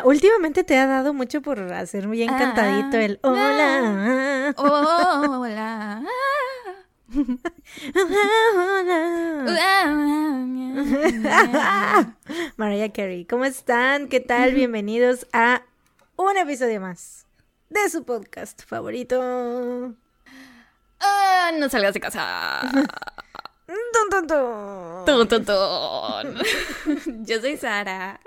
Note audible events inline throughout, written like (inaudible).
Hola, últimamente te ha dado mucho por hacer bien cantadito el hola. Hola. (laughs) Mariah Carey, ¿cómo están? ¿Qué tal? Bienvenidos a un episodio más de su podcast favorito. Ah, no salgas de casa. (laughs) Tun, tun, tun. Tun, tun, tun. (laughs) Yo soy Sara.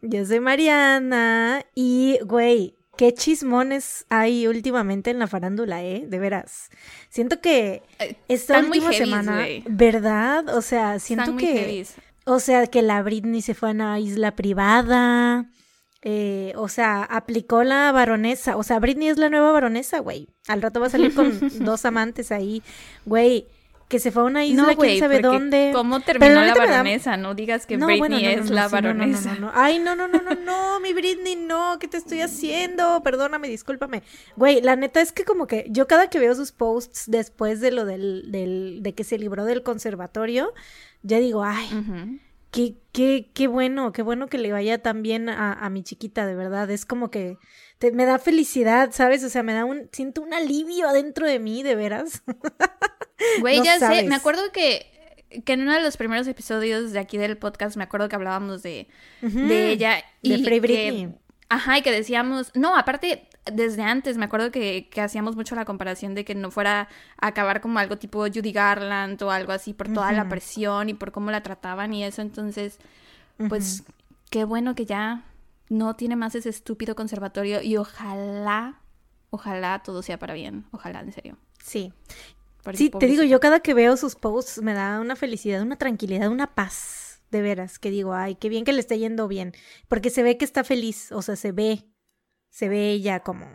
Yo soy Mariana y, güey, qué chismones hay últimamente en la farándula, ¿eh? De veras. Siento que Eh, esta están muy última heavies, semana. ¿verdad? O sea, siento Están muy que, heavies. o sea, que la Britney se fue a una isla privada. eh, o sea, aplicó la baronesa. O sea, Britney es la nueva baronesa, güey. Al rato va a salir con (laughs) dos amantes ahí. Güey, que se fue a una isla, No, quién sabe dónde. ¿Cómo terminó la da- baronesa? No digas que No, Britney bueno, no, es la sí, no, no, no, baronesa. no, no. Ay, no, no, no, no, no, mi Britney, no, ¿qué te estoy haciendo? Perdóname, discúlpame. Güey, la neta es que como que yo cada que veo sus posts después de lo del, del de que se libró del conservatorio, ya digo, ay, qué, qué, qué bueno, qué bueno que le vaya tan bien a, a mi chiquita, de verdad. Es como que te- me da felicidad, ¿sabes? O sea, me da un, siento un alivio adentro de mí, de veras. (laughs) Güey, No ya sé, me acuerdo que, que en uno de los primeros episodios de aquí del podcast me acuerdo que hablábamos de, de ella y de Frey que- Britney. ajá, y que decíamos, no, aparte, desde antes me acuerdo que, que hacíamos mucho la comparación de que no fuera a acabar como algo tipo Judy Garland o algo así por toda la presión y por cómo la trataban y eso, entonces, pues qué bueno que ya no tiene más ese estúpido conservatorio y ojalá, ojalá todo sea para bien, ojalá, en serio. Sí. Porque Sí, te digo, yo cada que veo sus posts me da una felicidad, una tranquilidad, una paz, de veras, que digo, ay, qué bien que le está yendo bien, porque se ve que está feliz, o sea, se ve, se ve ella como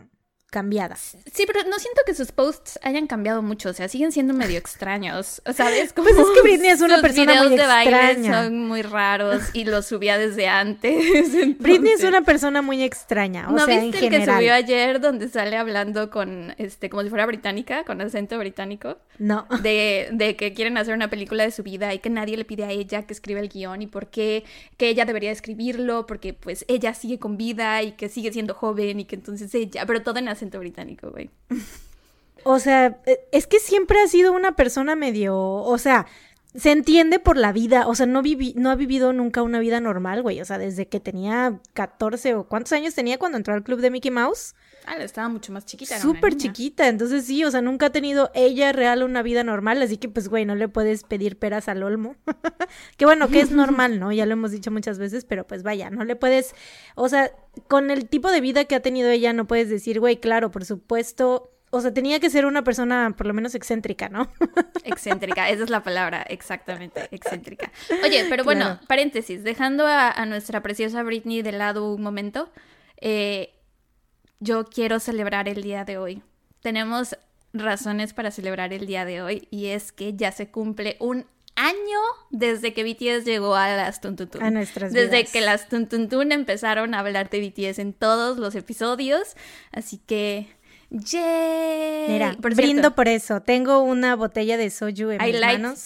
cambiada. Sí, pero no siento que sus posts hayan cambiado mucho, o sea, siguen siendo medio (laughs) extraños, ¿sabes? Como Pues es que Britney es una sus persona videos muy de baile extraña. son muy raros y los subía desde antes. (laughs) Britney es una persona muy extraña, o ¿No sea, en viste el que subió ayer donde sale hablando con, este, como si fuera británica, con acento británico? No. De, de que quieren hacer una película de su vida y que nadie le pide a ella que escriba el guion y por qué que ella debería escribirlo, porque pues ella sigue con vida y que sigue siendo joven y que entonces ella, pero todo en acento británico, güey. O sea, eh, es que siempre ha sido una persona medio, o sea, se entiende por la vida, o sea, no vivi no ha vivido nunca una vida normal, güey, o sea, desde que tenía 14 o cuántos años tenía cuando entró al club de Mickey Mouse. Ah, estaba mucho más chiquita. Súper chiquita, entonces sí, o sea, nunca ha tenido ella real una vida normal, así que pues, güey, no le puedes pedir peras al olmo. (laughs) que bueno, que es normal, ¿no? Ya lo hemos dicho muchas veces, pero pues vaya, no le puedes, o sea, con el tipo de vida que ha tenido ella, no puedes decir, güey, claro, por supuesto, o sea, tenía que ser una persona por lo menos excéntrica, ¿no? (laughs) Excéntrica, esa es la palabra, exactamente, excéntrica. Oye, pero bueno, Claro. paréntesis, dejando a, a nuestra preciosa Britney de lado un momento, eh, yo quiero celebrar el día de hoy. Tenemos razones para celebrar el día de hoy y es que ya se cumple un año desde que BTS llegó a las Tuntuntun. A nuestras Desde vidas. que las Tuntuntun empezaron a hablar de BTS en todos los episodios, así que... ¡Yay! Mira, Por brindo por eso. Tengo una botella de soju en I mis like manos.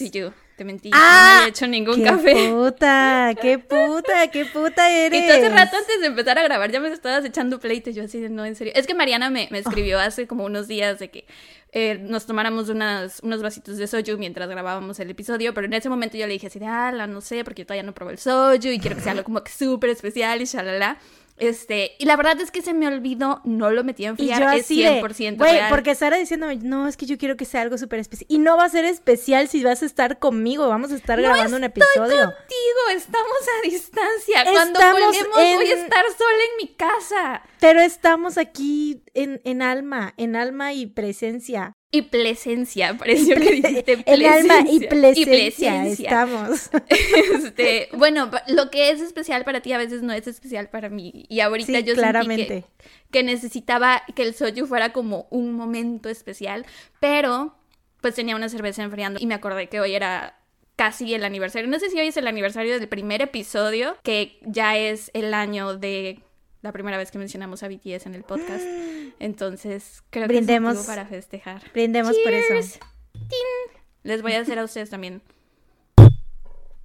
Te mentí. ¡Ah! No he hecho ningún ¡Qué café. puta! ¡Qué puta! ¡Qué puta eres! (laughs) Y tú hace rato antes de empezar a grabar ya me estabas echando pleito. Yo así de no, en serio. Es que Mariana me, me escribió Ah. hace como unos días de que eh, nos tomáramos unas, unos vasitos de soju mientras grabábamos el episodio. Pero en ese momento yo le dije así de, ala, no sé, porque yo todavía no probé el soju y quiero que sea algo como que súper especial y shalala. Este, y la verdad es que se me olvidó, no lo metí a Y enfriar, yo es así de, 100% güey, porque Sara diciéndome, no, es que yo quiero que sea algo súper especial. Y no va a ser especial si vas a estar conmigo, vamos a estar grabando un episodio. Contigo, estamos a distancia. Cuando Estamos colguemos voy a en- estar sola en mi casa. Pero estamos aquí en, en alma, en alma y presencia. Y plesencia, pareció que dijiste En alma y plesencia. presencia estamos. (laughs) Este, bueno, lo que es especial para ti a veces no es especial para mí. Y ahorita Sí, yo claramente. sentí que, que necesitaba que el soju fuera como un momento especial, pero pues tenía una cerveza enfriando y me acordé que hoy era casi el aniversario. No sé si hoy es el aniversario del primer episodio, que ya es el año de la primera vez que mencionamos a BTS en el podcast. (gasps) (gasps) (gasps) Entonces, creo que Brindemos. es motivo para festejar. Brindemos por eso. Tin. Les voy a hacer a ustedes también.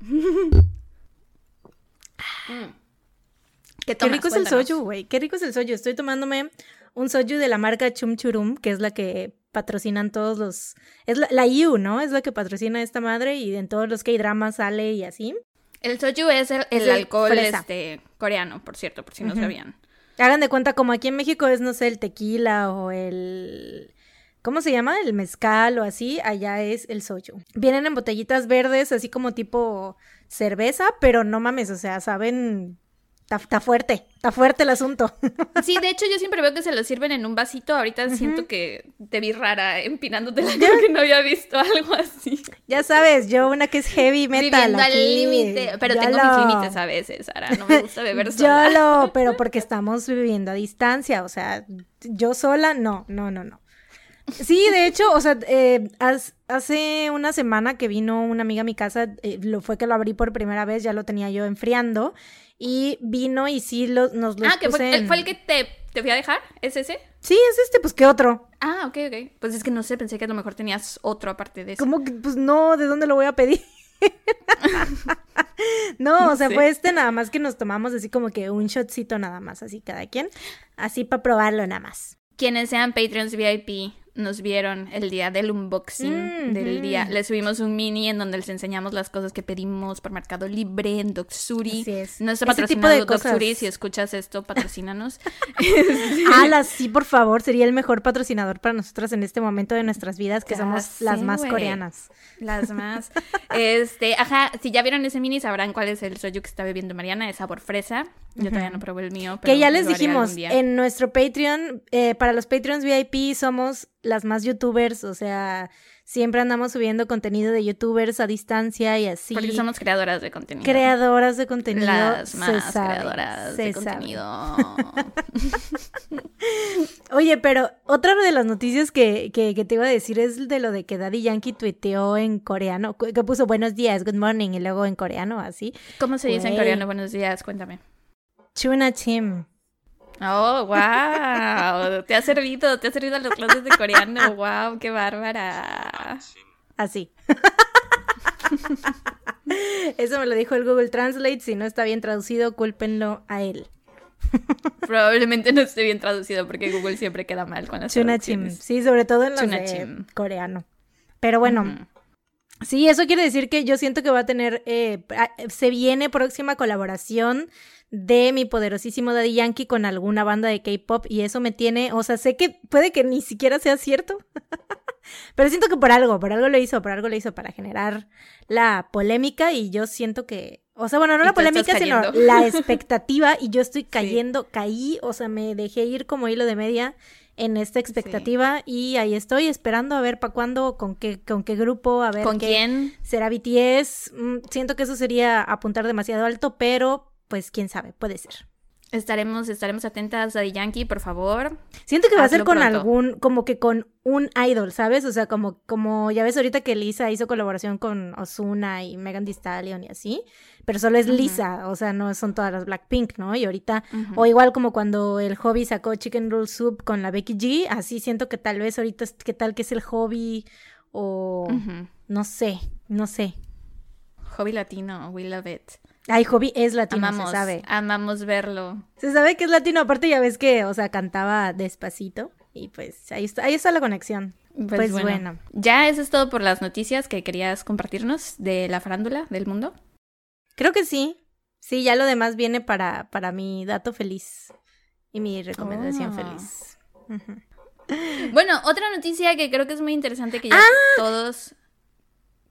Mm. (laughs) ¿Qué, Qué rico es el soju, güey. Qué rico es el soju. Estoy tomándome un soju de la marca Chum Churum, que es la que patrocinan todos los... Es la, la IU, ¿no? Es la que patrocina esta madre y en todos los K-dramas sale y así. El soju es el, el Es el alcohol fresa. este, coreano, por cierto, por si no sabían. Hagan de cuenta como aquí en México es, no sé, el tequila o el... ¿Cómo se llama? El mezcal o así. Allá es el soju. Vienen en botellitas verdes, así como tipo cerveza, pero no mames, o sea, saben... Está, está fuerte, está fuerte el asunto. (laughs) Sí, de hecho yo siempre veo que se lo sirven en un vasito. Ahorita siento que te vi rara empinándote la creo que no había visto algo así. ya sabes, yo una que es heavy metal. Viviendo al aquí, límite. Pero yo tengo lo- mis límites a veces, Sara. No me gusta beber (laughs) Yo sola. lo, pero porque estamos viviendo a distancia, o sea, yo sola, no, no, no, no. Sí, de hecho, o sea, eh, hace una semana que vino una amiga a mi casa, eh, lo fue que lo abrí por primera vez, ya lo tenía yo enfriando, y vino y sí lo, nos lo Ah, que fue, en- fue el que te, te fui a dejar. ¿Es ese? Sí, es este, pues, ¿qué otro? Ah, ok, ok. Pues es que no sé, pensé que a lo mejor tenías otro aparte de eso. ¿Cómo que, pues, no, ¿de dónde lo voy a pedir? (laughs) no, (laughs) No o sea, sé. fue este nada más que nos tomamos así como que un shotcito nada más, así cada quien, así para probarlo nada más. Quienes sean Patreons VIP nos vieron el día del unboxing Mm, del ujú. día. Les subimos un mini en donde les enseñamos las cosas que pedimos por Mercado Libre, en Docsuri. Así es. No está Ese tipo de patrocinado Docsuri, cosas. si escuchas esto, patrocínanos. (laughs) Ala, sí, por favor, sería el mejor patrocinador para nosotras en este momento de nuestras vidas, que Ya somos las más coreanas. Las más. Este, ajá, si ya vieron ese mini sabrán cuál es el soju que está bebiendo Mariana, es sabor fresa. Yo todavía no probé el mío, pero Que ya les dijimos, en nuestro Patreon, eh, para los Patreons VIP somos las más youtubers, o sea, siempre andamos subiendo contenido de youtubers a distancia y así. Porque somos creadoras de contenido. creadoras de contenido. Las se más sabe, creadoras se de sabe. contenido. (laughs) Oye, pero otra de las noticias que, que, que te iba a decir es de lo de que Daddy Yankee tuiteó en coreano, que puso buenos días, good morning, y luego en coreano, así. ¿Cómo se dice en coreano? Buenos días, cuéntame. Chuna Chim. Oh, wow. Te ha servido, te ha servido las clases de coreano. (laughs) Wow, qué bárbara. Así. (laughs) Eso me lo dijo el Google Translate. Si no está bien traducido, cúlpenlo a él. (laughs) Probablemente no esté bien traducido porque Google siempre queda mal con las Chunachim. Sí, sobre todo en los de coreano. Pero bueno, sí, eso quiere decir que yo siento que va a tener. eh, se viene próxima colaboración de mi poderosísimo Daddy Yankee con alguna banda de K-pop. Y eso me tiene. O sea, sé que puede que ni siquiera sea cierto. (laughs) Pero siento que por algo, por algo lo hizo, por algo lo hizo para generar la polémica y yo siento que, o sea, bueno, no la polémica, sino la (laughs) expectativa y yo estoy cayendo, caí, o sea, me dejé ir como hilo de media en esta expectativa y ahí estoy esperando a ver para cuándo, con qué, con qué grupo, a ver ¿Con qué quién? será BTS. Mm, siento que eso sería apuntar demasiado alto, pero pues quién sabe, puede ser. Estaremos, estaremos atentas a The Yankee, por favor. Siento que va a ser con pronto. algún, como que con un idol, ¿sabes? O sea, como, como ya ves ahorita que Lisa hizo colaboración con Ozuna y Megan Thee Stallion y así, pero solo es. Lisa, o sea, no son todas las Blackpink, ¿no? Y ahorita, o igual como cuando el Hobby sacó Chicken Roll Soup con la Becky G, así siento que tal vez ahorita, ¿qué tal que es el Hobby? O no sé, no sé. Hobby latino, we love it. Ay, Hobby es latino, amamos, se sabe. amamos verlo. Se sabe que es latino, aparte ya ves que, o sea, cantaba despacito y pues ahí está, ahí está la conexión. Pues, bueno. Ya eso es todo por las noticias que querías compartirnos de la farándula del mundo. Creo que sí. Sí, ya lo demás viene para, para mi dato feliz y mi recomendación Oh. feliz. Bueno, otra noticia que creo que es muy interesante que ya Ah. todos...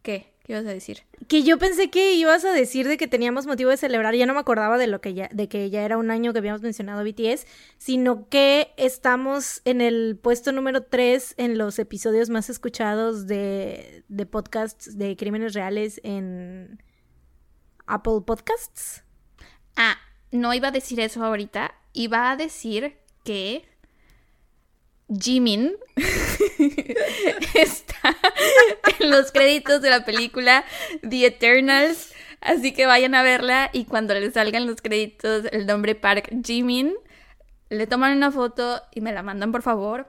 ¿Qué? ¿Qué ibas a decir? Que yo pensé que ibas a decir de que teníamos motivo de celebrar, ya no me acordaba de lo que ya, de que ya era un año que habíamos mencionado BTS, sino que estamos en el puesto número 3 en los episodios más escuchados de, de podcasts de crímenes reales en Apple Podcasts. Ah, no iba a decir eso ahorita. Iba a decir que Jimin (laughs) está en los créditos de la película The Eternals. Así que vayan a verla y cuando les salgan los créditos el nombre Park Jimin, le toman una foto y me la mandan por favor.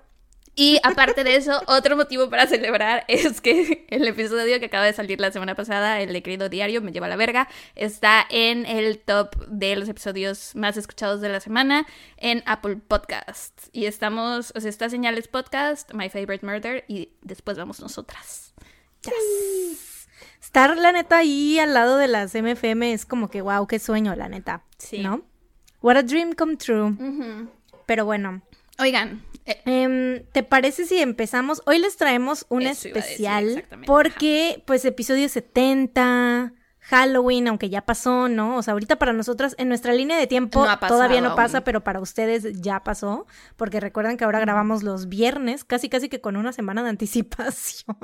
Y aparte de eso, otro motivo para celebrar (laughs) es que el episodio que acaba de salir la semana pasada, el de Querido Diario, me lleva a la verga, está en el top de los episodios más escuchados de la semana en Apple Podcasts. Y estamos, o sea, está Señales Podcast, My Favorite Murder, y después vamos nosotras. Yes. Estar, la neta, ahí al lado de las MFM es como que, wow, qué sueño, la neta. Sí. ¿No? What a dream come true. Pero bueno, Oigan, eh, Em, ¿Te parece si empezamos? Hoy les traemos un Eso especial exactamente, porque, pues, episodio 70, Halloween, aunque ya pasó, ¿no? O sea, ahorita para nosotras, en nuestra línea de tiempo, No todavía no aún. pasa, pero para ustedes ya pasó, porque recuerdan que ahora grabamos los viernes, casi, casi que con una semana de anticipación.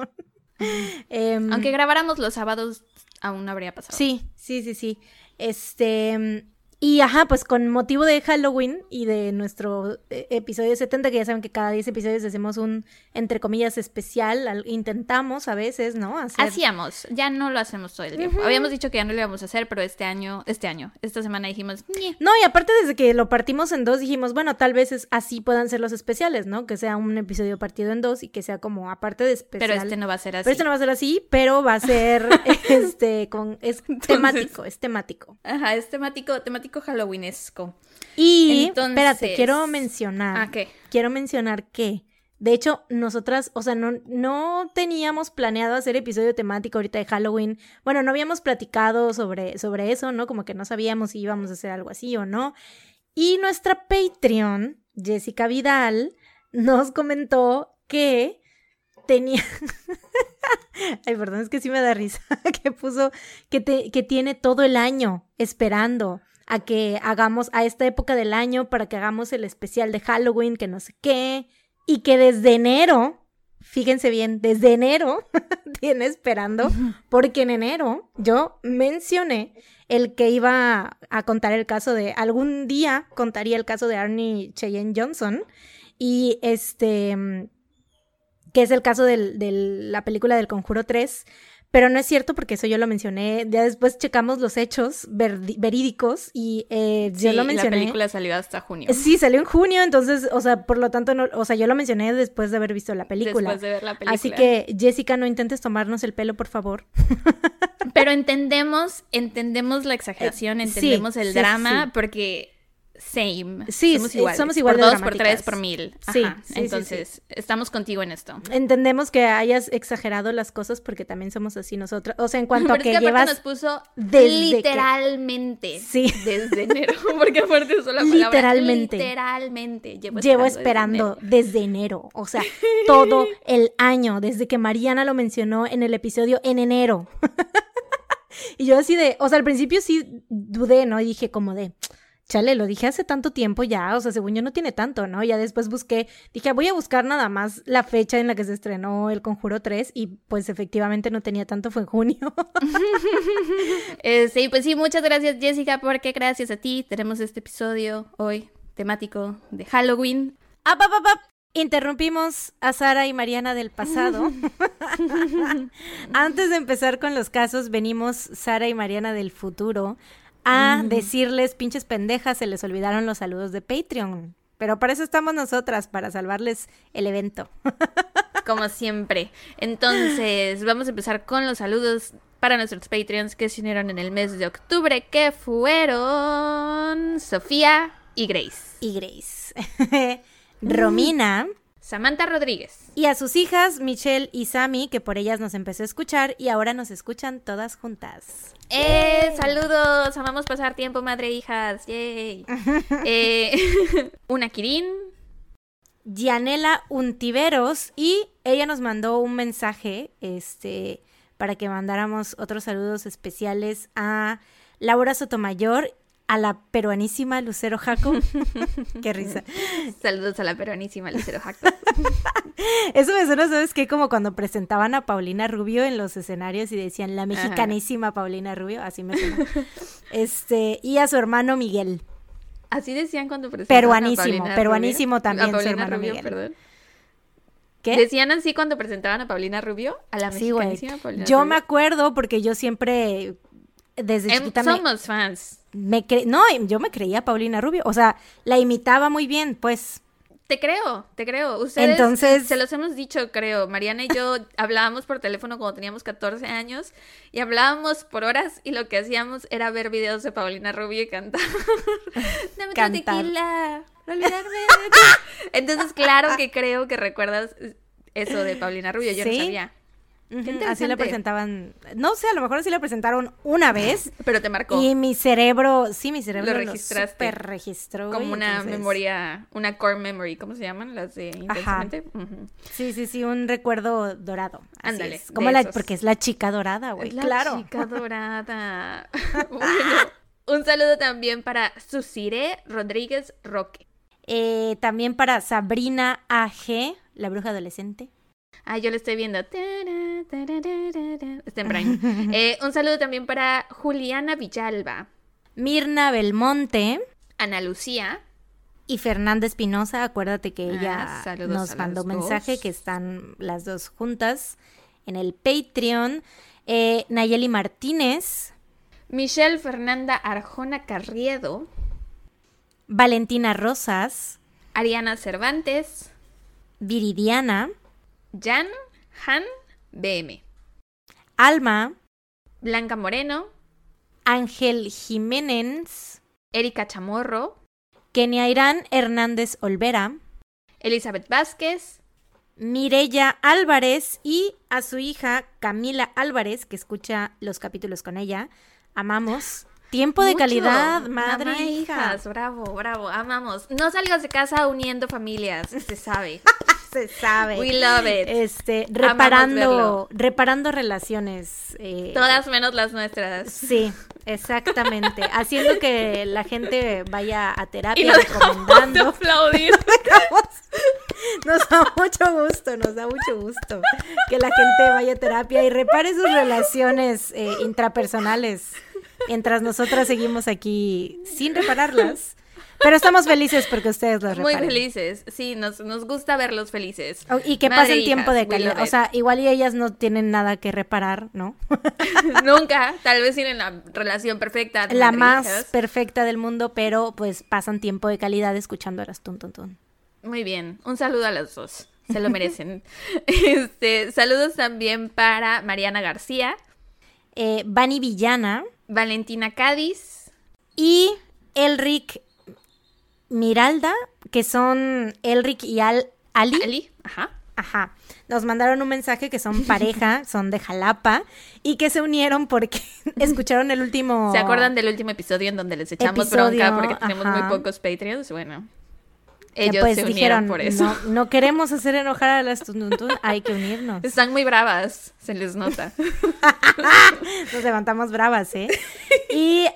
Em, aunque grabáramos los sábados, aún no habría pasado. Sí, sí, sí, sí. Este. Y ajá, pues con motivo de Halloween y de nuestro eh, episodio 70, que ya saben que cada 10 episodios hacemos un, entre comillas, especial. al- intentamos a veces, ¿no? Hacer... Hacíamos, ya no lo hacemos todo el tiempo. Habíamos dicho que ya no lo íbamos a hacer, pero este año, este año, esta semana dijimos. No, y aparte desde que lo partimos en dos dijimos, bueno, tal vez es, así puedan ser los especiales, ¿no? Que sea un episodio partido en dos y que sea como aparte de especial. pero este no va a ser así. Pero este no va a ser así, pero va a ser (laughs) este con es temático, es temático. Ajá, es temático, temático halloweenesco. Y Entonces- espérate, quiero mencionar. ¿Ah, qué? Quiero mencionar que, de hecho, nosotras, o sea, no, no teníamos planeado hacer episodio temático ahorita de Halloween. Bueno, no habíamos platicado sobre, sobre eso, ¿no? Como que no sabíamos si íbamos a hacer algo así o no. Y nuestra Patreon, Jessica Vidal, nos comentó que tenía. (laughs) Ay, perdón, es que sí me da risa. (laughs) que puso que, te- que tiene todo el año esperando a que hagamos a esta época del año para que hagamos el especial de Halloween, que no sé qué. Y que desde enero, fíjense bien, desde enero (laughs) tiene esperando, porque en enero yo mencioné el que iba a contar el caso de algún día contaría el caso de Arnie Cheyenne Johnson y este que es el caso de la película del Conjuro 3, pero no es cierto porque eso yo lo mencioné, ya después checamos los hechos verídicos y eh, yo Sí, lo La mencioné. película salió hasta junio. Sí, salió en junio, entonces, o sea, por lo tanto, no, o sea, yo lo mencioné después de haber visto la película. Después de ver la película. Así que, Jessica, no intentes tomarnos el pelo, por favor. Pero entendemos, entendemos la exageración, Eh, sí, entendemos el sí, drama, sí. porque same. Sí, somos sí, iguales. somos igual por de dos, por tres, por mil. Sí, Ajá. sí, sí, Entonces, estamos contigo en esto. Entendemos que hayas exagerado las cosas porque también somos así nosotras. O sea, en cuanto Pero a (laughs) es que que aparte llevas... nos puso desde que- literalmente Sí. (laughs) desde enero, (laughs) porque aparte usó la palabra Literalmente. literalmente. Llevo, Llevo esperando esperando desde enero, o sea, todo el año, desde que Mariana lo mencionó en el episodio en enero. y yo así de, o sea, al principio sí dudé, ¿no? Y dije como de, chale, lo dije hace tanto tiempo ya, o sea, según yo no tiene tanto, ¿no? Ya después busqué, dije, voy a buscar nada más la fecha en la que se estrenó El Conjuro 3 y pues efectivamente no tenía tanto, fue en junio. (laughs) Eh, sí, pues sí, muchas gracias Jessica, porque gracias a ti tenemos este episodio hoy temático de Halloween. ¡Ap, ap, ap, ap! Interrumpimos a Sara y Mariana del pasado. (laughs) (laughs) Antes de empezar con los casos, venimos Sara y Mariana del futuro a decirles, pinches pendejas, se les olvidaron los saludos de Patreon. Pero para eso estamos nosotras, para salvarles el evento. (laughs) como siempre. Entonces, vamos a empezar con los saludos para nuestros Patreons que se unieron en el mes de octubre, que fueron Sofía y Grace. Y Grace. (laughs) Romina. Samantha Rodríguez. Y a sus hijas, Michelle y Sammy, que por ellas nos empezó a escuchar y ahora nos escuchan todas juntas. ¡Eh! ¡Saludos! Amamos pasar tiempo, madre e hijas. ¡Yay! (laughs) Eh, (laughs) una Kirin. Gianela Untiveros y ella nos mandó un mensaje este para que mandáramos otros saludos especiales a Laura Sotomayor, a la peruanísima Lucero Jaco. (laughs) Qué risa. Saludos a la peronísima Lucero Jaco. (laughs) Eso me suena, ¿sabes qué? Como cuando presentaban a Paulina Rubio en los escenarios y decían la mexicanísima Paulina Rubio, así me suena. Este, y a su hermano Miguel. Así decían cuando presentaban Peruanísimo, a Paulina peruanísimo Rubio. también A su hermano Rubio, Miguel. perdón. ¿Qué? Decían así cuando presentaban a Paulina Rubio, a la Sí, mexicanísima Paulina Yo Rubio. me acuerdo porque yo siempre desde Em, chiquita me, somos fans. me cre- no, yo me creía Paulina Rubio, o sea, la imitaba muy bien, pues. Te creo, te creo. Ustedes Entonces- se los hemos dicho, creo. Mariana y yo (laughs) hablábamos por teléfono cuando teníamos 14 años y hablábamos por horas y lo que hacíamos era ver videos de Paulina Rubio y cantar. (laughs) Dame Cantar. tequila, para olvidarme. (laughs) Entonces, claro que creo que recuerdas eso de Paulina Rubio. Yo Sí. no sabía. Así la presentaban. No sé, a lo mejor así la presentaron una vez. (laughs) Pero te marcó Y mi cerebro, sí, mi cerebro Lo lo, registraste. super registró. como una entonces- memoria, una core memory, ¿cómo se llaman? Las de intensamente. Sí, sí, sí, un recuerdo dorado. Ándale, es. Como de la, esos. porque es la chica dorada, güey. Es la Claro. chica (laughs) dorada. (laughs) bueno, un saludo también para Susire Rodríguez Roque. Eh, también para Sabrina AG, la bruja adolescente. Ah, yo le estoy viendo. Está en Prime. (laughs) Eh, un saludo también para Juliana Villalba, Mirna Belmonte Ana Lucía, y Fernanda Espinosa. Acuérdate que ella Ah, saludos a nos mandó mensaje que están las dos juntas en el Patreon. Eh, Nayeli Martínez, Michelle Fernanda Arjona Carriedo, Valentina Rosas, Ariana Cervantes, Viridiana, Jan Han BM, Alma, Blanca Moreno, Ángel Jiménez, Erika Chamorro, Kenia Irán Hernández Olvera, Elizabeth Vázquez, Mirella Álvarez y a su hija Camila Álvarez, que escucha los capítulos con ella. Amamos. Tiempo de Mucho. calidad, madre Mamá hija. hijas, bravo, bravo, amamos. No salgas de casa uniendo familias, se sabe. (laughs) Se sabe. We love it. Este, reparando, reparando relaciones. eh, Todas menos las nuestras. Sí, exactamente. (laughs) Haciendo que la gente vaya a Y terapia, dejamos de recomendando. aplaudir. (laughs) Nos da mucho gusto, nos da mucho gusto que la gente vaya a terapia y repare sus relaciones eh, intrapersonales, mientras nosotras seguimos aquí sin repararlas. Pero estamos felices porque ustedes las Muy reparen. felices. Sí, nos, nos gusta verlos felices. O- Y que Madre pasen tiempo de calidad. O sea, igual y ellas no tienen nada que reparar, ¿no? (laughs) Nunca, tal vez tienen la relación perfecta. La más hijas. perfecta del mundo, pero pues pasan tiempo de calidad escuchando a las tun tun tun. Muy bien, un saludo a las dos. Se lo merecen. (laughs) este, saludos también para Mariana García, Eh, Vani Villana Valentina Cádiz, y Elric Miralda, que son Elric y Al Ali. Ali, ajá. Ajá. Nos mandaron un mensaje que son pareja, (laughs) son de Jalapa y que se unieron porque (laughs) escucharon el último. ¿Se acuerdan del último episodio en donde les echamos Episodio, bronca porque tenemos ajá. muy pocos Patreons? Bueno, ellos pues se unieron dijeron, por eso. No, no queremos hacer enojar a las Tuntun, hay que unirnos. (laughs) Están muy bravas, se les nota. Nos levantamos bravas, ¿eh? Y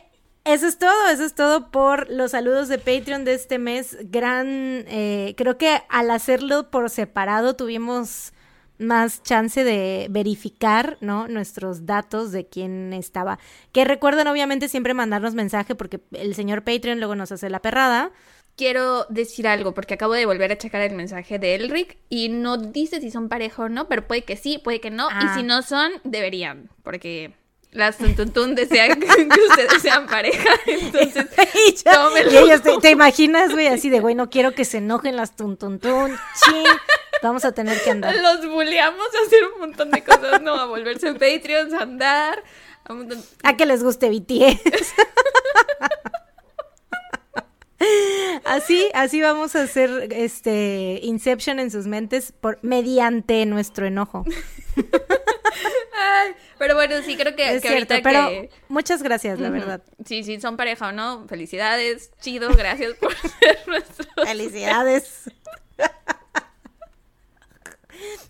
eso es todo, eso es todo por los saludos de Patreon de este mes. Gran, eh, creo que al hacerlo por separado tuvimos más chance de verificar, ¿no? Nuestros datos de quién estaba. Que recuerden, obviamente, siempre mandarnos mensaje porque el señor Patreon luego nos hace la perrada. Quiero decir algo porque acabo de volver a checar el mensaje de Elric y no dice si son pareja o no, pero puede que sí, puede que no. Ah. Y si no son, deberían, porque las Tuntuntun desean que ustedes (laughs) sean pareja. Entonces, (laughs) y, ya- tómenlo. y ellos, te, te imaginas, güey, así de, güey, no quiero que se enojen las tuntuntun, chin, vamos a tener que andar. los bulleamos a hacer un montón de cosas, ¿no? A volverse Patreons, a andar. a un montón- A que les guste BTS. (laughs) Así, así vamos a hacer este Inception en sus mentes por mediante nuestro enojo. Ay, pero bueno, sí, creo que, Es que cierto, ahorita pero que... muchas gracias, la verdad. Sí, sí, son pareja o no, felicidades, chido, gracias por (laughs) ser nuestros... Felicidades. (laughs)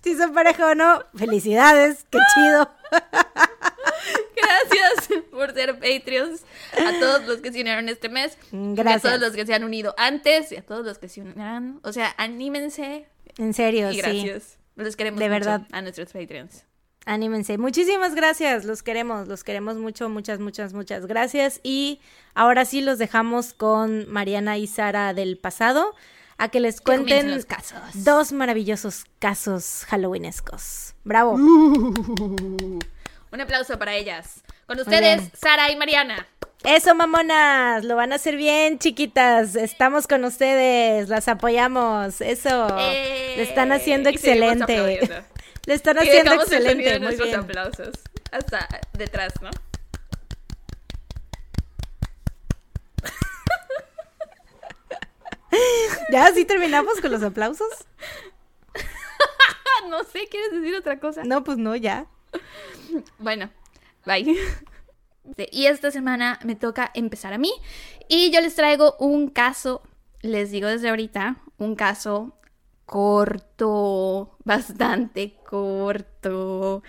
Si son pareja o no, felicidades, qué chido. Gracias por ser Patreons. A todos los que se unieron este mes. Gracias. Y a todos los que se han unido antes. Y a todos los que se unirán. O sea, anímense. En serio, Y sí. gracias. Los queremos De mucho verdad. a nuestros Patreons. Anímense. Muchísimas gracias. Los queremos, los queremos mucho. Muchas, muchas, muchas gracias. Y ahora sí los dejamos con Mariana y Sara del pasado a que les cuenten los casos. dos maravillosos casos halloweenescos. Bravo. (laughs) Un aplauso para ellas. Con ustedes. Sara y Mariana. Eso, mamonas, lo van a hacer bien, chiquitas. Estamos con ustedes, las apoyamos. Eso, le están haciendo Eh, excelente. (laughs) Le están haciendo excelente, de muy nuestros bien. aplausos hasta detrás, ¿no? (laughs) ¿Ya sí terminamos con los aplausos? (laughs) No sé, ¿quieres decir otra cosa? No, pues no, ya. (laughs) Bueno, bye. Y esta semana me toca empezar a mí. Y yo les traigo un caso, les digo desde ahorita, un caso corto, bastante corto.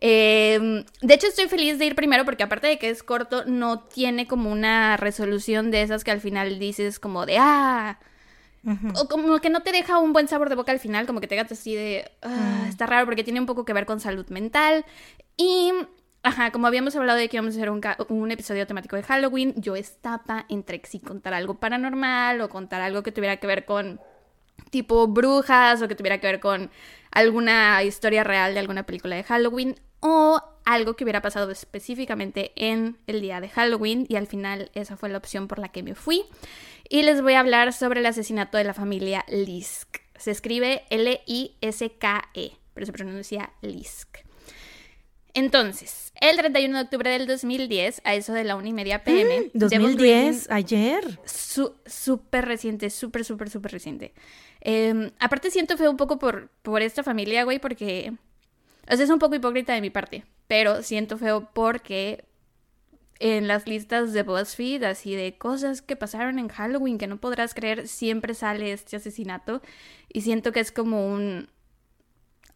Eh, de hecho, estoy feliz de ir primero porque aparte de que es corto, no tiene como una resolución de esas que al final dices como de, ah, o como que no te deja un buen sabor de boca al final, como que te quedas así de, ah, está raro porque tiene un poco que ver con salud mental. Y, ajá, como habíamos hablado de que íbamos a hacer un, episodio temático de Halloween, yo estaba entre si contar algo paranormal o contar algo que tuviera que ver con tipo brujas o que tuviera que ver con alguna historia real de alguna película de Halloween o algo que hubiera pasado específicamente en el día de Halloween y al final esa fue la opción por la que me fui y les voy a hablar sobre el asesinato de la familia Lisk. Se escribe L-I-S-K-E, pero se pronuncia Lisk. Entonces, el 31 de octubre del 2010, a eso de la una y media pm, Devon 2010, ayer. Su- súper reciente, súper, súper, súper reciente. Eh, aparte siento feo un poco por, por esta familia, güey, porque... O sea, es un poco hipócrita de mi parte, pero siento feo porque en las listas de BuzzFeed, así de cosas que pasaron en Halloween que no podrás creer, siempre sale este asesinato. Y siento que es como un...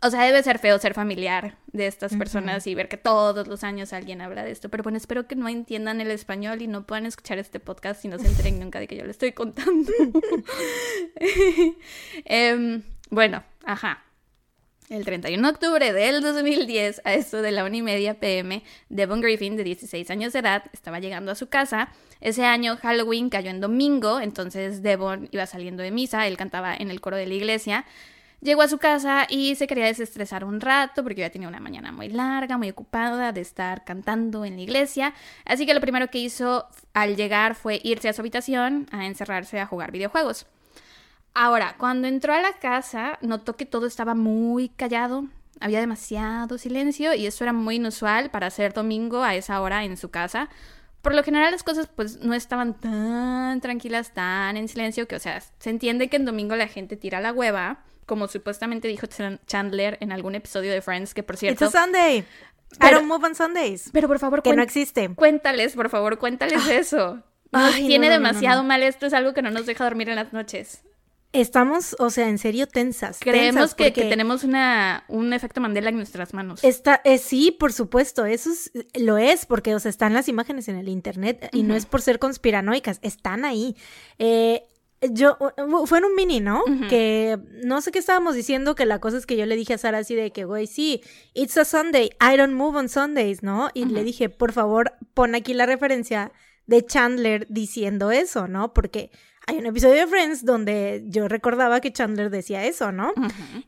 O sea, debe ser feo ser familiar de estas personas y ver que todos los años alguien habla de esto. Pero bueno, espero que no entiendan el español y no puedan escuchar este podcast y no se enteren nunca de que yo le estoy contando. (laughs) Em, bueno, ajá. El 31 de octubre del 2010, a esto de la una y media pm, Devon Griffin, de 16 años de edad, estaba llegando a su casa. Ese año Halloween cayó en domingo, entonces Devon iba saliendo de misa, él cantaba en el coro de la iglesia. Llegó a su casa y se quería desestresar un rato porque ya tenía una mañana muy larga, muy ocupada de estar cantando en la iglesia. Así que lo primero que hizo al llegar fue irse a su habitación a encerrarse a jugar videojuegos. Ahora, cuando entró a la casa, notó que todo estaba muy callado, había demasiado silencio y eso era muy inusual para ser domingo a esa hora en su casa. Por lo general las cosas pues no estaban tan tranquilas, tan en silencio, que o sea, se entiende que en domingo la gente tira la hueva, como supuestamente dijo Chan- Chandler en algún episodio de Friends, que por It's cierto... a Sunday. I Pero- don't move on Sundays. Pero por favor, Que no existe. cuéntales, por favor, cuéntales eso. Nos Ay, tiene no, no, demasiado no. mal esto, es algo que no nos deja dormir en las noches. Estamos, o sea, en serio tensas. Creemos tensas, que, que tenemos una, un efecto Mandela en nuestras manos. Está, eh, sí, por supuesto, eso es- lo es, porque, o sea, están las imágenes en el internet y no es por ser conspiranoicas, están ahí. Eh, yo, fue en un mini, ¿no? Que no sé qué estábamos diciendo, que la cosa es que yo le dije a Sara así de que, güey, sí, it's a Sunday, I don't move on Sundays, ¿no? Y le dije, por favor, pon aquí la referencia de Chandler diciendo eso, ¿no? Porque hay un episodio de Friends donde yo recordaba que Chandler decía eso, ¿no?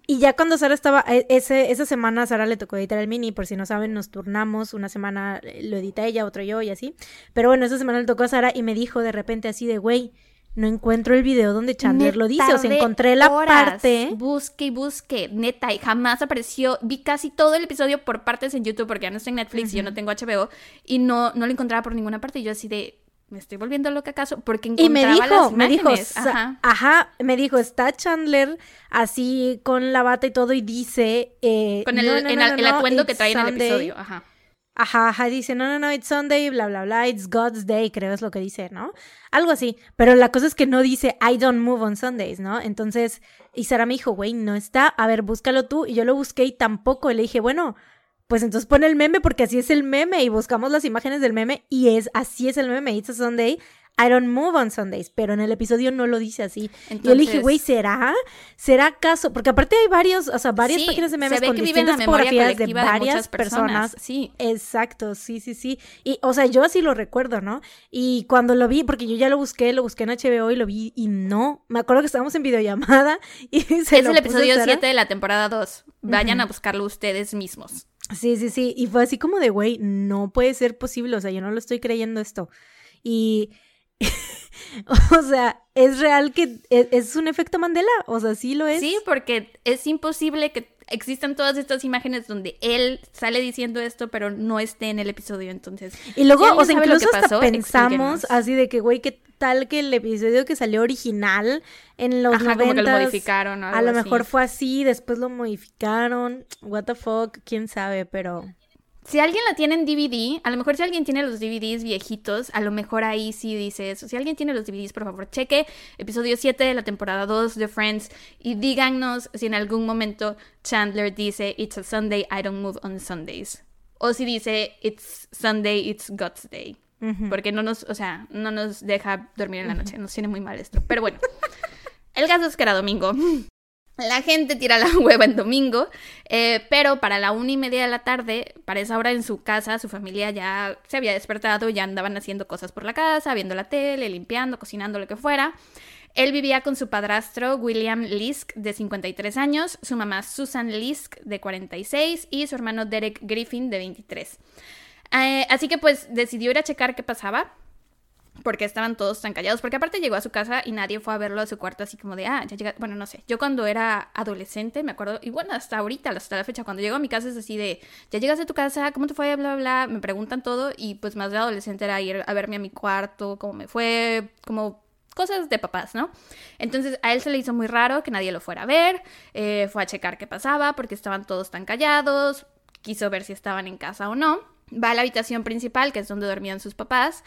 Y ya cuando Sara estaba, e- ese, esa semana a Sara le tocó editar el mini, por si no saben, nos turnamos, una semana eh, lo edita ella, otro yo y así. Pero bueno, esa semana le tocó a Sara y me dijo de repente así de, güey, no encuentro el video donde Chandler Me lo dice, o sea, encontré la horas, parte... Busque y busque, neta, y jamás apareció. Vi casi todo el episodio por partes en YouTube porque ya no estoy en Netflix y yo no tengo HBO y no, no lo encontraba por ninguna parte. Y yo así de, ¿me estoy volviendo loca acaso? Porque Y me encontraba dijo, las me dijo, Ajá. ajá, me dijo, está Chandler así con la bata y todo y dice... eh, Con el, no, no, en no, el- no, el no, atuendo que trae en el episodio. Ajá. Ajá, ajá, dice, no, no, no, it's Sunday, bla, bla, bla, it's God's Day, creo es lo que dice, ¿no? Algo así, pero la cosa es que no dice, I don't move on Sundays, ¿no? Entonces, y Sara me dijo, güey, no está, a ver, búscalo tú, y yo lo busqué y tampoco, y le dije, bueno, pues entonces pon el meme porque así es el meme, y buscamos las imágenes del meme, y es, así es el meme, it's a Sunday, I don't move on Sundays, pero en el episodio no lo dice así. yo le dije, Entonces- güey, ¿será? ¿Será acaso? Porque aparte hay varios, o sea, varias Sí, páginas de memes con distintas fotografías de varias personas, personas sí. Exacto, sí, sí, sí. Y, o sea, yo así lo recuerdo, ¿no? Y cuando lo vi, porque yo ya lo busqué, lo busqué en HBO y lo vi y no. Me acuerdo que estábamos en videollamada (laughs) y se Es lo el puse episodio Sara. 7 de la temporada 2. Vayan a buscarlo ustedes mismos. Sí, sí, sí. Y fue así como de, güey, no puede ser posible. O sea, yo no lo estoy creyendo esto. Y, (laughs) o sea, es real que es, es, un efecto Mandela. O sea, sí lo es. Sí, porque es imposible que existan todas estas imágenes donde él sale diciendo esto, pero no esté en el episodio, entonces. Y luego, o sea, incluso hasta pensamos así de que, güey, qué tal que el episodio que salió original en los Ajá, como que lo modificaron. a lo mejor fue así, después lo modificaron. What the fuck, quién sabe, pero. Si alguien la tiene en DVD, a lo mejor si alguien tiene los DVDs viejitos, a lo mejor ahí sí dice eso. Si alguien tiene los DVDs, por favor, cheque episodio 7 de la temporada 2 de Friends y díganos si en algún momento Chandler dice It's a Sunday, I don't move on Sundays. O si dice It's Sunday, it's God's Day. Porque no nos, o sea, no nos deja dormir en la noche. Nos tiene muy mal esto. Pero bueno, (laughs) el caso es que era domingo. La gente tira la (laughs) hueva en domingo, eh, pero para la una y media de la tarde, para esa hora en su casa, su familia ya se había despertado, ya andaban haciendo cosas por la casa, viendo la tele, limpiando, cocinando, lo que fuera. Él vivía con su padrastro William Lisk, de 53 años, su mamá Susan Lisk, de 46, y su hermano Derek Griffin, de 23. Eh, así que pues decidió ir a checar qué pasaba porque estaban todos tan callados, porque aparte llegó a su casa y nadie fue a verlo a su cuarto así como de, ah, ya llega, bueno, no sé, yo cuando era adolescente, me acuerdo, y bueno, hasta ahorita, hasta la fecha, cuando llego a mi casa es así de, ya llegas a tu casa, ¿cómo te fue? Bla, bla, bla, me preguntan todo y pues más de adolescente era ir a verme a mi cuarto, cómo me fue, como cosas de papás, ¿no? Entonces a él se le hizo muy raro que nadie lo fuera a ver, eh, fue a checar qué pasaba porque estaban todos tan callados, quiso ver si estaban en casa o no, va a la habitación principal, que es donde dormían sus papás,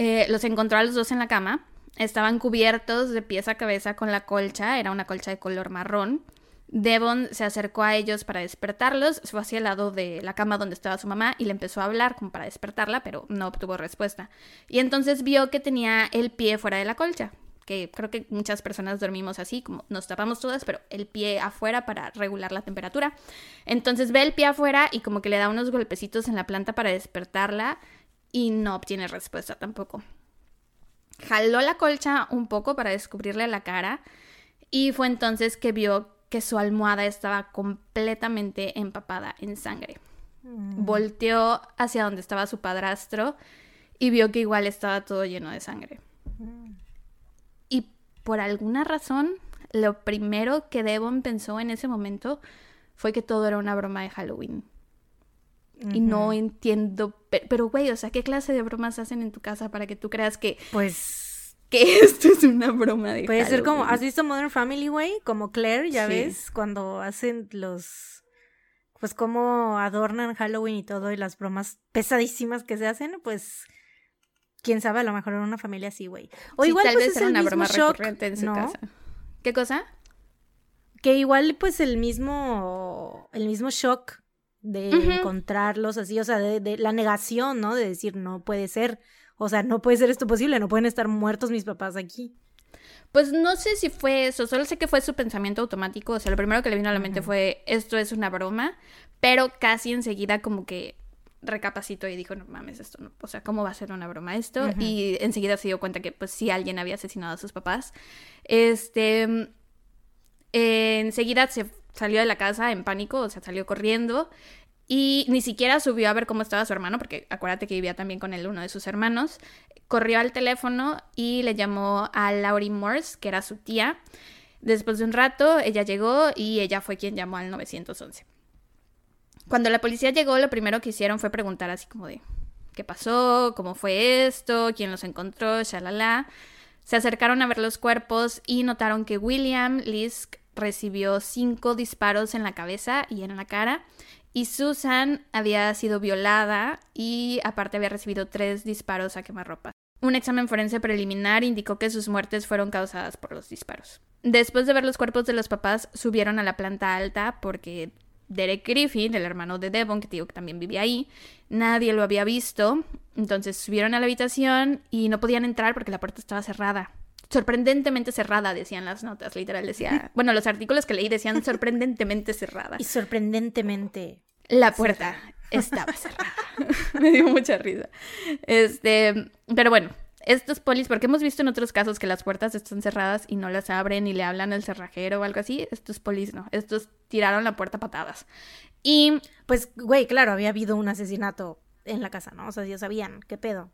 eh, los encontró a los dos en la cama. Estaban cubiertos de pies a cabeza con la colcha, era una colcha de color marrón. Devon se acercó a ellos para despertarlos, fue hacia el lado de la cama donde estaba su mamá y le empezó a hablar como para despertarla, pero no obtuvo respuesta. Y entonces vio que tenía el pie fuera de la colcha, que creo que muchas personas dormimos así, como nos tapamos todas, pero el pie afuera para regular la temperatura. Entonces ve el pie afuera y como que le da unos golpecitos en la planta para despertarla y no obtiene respuesta tampoco. Jaló la colcha un poco para descubrirle la cara y fue entonces que vio que su almohada estaba completamente empapada en sangre. Mm. Volteó hacia donde estaba su padrastro y vio que igual estaba todo lleno de sangre. Mm. Y por alguna razón, lo primero que Devon pensó en ese momento fue que todo era una broma de Halloween. Y no entiendo, pero güey, o sea, ¿qué clase de bromas hacen en tu casa para que tú creas que... Pues... (laughs) Que esto es una broma de... Puede ser como, ¿has visto Modern Family, güey? Como Claire, ya ves, cuando hacen los... Pues cómo adornan Halloween y todo y las bromas pesadísimas que se hacen, pues quién sabe, a lo mejor en una familia así, güey. O igual tal pues vez es el una mismo broma shock, en su casa. ¿Qué cosa? Que igual pues el mismo el mismo shock de encontrarlos así, o sea, de, la negación, ¿no? De decir, no puede ser, o sea, no puede ser esto posible, no pueden estar muertos mis papás aquí. Pues no sé si fue eso, solo sé que fue su pensamiento automático, o sea, lo primero que le vino a la mente fue, esto es una broma, pero casi enseguida como que recapacitó y dijo, no mames, esto no, o sea, ¿cómo va a ser una broma esto? Y enseguida se dio cuenta que pues sí alguien había asesinado a sus papás. Este, enseguida se salió de la casa en pánico, o sea, salió corriendo y ni siquiera subió a ver cómo estaba su hermano, porque acuérdate que vivía también con él uno de sus hermanos. Corrió al teléfono y le llamó a Laurie Morse, que era su tía. Después de un rato, ella llegó y ella fue quien llamó al 911. Cuando la policía llegó, lo primero que hicieron fue preguntar así como de, ¿qué pasó? ¿Cómo fue esto? ¿Quién los encontró? Shalala. Se acercaron a ver los cuerpos y notaron que William Lisk recibió cinco disparos en la cabeza y en la cara. Y Susan había sido violada y aparte había recibido tres disparos a quemarropa. Un examen forense preliminar indicó que sus muertes fueron causadas por los disparos. Después de ver los cuerpos de los papás, subieron a la planta alta porque Derek Griffin, el hermano de Devon, que que también vivía ahí, nadie lo había visto. Entonces subieron a la habitación y no podían entrar porque la puerta estaba cerrada sorprendentemente cerrada, decían las notas, literal, decía, (laughs) bueno, los artículos que leí decían sorprendentemente cerrada. Y sorprendentemente. La puerta estaba cerrada. (laughs) Me dio mucha risa. Este, pero bueno, estos polis, porque hemos visto en otros casos que las puertas están cerradas y no las abren y le hablan al cerrajero o algo así, estos polis no, estos tiraron la puerta patadas. Y Pues, güey, claro, había habido un asesinato en la casa, ¿no? O sea, ya sabían, ¿qué pedo?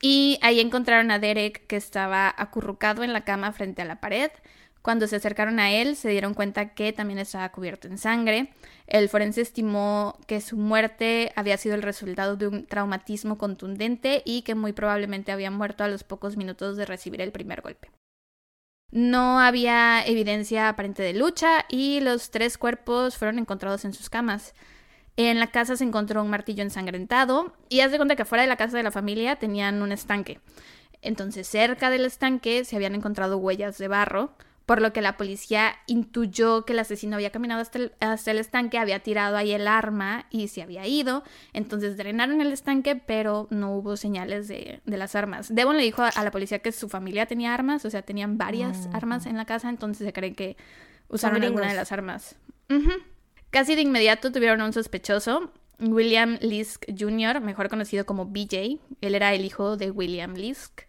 Y ahí encontraron a Derek que estaba acurrucado en la cama frente a la pared. Cuando se acercaron a él, se dieron cuenta que también estaba cubierto en sangre. El forense estimó que su muerte había sido el resultado de un traumatismo contundente y que muy probablemente había muerto a los pocos minutos de recibir el primer golpe. No había evidencia aparente de lucha y los tres cuerpos fueron encontrados en sus camas. En la casa se encontró un martillo ensangrentado y haz de cuenta que fuera de la casa de la familia tenían un estanque. Entonces cerca del estanque se habían encontrado huellas de barro, por lo que la policía intuyó que el asesino había caminado hasta el, hasta el estanque, había tirado ahí el arma y se había ido. Entonces drenaron el estanque, pero no hubo señales de, de las armas. Devon le dijo a, a la policía que su familia tenía armas, o sea, tenían varias Mm. armas en la casa, entonces se cree que usaron alguna de las armas. Casi de inmediato tuvieron un sospechoso, William Lisk Jr., mejor conocido como BJ. Él era el hijo de William Lisk,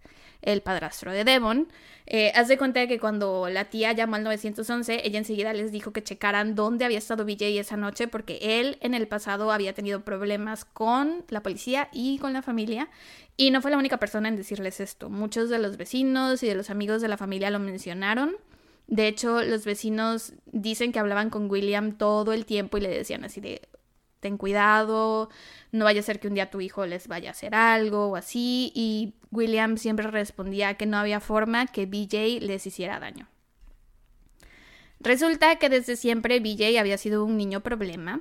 el padrastro de Devon. Eh, haz de cuenta que cuando la tía llamó al 911, ella enseguida les dijo que checaran dónde había estado BJ esa noche, porque él en el pasado había tenido problemas con la policía y con la familia. Y no fue la única persona en decirles esto. Muchos de los vecinos y de los amigos de la familia lo mencionaron. De hecho, los vecinos dicen que hablaban con William todo el tiempo y le decían así de, ten cuidado, no vaya a ser que un día tu hijo les vaya a hacer algo o así. Y William siempre respondía que no había forma que BJ les hiciera daño. Resulta que desde siempre BJ había sido un niño problema.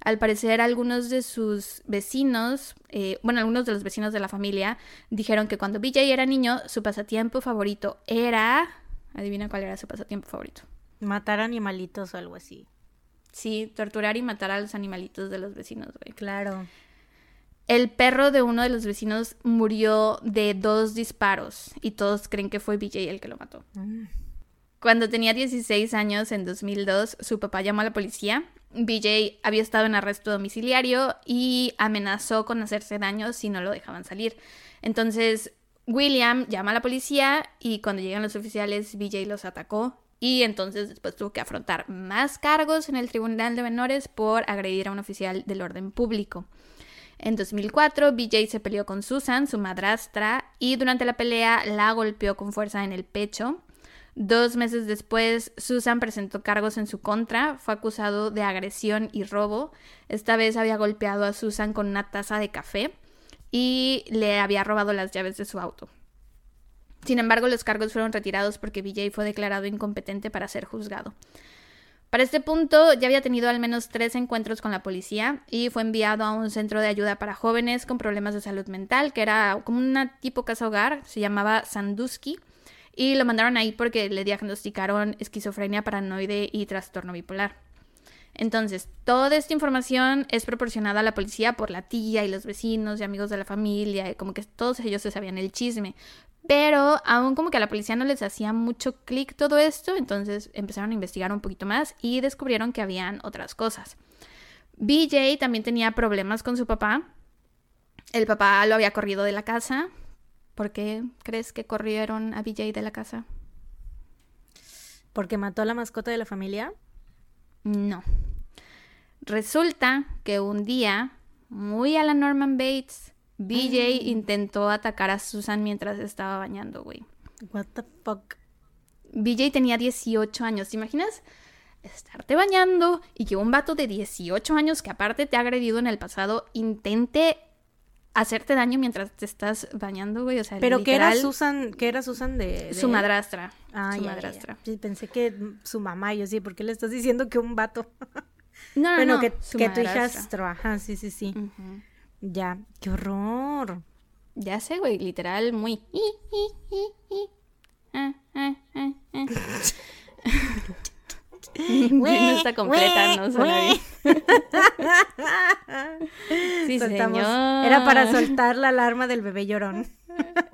Al parecer algunos de sus vecinos, eh, bueno, algunos de los vecinos de la familia dijeron que cuando BJ era niño, su pasatiempo favorito era... Adivina cuál era su pasatiempo favorito. Matar animalitos o algo así. Sí, torturar y matar a los animalitos de los vecinos, güey. Claro. El perro de uno de los vecinos murió de dos disparos y todos creen que fue BJ el que lo mató. Mm. Cuando tenía 16 años, en 2002, su papá llamó a la policía. BJ había estado en arresto domiciliario y amenazó con hacerse daño si no lo dejaban salir. Entonces, William llama a la policía y cuando llegan los oficiales, BJ los atacó y entonces después tuvo que afrontar más cargos en el Tribunal de Menores por agredir a un oficial del orden público. En 2004, BJ se peleó con Susan, su madrastra, y durante la pelea la golpeó con fuerza en el pecho. Dos meses después, Susan presentó cargos en su contra, fue acusado de agresión y robo. Esta vez había golpeado a Susan con una taza de café y le había robado las llaves de su auto. Sin embargo, los cargos fueron retirados porque BJ fue declarado incompetente para ser juzgado. Para este punto ya había tenido al menos tres encuentros con la policía y fue enviado a un centro de ayuda para jóvenes con problemas de salud mental, que era como una tipo casa hogar, se llamaba Sandusky, y lo mandaron ahí porque le diagnosticaron esquizofrenia paranoide y trastorno bipolar. Entonces, toda esta información es proporcionada a la policía por la tía y los vecinos y amigos de la familia, como que todos ellos se sabían el chisme. Pero aún como que a la policía no les hacía mucho clic todo esto, entonces empezaron a investigar un poquito más y descubrieron que habían otras cosas. BJ también tenía problemas con su papá. El papá lo había corrido de la casa. ¿Por qué crees que corrieron a BJ de la casa? Porque mató a la mascota de la familia. No. Resulta que un día, muy a la Norman Bates, BJ intentó atacar a Susan mientras estaba bañando, güey. What the fuck. BJ tenía 18 años. ¿Te imaginas? Estarte bañando y que un vato de 18 años que aparte te ha agredido en el pasado intente hacerte daño mientras te estás bañando, güey. O sea, Pero ¿qué era literal, Susan? ¿Qué era Susan de, de Su madrastra. Ah, su ya, ya, ya. madrastra. Sí, pensé que su mamá, yo sí, ¿por qué le estás diciendo que un vato? No, no, bueno, no, que, que tu hijastro, ajá, sí, sí, sí. Ya, qué horror. Ya sé, güey, literal, muy. (laughs) (laughs) No está completa, no suena bien. (laughs) Sí, Soltamos- señor. Era para soltar la alarma del bebé llorón.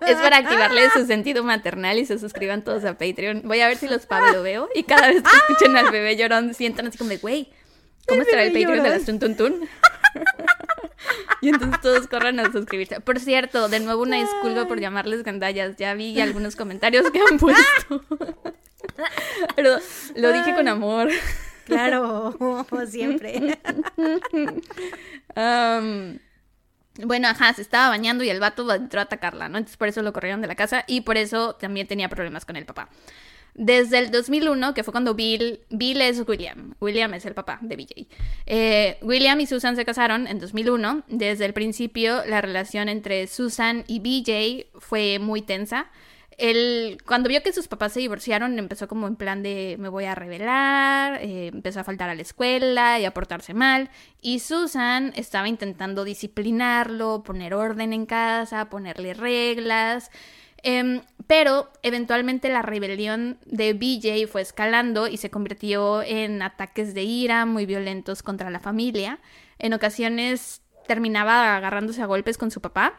Es para activarle su sentido maternal y se suscriban todos a Patreon. Voy a ver si los Pablo veo y cada vez que escuchen al bebé llorón sientan así como de, güey, ¿cómo estará el Patreon de llorón. las Tuntuntun? y entonces todos corran a suscribirse. Por cierto, de nuevo una disculpa por llamarles gandallas. Ya vi algunos comentarios que han puesto. (laughs) (laughs) Pero lo dije con amor. Claro, (laughs) siempre. Um, bueno, ajá, se estaba bañando y el vato entró a atacarla, ¿no? Entonces por eso lo corrieron de la casa y por eso también tenía problemas con el papá. Desde el 2001, que fue cuando Bill, Bill es William, William es el papá de BJ. Eh, William y Susan se casaron en 2001. Desde el principio, la relación entre Susan y BJ fue muy tensa. Él, cuando vio que sus papás se divorciaron, empezó como en plan de me voy a revelar, eh, empezó a faltar a la escuela y a portarse mal. Y Susan estaba intentando disciplinarlo, poner orden en casa, ponerle reglas. Em, pero eventualmente la rebelión de BJ fue escalando y se convirtió en ataques de ira muy violentos contra la familia. En ocasiones terminaba agarrándose a golpes con su papá,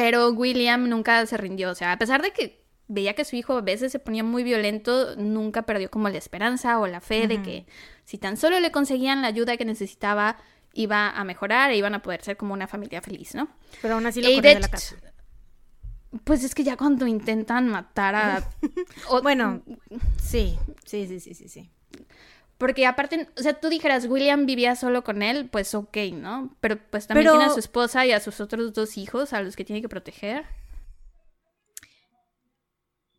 pero William nunca se rindió. O sea, a pesar de que veía que su hijo a veces se ponía muy violento, nunca perdió como la esperanza o la fe de que si tan solo le conseguían la ayuda que necesitaba, iba a mejorar e iban a poder ser como una familia feliz, ¿no? Pero aún así lo corrió de la casa. Pues es que ya cuando intentan matar a... (laughs) bueno, (laughs) sí, sí, sí, sí, sí, sí. Porque aparte, o sea, tú dijeras, William vivía solo con él, pues ok, ¿no? Pero pues también tiene a su esposa y a sus otros dos hijos a los que tiene que proteger.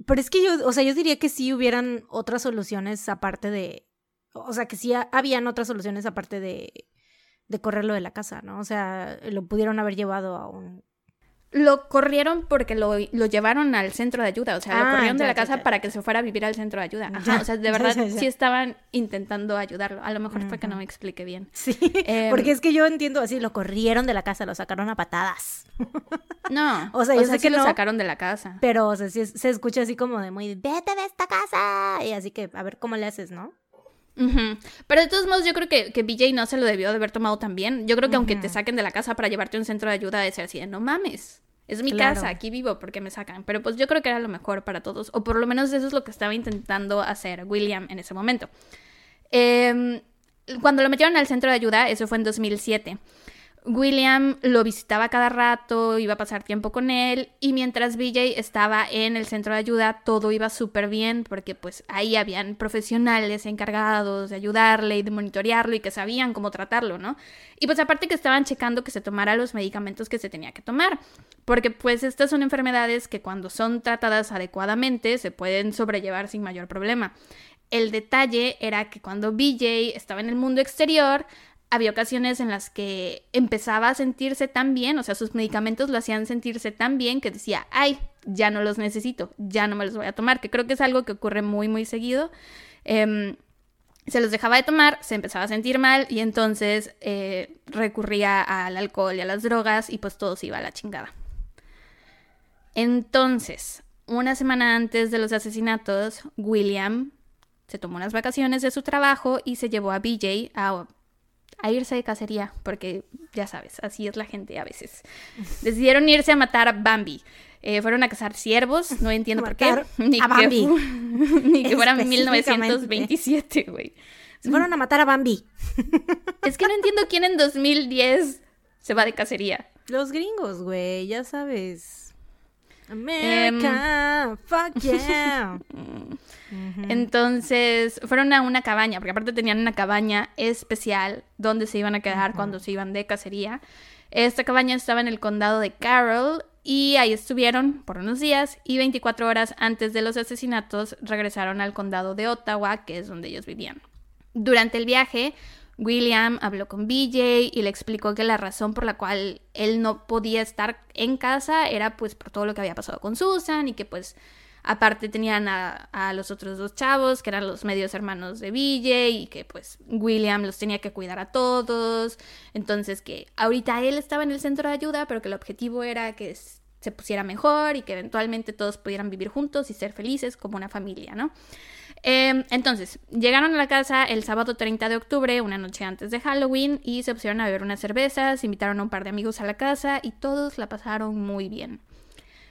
Pero es que yo, o sea, yo diría que sí hubieran otras soluciones aparte de... O sea, que sí habían otras soluciones aparte de, de correrlo de la casa, ¿no? O sea, lo pudieron haber llevado a un lo corrieron porque lo, lo, llevaron al centro de ayuda, o sea, lo ah, corrieron de la casa para que se fuera a vivir al centro de ayuda. o sea, de verdad sí estaban intentando ayudarlo. A lo mejor fue que no me expliqué bien. Sí, em, porque es que yo entiendo así, lo corrieron de la casa, lo sacaron a patadas. (laughs) No, (laughs) o sea, yo sé que lo sacaron de la casa. Pero, o sea, sí, se escucha así como de muy, vete de esta casa. Y así que, a ver cómo le haces, ¿no? Pero de todos modos, yo creo que, que BJ no se lo debió de haber tomado tan bien. Yo creo que aunque te saquen de la casa para llevarte a un centro de ayuda, de ser así de no mames. Es mi casa, aquí vivo porque me sacan. Pero pues yo creo que era lo mejor para todos. O por lo menos eso es lo que estaba intentando hacer William en ese momento. Em, cuando lo metieron al centro de ayuda, eso fue en 2007. William lo visitaba cada rato, iba a pasar tiempo con él y mientras BJ estaba en el centro de ayuda todo iba súper bien porque pues ahí habían profesionales encargados de ayudarle y de monitorearlo y que sabían cómo tratarlo, ¿no? Y pues aparte que estaban checando que se tomara los medicamentos que se tenía que tomar, porque pues estas son enfermedades que cuando son tratadas adecuadamente se pueden sobrellevar sin mayor problema. El detalle era que cuando BJ estaba en el mundo exterior, había ocasiones en las que empezaba a sentirse tan bien, o sea, sus medicamentos lo hacían sentirse tan bien que decía, ay, ya no los necesito, ya no me los voy a tomar, que creo que es algo que ocurre muy, muy seguido. Em, se los dejaba de tomar, se empezaba a sentir mal y entonces eh, recurría al alcohol y a las drogas y pues todo se iba a la chingada. Entonces, una semana antes de los asesinatos, William se tomó unas vacaciones de su trabajo y se llevó a BJ a a irse de cacería, porque ya sabes, así es la gente a veces. Decidieron irse a matar a Bambi. Eh, fueron a cazar ciervos, no entiendo por qué. (laughs) Ni a Bambi. Que, (laughs) ni que fuera 1927, güey. Se fueron a matar a Bambi. (laughs) Es que no entiendo quién en 2010 se va de cacería. Los gringos, güey, ya sabes. America, fuck yeah. (laughs) Entonces fueron a una cabaña, porque aparte tenían una cabaña especial donde se iban a quedar cuando se iban de cacería. Esta cabaña estaba en el condado de Carroll y ahí estuvieron por unos días y 24 horas antes de los asesinatos regresaron al condado de Ottawa, que es donde ellos vivían. Durante el viaje, William habló con BJ y le explicó que la razón por la cual él no podía estar en casa era pues por todo lo que había pasado con Susan y que pues Aparte tenían a, los otros dos chavos, que eran los medios hermanos de Ville, y que pues William los tenía que cuidar a todos. Entonces que ahorita él estaba en el centro de ayuda, pero que el objetivo era que se pusiera mejor y que eventualmente todos pudieran vivir juntos y ser felices como una familia, ¿no? Em, entonces, llegaron a la casa el sábado 30 de octubre, una noche antes de Halloween, y se pusieron a beber unas cervezas, invitaron a un par de amigos a la casa y todos la pasaron muy bien.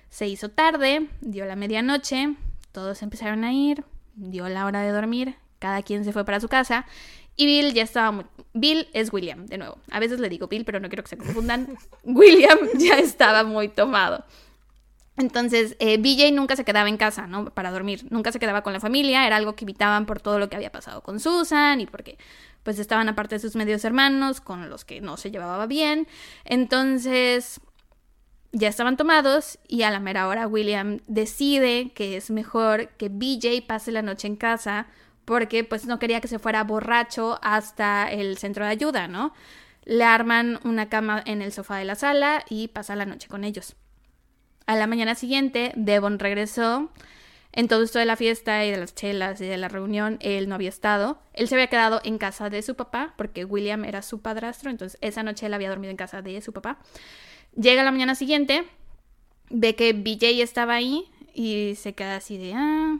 Se hizo tarde, dio la medianoche, todos empezaron a ir, dio la hora de dormir, cada quien se fue para su casa y Bill ya estaba muy... Bill es William, de nuevo. A veces le digo Bill, pero no quiero que se confundan. (laughs) William ya estaba muy tomado. Entonces, eh, BJ nunca se quedaba en casa, ¿no? Para dormir. Nunca se quedaba con la familia. Era algo que evitaban por todo lo que había pasado con Susan y porque, pues, estaban aparte de sus medios hermanos con los que no se llevaba bien. Entonces, ya estaban tomados y a la mera hora William decide que es mejor que BJ pase la noche en casa porque, pues, no quería que se fuera borracho hasta el centro de ayuda, ¿no? Le arman una cama en el sofá de la sala y pasa la noche con ellos. A la mañana siguiente, Devon regresó. En todo esto de la fiesta y de las chelas y de la reunión, él no había estado. Él se había quedado en casa de su papá, porque William era su padrastro, entonces esa noche él había dormido en casa de su papá. Llega la mañana siguiente, ve que BJ estaba ahí y se queda así de, ah,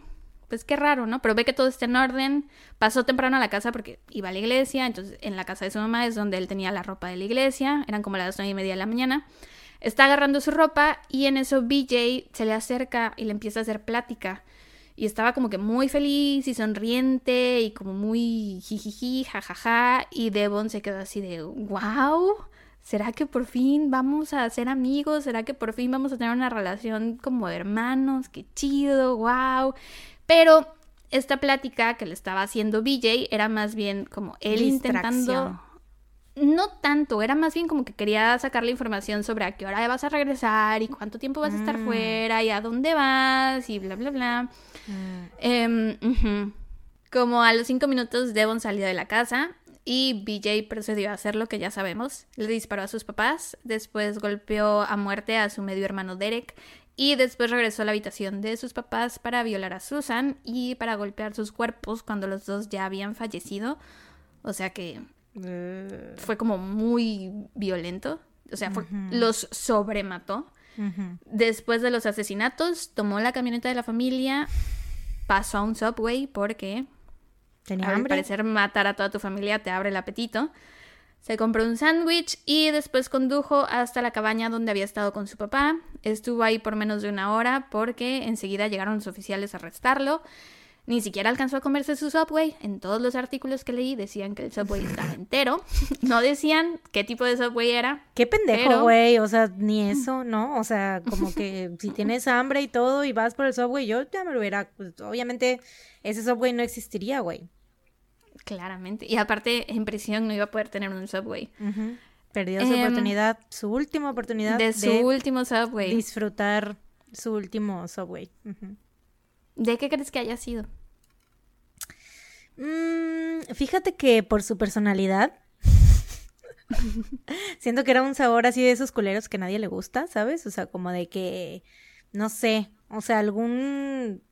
pues qué raro, ¿no? Pero ve que todo está en orden. Pasó temprano a la casa porque iba a la iglesia, entonces en la casa de su mamá es donde él tenía la ropa de la iglesia, eran como las nueve y media de la mañana. Está agarrando su ropa y en eso BJ se le acerca y le empieza a hacer plática. Y estaba como que muy feliz y sonriente y como muy jijiji, jajaja. Y Devon se quedó así de, wow, ¿será que por fin vamos a ser amigos? ¿Será que por fin vamos a tener una relación como hermanos? Qué chido, wow. Pero esta plática que le estaba haciendo BJ era más bien como él intentando no tanto, era más bien como que quería sacar la información sobre a qué hora vas a regresar y cuánto tiempo vas a estar mm. fuera y a dónde vas y bla, bla, bla. Mm. Em, como a los cinco minutos Devon salió de la casa y BJ procedió a hacer lo que ya sabemos. Le disparó a sus papás, después golpeó a muerte a su medio hermano Derek y después regresó a la habitación de sus papás para violar a Susan y para golpear sus cuerpos cuando los dos ya habían fallecido. O sea que Fue como muy violento. O sea, los sobremató. Después de los asesinatos, tomó la camioneta de la familia, pasó a un subway porque Tenía al parecer matar a toda tu familia te abre el apetito. Se compró un sándwich y después condujo hasta la cabaña donde había estado con su papá. Estuvo ahí por menos de una hora porque enseguida llegaron los oficiales a arrestarlo. Ni siquiera alcanzó a comerse su Subway. En todos los artículos que leí decían que el Subway estaba (laughs) entero. No decían qué tipo de Subway era. Qué pendejo, güey. O sea, ni eso, ¿no? O sea, como que si tienes hambre y todo y vas por el Subway, yo ya me lo hubiera... Pues, obviamente ese Subway no existiría, güey. Claramente. Y aparte, en prisión no iba a poder tener un Subway. Perdió su em, oportunidad, su última oportunidad. De su último Subway. Disfrutar su último Subway. ¿De qué crees que haya sido? Mm, fíjate que por su personalidad. (laughs) siento que era un sabor así de esos culeros que nadie le gusta, ¿sabes? O sea, como de que. No sé. O sea, algún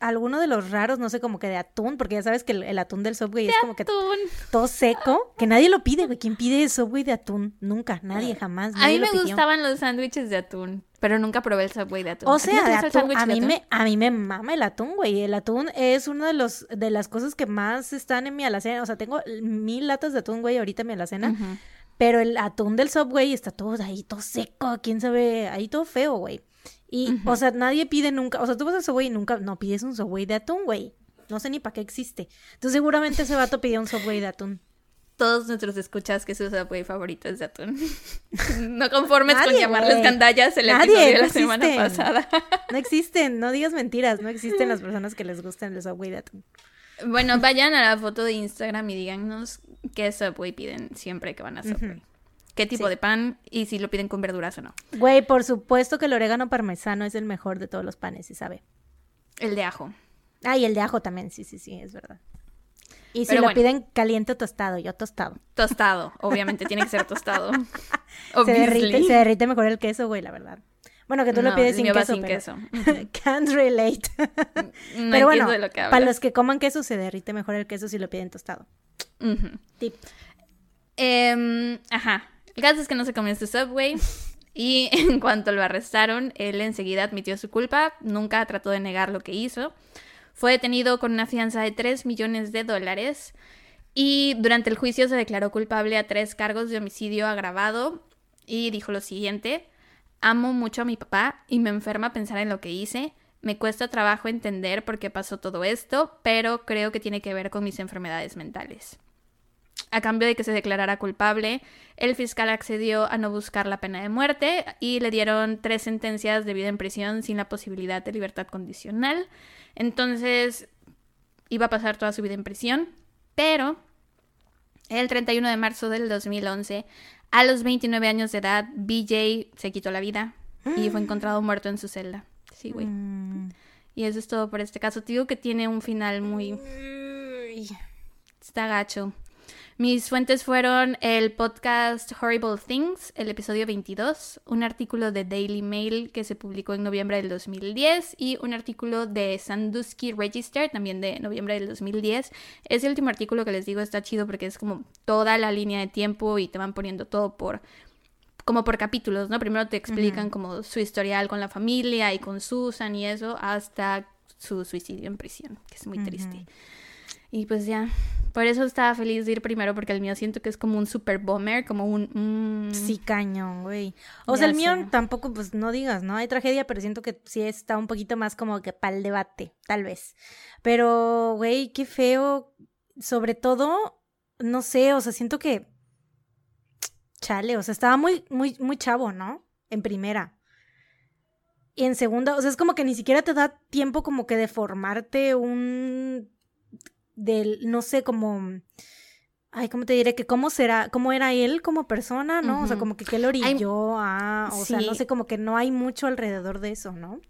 alguno de los raros, no sé, como que de atún, porque ya sabes que el, atún del Subway es como que todo seco, que nadie lo pide, güey. ¿Quién pide Subway de atún? Nunca, nadie, jamás. a mí me gustaban los sándwiches de atún, pero nunca probé el Subway de atún. O sea, a, mí me, a mí me mama el atún, güey. El atún es una de los de las cosas que más están en mi alacena. O sea, tengo mil latas de atún, güey, ahorita en mi alacena. Pero el atún del Subway está todo ahí, todo seco, quién sabe, ahí todo feo, güey. Y, o sea, nadie pide nunca, o sea, tú vas a Subway y nunca, no pides un Subway de atún, güey. No sé ni para qué existe. Entonces seguramente ese vato pidió un Subway de atún. Todos nuestros escuchas que su Subway favorito es de atún. (laughs) no conformes con llamarles gandallas el episodio de la semana pasada. (laughs) no existen, no digas mentiras, no existen las (laughs) personas que les gustan el Subway de atún. Bueno, vayan a la foto de Instagram y díganos qué Subway piden siempre que van a Subway qué tipo de pan y si lo piden con verduras o no. Güey, por supuesto que el orégano parmesano es el mejor de todos los panes, ¿sí sabe? El de ajo. Ah, y el de ajo también, sí, sí, sí, es verdad. Y si lo piden caliente o tostado, yo tostado. Tostado, obviamente tiene que ser tostado. (laughs) se, derrite, se derrite mejor el queso, güey, la verdad. Bueno, que tú lo pides sin queso. Sin queso. (laughs) Can't relate. (laughs) no pero bueno, de lo que para los que coman queso se derrite mejor el queso si lo piden tostado. Tip. Em, ajá. El caso es que no se comió este Subway. Y en cuanto lo arrestaron, él enseguida admitió su culpa, nunca trató de negar lo que hizo. Fue detenido con una fianza de 3 millones de dólares y durante el juicio se declaró culpable a tres cargos de homicidio agravado y dijo lo siguiente, amo mucho a mi papá y me enferma pensar en lo que hice. Me cuesta trabajo entender por qué pasó todo esto, pero creo que tiene que ver con mis enfermedades mentales. A cambio de que se declarara culpable, el fiscal accedió a no buscar la pena de muerte y le dieron tres sentencias de vida en prisión sin la posibilidad de libertad condicional. Entonces iba a pasar toda su vida en prisión, pero el 31 de marzo del 2011, a los 29 años de edad, BJ se quitó la vida y fue (gasps) encontrado muerto en su celda. Sí, güey. Mm. Y eso es todo por este caso. Te digo que tiene un final muy... Está gacho. Mis fuentes fueron el podcast Horrible Things, el episodio 22, un artículo de Daily Mail que se publicó en noviembre del 2010 y un artículo de Sandusky Register también de noviembre del 2010. Ese último artículo que les digo está chido porque es como toda la línea de tiempo y te van poniendo todo por como por capítulos, ¿no? Primero te explican como su historial con la familia y con Susan y eso hasta su suicidio en prisión, que es muy triste. Y pues ya, por eso estaba feliz de ir primero, porque el mío siento que es como un super bomber, como un... mm, Sí, cañón, güey. O sea, el mío sé. tampoco, pues no digas, ¿no? Hay tragedia, pero siento que sí está un poquito más como que para el debate, tal vez. Pero, güey, qué feo. Sobre todo, no sé, o sea, siento que. Chale, o sea, estaba muy, muy, muy chavo, ¿no? En primera. Y en segunda, o sea, es como que ni siquiera te da tiempo como que de formarte un. Del, no sé, como. Ay, ¿cómo te diré? Que cómo será, cómo era él como persona, ¿no? O sea, como que qué lo orilló a, o sea, no sé, como que no hay mucho alrededor de eso, ¿no?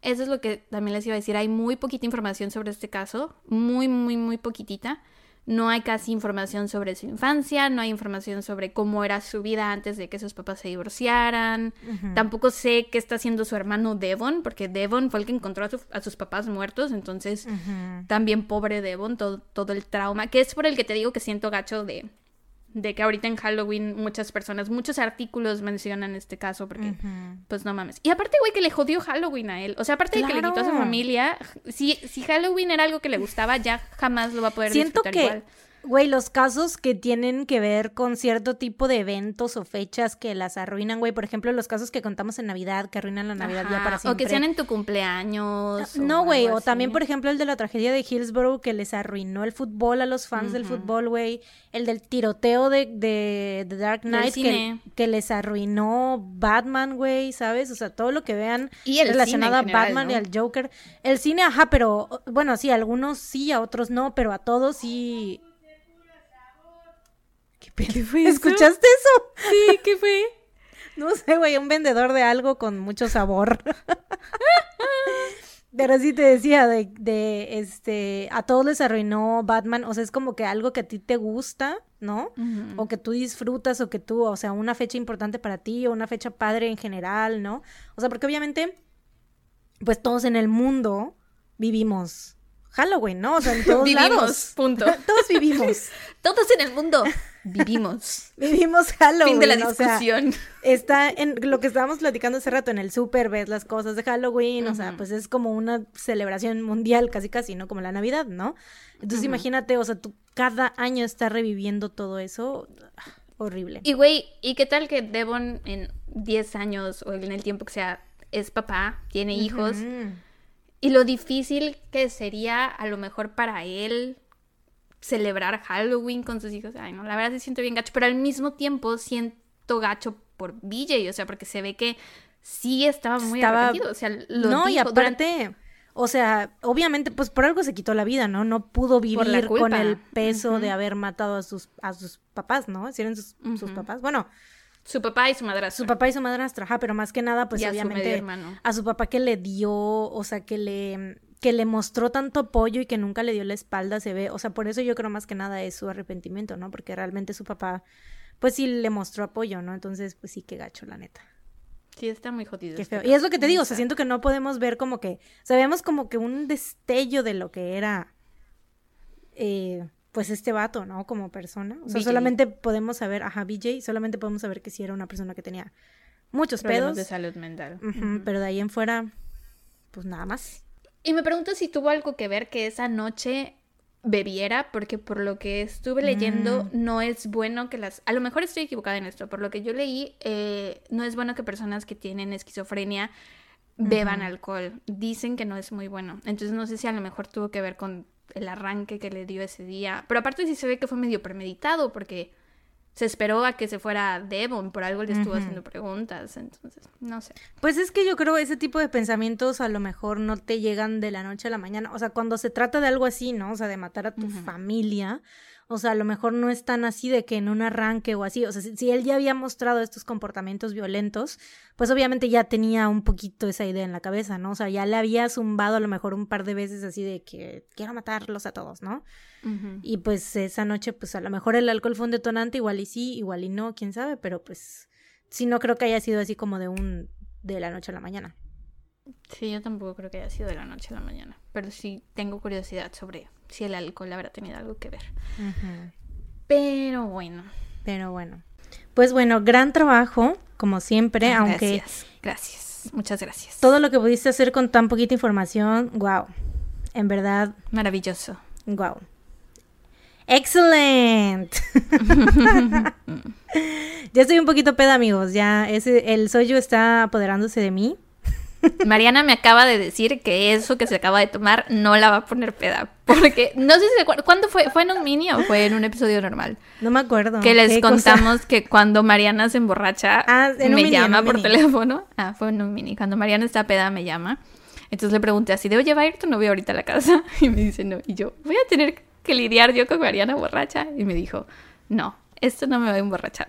Eso es lo que también les iba a decir. Hay muy poquita información sobre este caso, muy, muy, muy poquitita. No hay casi información sobre su infancia, no hay información sobre cómo era su vida antes de que sus papás se divorciaran. Tampoco sé qué está haciendo su hermano Devon, porque Devon fue el que encontró a, su- a sus papás muertos, entonces también pobre Devon, todo, todo el trauma, que es por el que te digo que siento gacho de, de que ahorita en Halloween muchas personas, muchos artículos mencionan este caso, porque pues no mames. Y aparte, güey, que le jodió Halloween a él. O sea, aparte de que le quitó a su familia, si, si Halloween era algo que le gustaba, ya jamás lo va a poder Siento disfrutar que, igual. Güey, los casos que tienen que ver con cierto tipo de eventos o fechas que las arruinan, güey, por ejemplo, los casos que contamos en Navidad, que arruinan la Navidad ya Ajá, para siempre. O que sean en tu cumpleaños. No, güey, o también, por ejemplo, el de la tragedia de Hillsborough que les arruinó el fútbol a los fans del fútbol, güey. El del tiroteo de, de, de Dark Knight que, que les arruinó Batman, güey, ¿sabes? O sea, todo lo que vean Y el relacionado a general, Batman y al Joker. El cine, ajá, pero bueno, sí, a algunos sí, a otros no, pero a todos sí. ¿Qué, pedo? fue eso? ¿Escuchaste eso? Sí, ¿qué fue? No sé, güey, un vendedor de algo con mucho sabor. (laughs) Pero sí te decía, de, de, este, a todos les arruinó Batman, o sea, es como que algo que a ti te gusta, ¿no? O que tú disfrutas, o que tú, o sea, una fecha importante para ti, o una fecha padre en general, ¿no? O sea, porque obviamente, pues todos en el mundo vivimos Halloween, ¿no? O sea, en todos (laughs) Vivimos, lados. punto. (laughs) Todos vivimos. Todos en el mundo vivimos. (laughs) Vivimos Halloween. fin de la o sea, discusión. está en lo que estábamos platicando hace rato en el súper, ves las cosas de Halloween, o sea, pues es como una celebración mundial casi casi, ¿no? Como la Navidad, ¿no? Entonces imagínate, o sea, tú cada año estás reviviendo todo eso, ah, horrible. Y güey, ¿y qué tal que Devon en 10 años o en el tiempo que sea es papá, tiene hijos? Y lo difícil que sería a lo mejor para él celebrar Halloween con sus hijos. Ay, no, la verdad se siento bien gacho, pero al mismo tiempo siento gacho por BJ, o sea, porque se ve que sí estaba muy Estaba- arrepentido, o sea, lo no, y durante- aparte, o sea, obviamente, pues por algo se quitó la vida, ¿no? No pudo vivir con el peso de haber matado a sus, a sus papás, ¿no? Si eran sus, sus papás. Bueno, su papá y su madrastra. su papá y su madrastra, ajá, pero más que nada, pues y a su medio obviamente hermano. a su papá que le dio, o sea, que le que le mostró tanto apoyo y que nunca le dio la espalda, se ve, o sea, por eso yo creo más que nada es su arrepentimiento, ¿no? Porque realmente su papá, pues sí le mostró apoyo, ¿no? Entonces, pues sí, qué gacho, la neta. Sí, está muy jodido. Qué este feo. Y es lo que te digo, o sea, siento que no podemos ver como que, o sea, vemos como que un destello de lo que era, eh, pues este vato, ¿no? Como persona. O sea, BJ. solamente podemos saber, ajá, BJ, solamente podemos saber que sí era una persona que tenía muchos Problemas pedos, de salud mental. pero de ahí en fuera, pues nada más. Y me pregunto si tuvo algo que ver que esa noche bebiera, porque por lo que estuve leyendo, Mm. no es bueno que las... A lo mejor estoy equivocada en esto, por lo que yo leí, eh, no es bueno que personas que tienen esquizofrenia beban alcohol. Dicen que no es muy bueno. Entonces no sé si a lo mejor tuvo que ver con el arranque que le dio ese día. Pero aparte sí se ve que fue medio premeditado porque se esperó a que se fuera Devon, por algo le estuvo haciendo preguntas, entonces, no sé. Pues es que yo creo ese tipo de pensamientos a lo mejor no te llegan de la noche a la mañana, o sea, cuando se trata de algo así, ¿no? O sea, de matar a tu familia, o sea, a lo mejor no es tan así de que en un arranque o así, o sea, si, él ya había mostrado estos comportamientos violentos, pues obviamente ya tenía un poquito esa idea en la cabeza, ¿no? O sea, ya le había zumbado a lo mejor un par de veces así de que quiero matarlos a todos, ¿no? Y pues esa noche, pues a lo mejor el alcohol fue un detonante, igual y sí, igual y no, quién sabe, pero pues sí, no creo que haya sido así como de un, de la noche a la mañana. Sí, yo tampoco creo que haya sido de la noche a la mañana, pero sí tengo curiosidad sobre si el alcohol habrá tenido algo que ver. Pero bueno. Pero bueno. Pues bueno, gran trabajo, como siempre, aunque... Gracias, gracias, muchas gracias. Todo lo que pudiste hacer con tan poquita información, wow. En verdad. Maravilloso. Wow. Excelente. (laughs) (laughs) ya estoy un poquito peda, amigos. Ya ese, el soyo está apoderándose de mí. Mariana me acaba de decir que eso que se acaba de tomar no la va a poner peda. Porque no sé si se. ¿Cuándo fue? ¿Fue en un mini o fue en un episodio normal? No me acuerdo. Que les contamos que cuando Mariana se emborracha, ah, me llama por teléfono. Ah, fue en un mini. Cuando Mariana está peda, me llama. Entonces le pregunté así: ¿Debo llevar tu novio ahorita a la casa? (laughs) Y me dice: No. Y yo, voy a tener que lidiar yo con Mariana borracha. Y me dijo: No, esto no me va a emborrachar.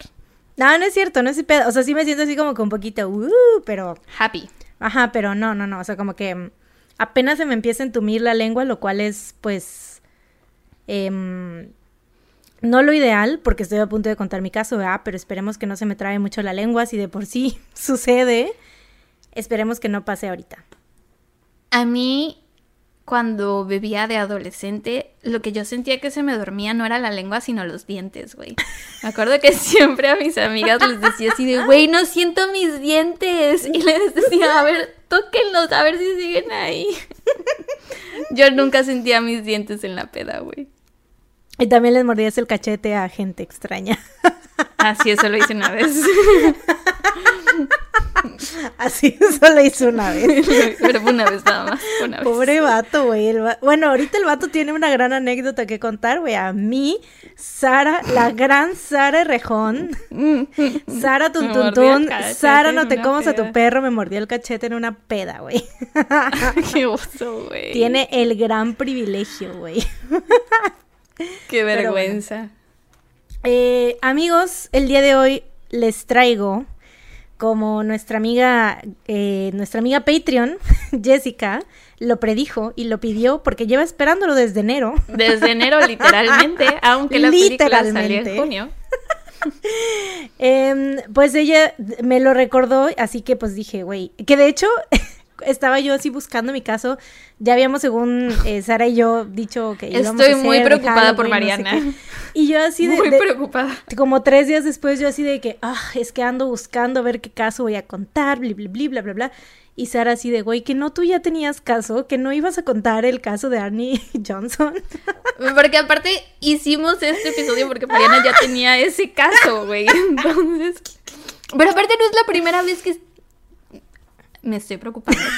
No, no es cierto, no es pedo. O sea, sí me siento así como con un poquito, uh, pero. Happy. Ajá, pero no, no, no. O sea, como que apenas se me empieza a entumir la lengua, lo cual es, pues. Em, no lo ideal, porque estoy a punto de contar mi caso, ¿verdad? Pero esperemos que no se me trabe mucho la lengua. Si de por sí (laughs) sucede, esperemos que no pase ahorita. A mí cuando bebía de adolescente, lo que yo sentía que se me dormía no era la lengua, sino los dientes, güey. Me acuerdo que (laughs) siempre a mis amigas les decía así de, güey, no siento mis dientes. Y les decía, a ver, tóquenlos, a ver si siguen ahí. (laughs) yo nunca sentía mis dientes en la peda, güey. Y también les mordías el cachete a gente extraña. Así, eso lo hice una vez. (laughs) (laughs) Así solo hizo una vez. (laughs) Pero una vez nada más. Pobre vato, güey. Bueno, ahorita el vato tiene una gran anécdota que contar, güey. A mí, Sara, la gran Sara Rejón. Sara Tuntuntun. Sara, no te comas a tu perro. Me mordió el cachete en una peda, güey. (laughs) Qué oso, güey. Tiene el gran privilegio, güey. Qué vergüenza. Eh, amigos, el día de hoy les traigo como nuestra amiga, eh, nuestra amiga Patreon, (laughs) Jessica, lo predijo y lo pidió porque lleva esperándolo desde enero. Desde enero, (laughs) literalmente, aunque la película salió en junio. (laughs) Em, pues ella me lo recordó, así que pues dije, güey, que de hecho estaba yo así buscando mi caso. Ya habíamos, según eh, Sara y yo, dicho que íbamos Estoy muy preocupada por Mariana. y yo así de... Muy preocupada. Como tres días después, yo así de que, ah, es que ando buscando a ver qué caso voy a contar, bla, bla, bla, bla, bla. Y Sara así de, güey, que no tú ya tenías caso, que no ibas a contar el caso de Arnie (laughs) Johnson. (laughs) Porque aparte hicimos este episodio porque Mariana ya tenía ese caso, güey. (laughs) Entonces... Pero aparte no es la primera vez que me estoy preocupando. (laughs)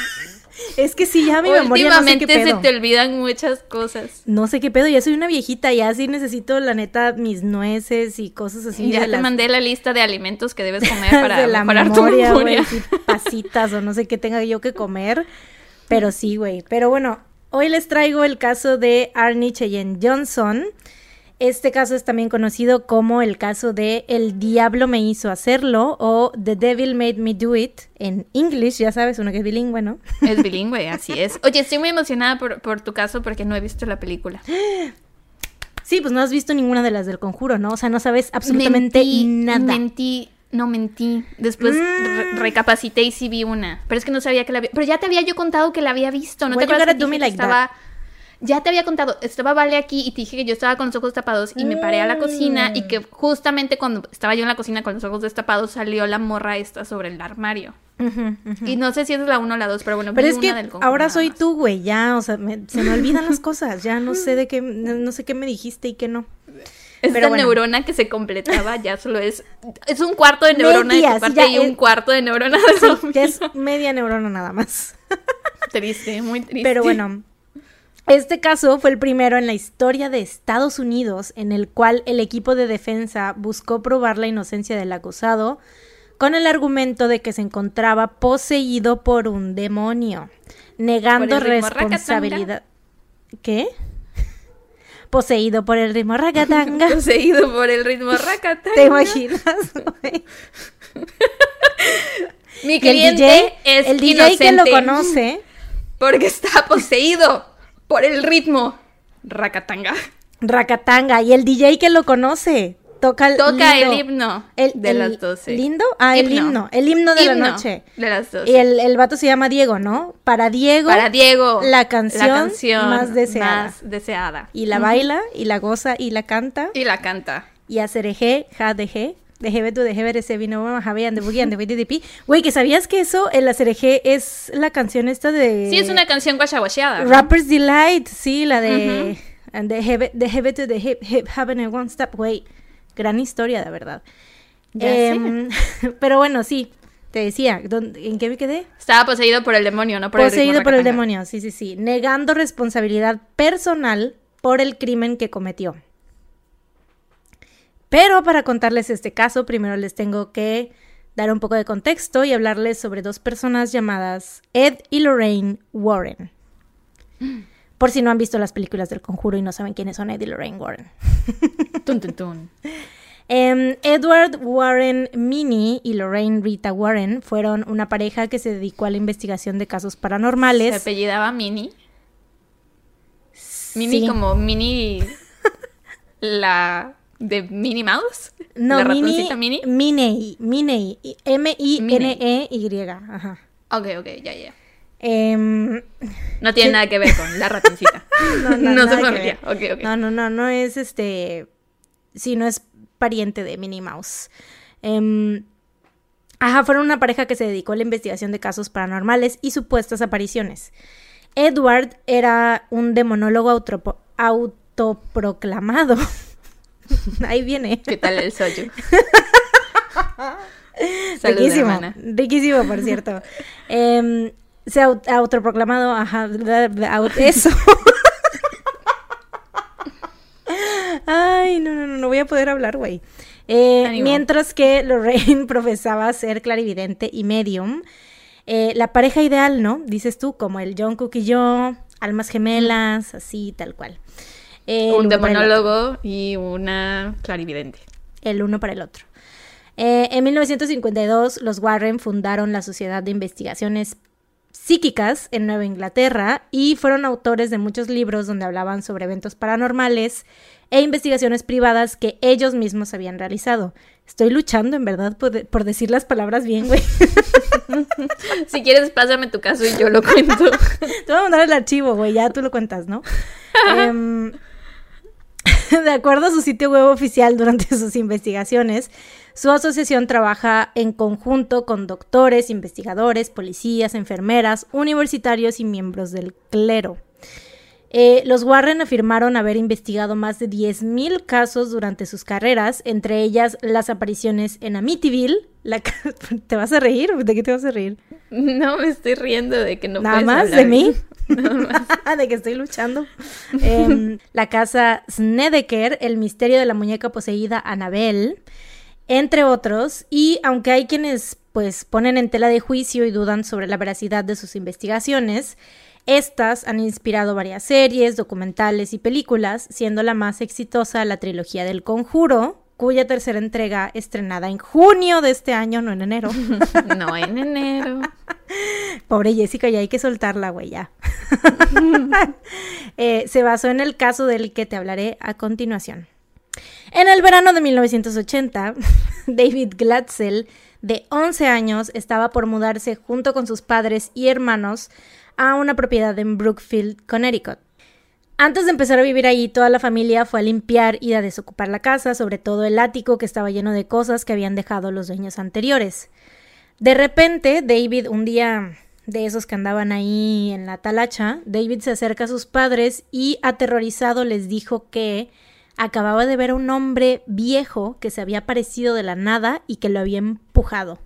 Es que sí, ya mi memoria no sé qué pedo. se te olvidan muchas cosas. No sé qué pedo, ya soy una viejita, ya sí necesito, la neta, mis nueces y cosas así. Ya te mandé la lista de alimentos que debes (laughs) comer para la mejorar tu memoria. pasitas o no sé qué tenga yo que comer. Pero sí, güey. Pero bueno, hoy les traigo el caso de Arnie Cheyenne Johnson. Este caso es también conocido como el caso de El diablo me hizo hacerlo o The Devil Made Me Do It en English, ya sabes, uno que es bilingüe, ¿no? Es bilingüe, así es. Oye, estoy muy emocionada por, tu caso porque no he visto la película. (gasps) Sí, pues no has visto ninguna de las del conjuro, ¿no? O sea, no sabes absolutamente nada. Mentí, no mentí. Después mm. recapacité y sí vi una. Pero es que no sabía que la había. Pero ya te había yo contado que la había visto. ¿No te acuerdas que, que estaba ya te había contado, estaba Vale aquí y te dije que yo estaba con los ojos tapados y me paré a la cocina y que justamente cuando estaba yo en la cocina con los ojos destapados salió la morra esta sobre el armario. Y no sé si es la 1 o la 2, pero bueno, pero es que ahora soy tú, güey, ya, o sea, se me olvidan las cosas, ya no sé de qué, no sé qué me dijiste y qué no. Esta neurona que se completaba ya solo es. Es un cuarto de neurona de tu parte y un cuarto de neurona de Ya es media neurona nada más. (laughs) Triste, muy triste. Pero bueno, Este caso fue el primero en la historia de Estados Unidos en el cual el equipo de defensa buscó probar la inocencia del acusado con el argumento de que se encontraba poseído por un demonio, negando ¿Por el ritmo responsabilidad. ¿Qué? (laughs) Poseído por el ritmo racatanga. (laughs) Poseído por el ritmo racatanga. ¿Te imaginas? Mi Y el cliente DJ, es el DJ que lo inocente conoce, Porque está poseído por el ritmo racatanga. racatanga, y el DJ que lo conoce, toca el Toca lindo. el himno El- de el las 12. ¿Lindo? Ah, el Himno. El himno de la noche. De las 12. Y el, el vato se llama Diego, ¿no? Para Diego. Para Diego. la canción más deseada. más deseada. Y la baila, y la goza, y la canta. Y la canta. Y a cereje, ja de je. De jebe tu de jebe ese vino mamá jabe ande bugi ande bugi dipi. Güey, que sabías que eso, el acereje es la canción esta de. Sí, es una canción guachaguacheada. Rapper's Delight, sí, la de. and De hip hip having a one step. Güey, gran historia, de verdad. Ya sé. Em, (laughs) pero bueno, sí. Te decía, ¿dónde- ¿en qué me quedé? Estaba poseído por el demonio, no por el Poseído por el demonio, sí, sí, sí. Negando responsabilidad personal por el crimen que cometió. Pero para contarles este caso, primero les tengo que dar un poco de contexto y hablarles sobre dos personas llamadas Ed y Lorraine Warren. (gasps) Por si no han visto las películas del conjuro y no saben quiénes son Ed y Lorraine Warren. (laughs) Tun, tun, tun. Em, Edward Warren Minnie y Lorraine Rita Warren fueron una pareja que se dedicó a la investigación de casos Se paranormales. apellidaba Mini. Mini Sí. como Mini. (laughs) la de Minnie Mouse. No, la ratoncita Mini. Minnie, Minnie, M-I-N-E-Y, ajá. Ok, ok, ya, ya. Em, No tiene nada que ver con la ratoncita. (laughs) no, no, no, familia. ver. Ok, ok. No, no, no, no es este, sí, no es pariente de Minnie Mouse. Em, ajá, fueron una pareja que se dedicó a la investigación de casos paranormales y supuestas apariciones. Edward era un demonólogo autoproclamado. (laughs) (laughs) Ahí viene. ¿Qué tal el soju? (laughs) Salud, riquísimo, hermana. riquísimo, por cierto. Em, se ha aut- autoproclamado, ajá, aut- eso. (laughs) Ay, no, no, no, no voy a poder hablar, güey. Eh, mientras que Lorraine profesaba ser clarividente y medium, eh, la pareja ideal, ¿no? Dices tú, como el John Cook y yo, almas gemelas, así, tal cual. El Un demonólogo y una clarividente. el uno para el otro. Eh, en 1952, los Warren fundaron la Sociedad de Investigaciones Psíquicas en Nueva Inglaterra y fueron autores de muchos libros donde hablaban sobre eventos paranormales e investigaciones privadas que ellos mismos habían realizado. Estoy luchando, en verdad, por, de- por decir las palabras bien, güey. (laughs) Si quieres, pásame tu caso y yo lo cuento. (laughs) Te voy a mandar el archivo, güey, ya tú lo cuentas, ¿no? (laughs) Em, (laughs) de acuerdo a su sitio web oficial durante (laughs) sus investigaciones, su asociación trabaja en conjunto con doctores, investigadores, policías, enfermeras, universitarios y miembros del clero. Eh, los Warren afirmaron haber investigado más de 10.000 casos durante sus carreras, entre ellas las apariciones en Amityville. La (laughs) ¿Te vas a reír? ¿De qué te vas a reír? No me estoy riendo de que no Nada puedes más hablar. de mí. (laughs) De que estoy luchando. Em, la casa Snedeker, el misterio de la muñeca poseída Annabelle, entre otros. Y aunque hay quienes pues ponen en tela de juicio y dudan sobre la veracidad de sus investigaciones, estas han inspirado varias series, documentales y películas, siendo la más exitosa la trilogía del Conjuro, cuya tercera entrega estrenada en junio de este año, no en enero. (laughs) No en enero. (laughs) Pobre Jessica, ya hay que soltarla, güey, ya. (laughs) Eh, se basó en el caso del que te hablaré a continuación. En el verano de 1980, David Glatzel, de 11 años, estaba por mudarse junto con sus padres y hermanos a una propiedad en Brookfield, Connecticut. Antes de empezar a vivir ahí, toda la familia fue a limpiar y a desocupar la casa, sobre todo el ático que estaba lleno de cosas que habían dejado los dueños anteriores. De repente, David, un día de esos que andaban ahí en la talacha, David se acerca a sus padres y aterrorizado les dijo que acababa de ver a un hombre viejo que se había aparecido de la nada y que lo había empujado.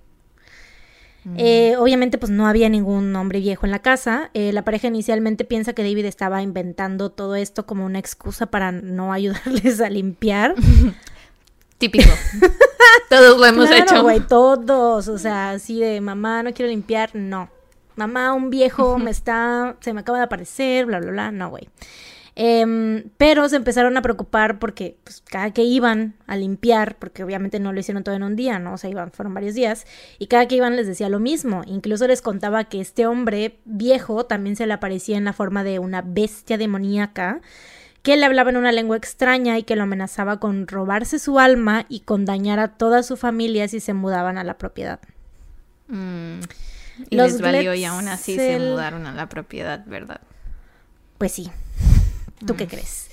Eh, obviamente, pues no había ningún hombre viejo en la casa. Eh, la pareja inicialmente piensa que David estaba inventando todo esto como una excusa para no (laughs) ayudarles a limpiar. (laughs) Típico. todos lo hemos Claro, hecho. güey, todos. O sea, así de mamá, no quiero limpiar, no. Mamá, un viejo (laughs) me está, se me acaba de aparecer, bla, bla, bla. No, güey. Em, pero se empezaron a preocupar porque pues, cada que iban a limpiar, porque obviamente no lo hicieron todo en un día, ¿no? O sea, iban, fueron varios días, y cada que iban les decía lo mismo. Incluso les contaba que este hombre viejo también se le aparecía en la forma de una bestia demoníaca que le hablaba en una lengua extraña y que lo amenazaba con robarse su alma y con dañar a toda su familia si se mudaban a la propiedad. Mm, Y Los les valió y aún así se mudaron a la propiedad, ¿verdad? Pues sí. ¿Tú qué crees?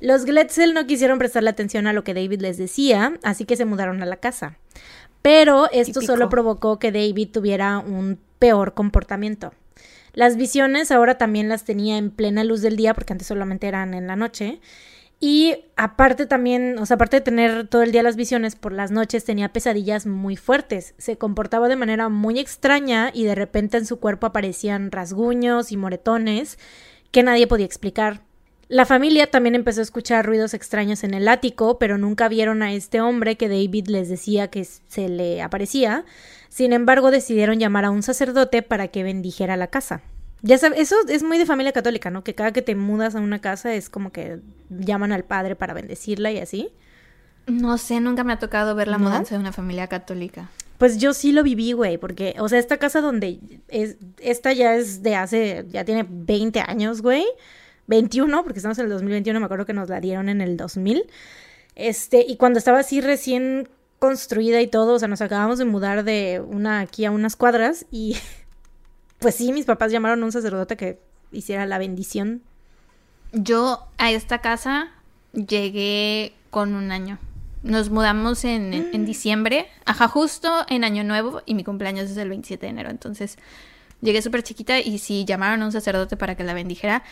Los Gletzel no quisieron prestarle atención a lo que David les decía, así que se mudaron a la casa. Pero esto Típico. solo provocó que David tuviera un peor comportamiento. Las visiones ahora también las tenía en plena luz del día, porque antes solamente eran en la noche. Y aparte también, o sea, aparte de tener todo el día las visiones, por las noches tenía pesadillas muy fuertes. Se comportaba de manera muy extraña y de repente en su cuerpo aparecían rasguños y moretones que nadie podía explicar. La familia también empezó a escuchar ruidos extraños en el ático, pero nunca vieron a este hombre que David les decía que se le aparecía. Sin embargo, decidieron llamar a un sacerdote para que bendijera la casa. Ya sabes, eso es muy de familia católica, ¿no? Que cada que te mudas a una casa es como que llaman al padre para bendecirla y así. No sé, nunca me ha tocado ver la ¿No? mudanza de una familia católica. Pues yo sí lo viví, güey, porque, o sea, esta casa donde es, esta ya es de hace, ya tiene 20 años, güey, 21, porque estamos en el 2021, me acuerdo que nos la dieron en el 2000, este, y cuando estaba así recién construida y todo, o sea, nos acabamos de mudar de una aquí a unas cuadras y, (laughs) pues sí, mis papás llamaron a un sacerdote que hiciera la bendición. Yo a esta casa llegué con un año. Nos mudamos en, en- en diciembre, ajá, justo en Año Nuevo y mi cumpleaños es el 27 de enero. Entonces llegué súper chiquita y si llamaron a un sacerdote para que la bendijera,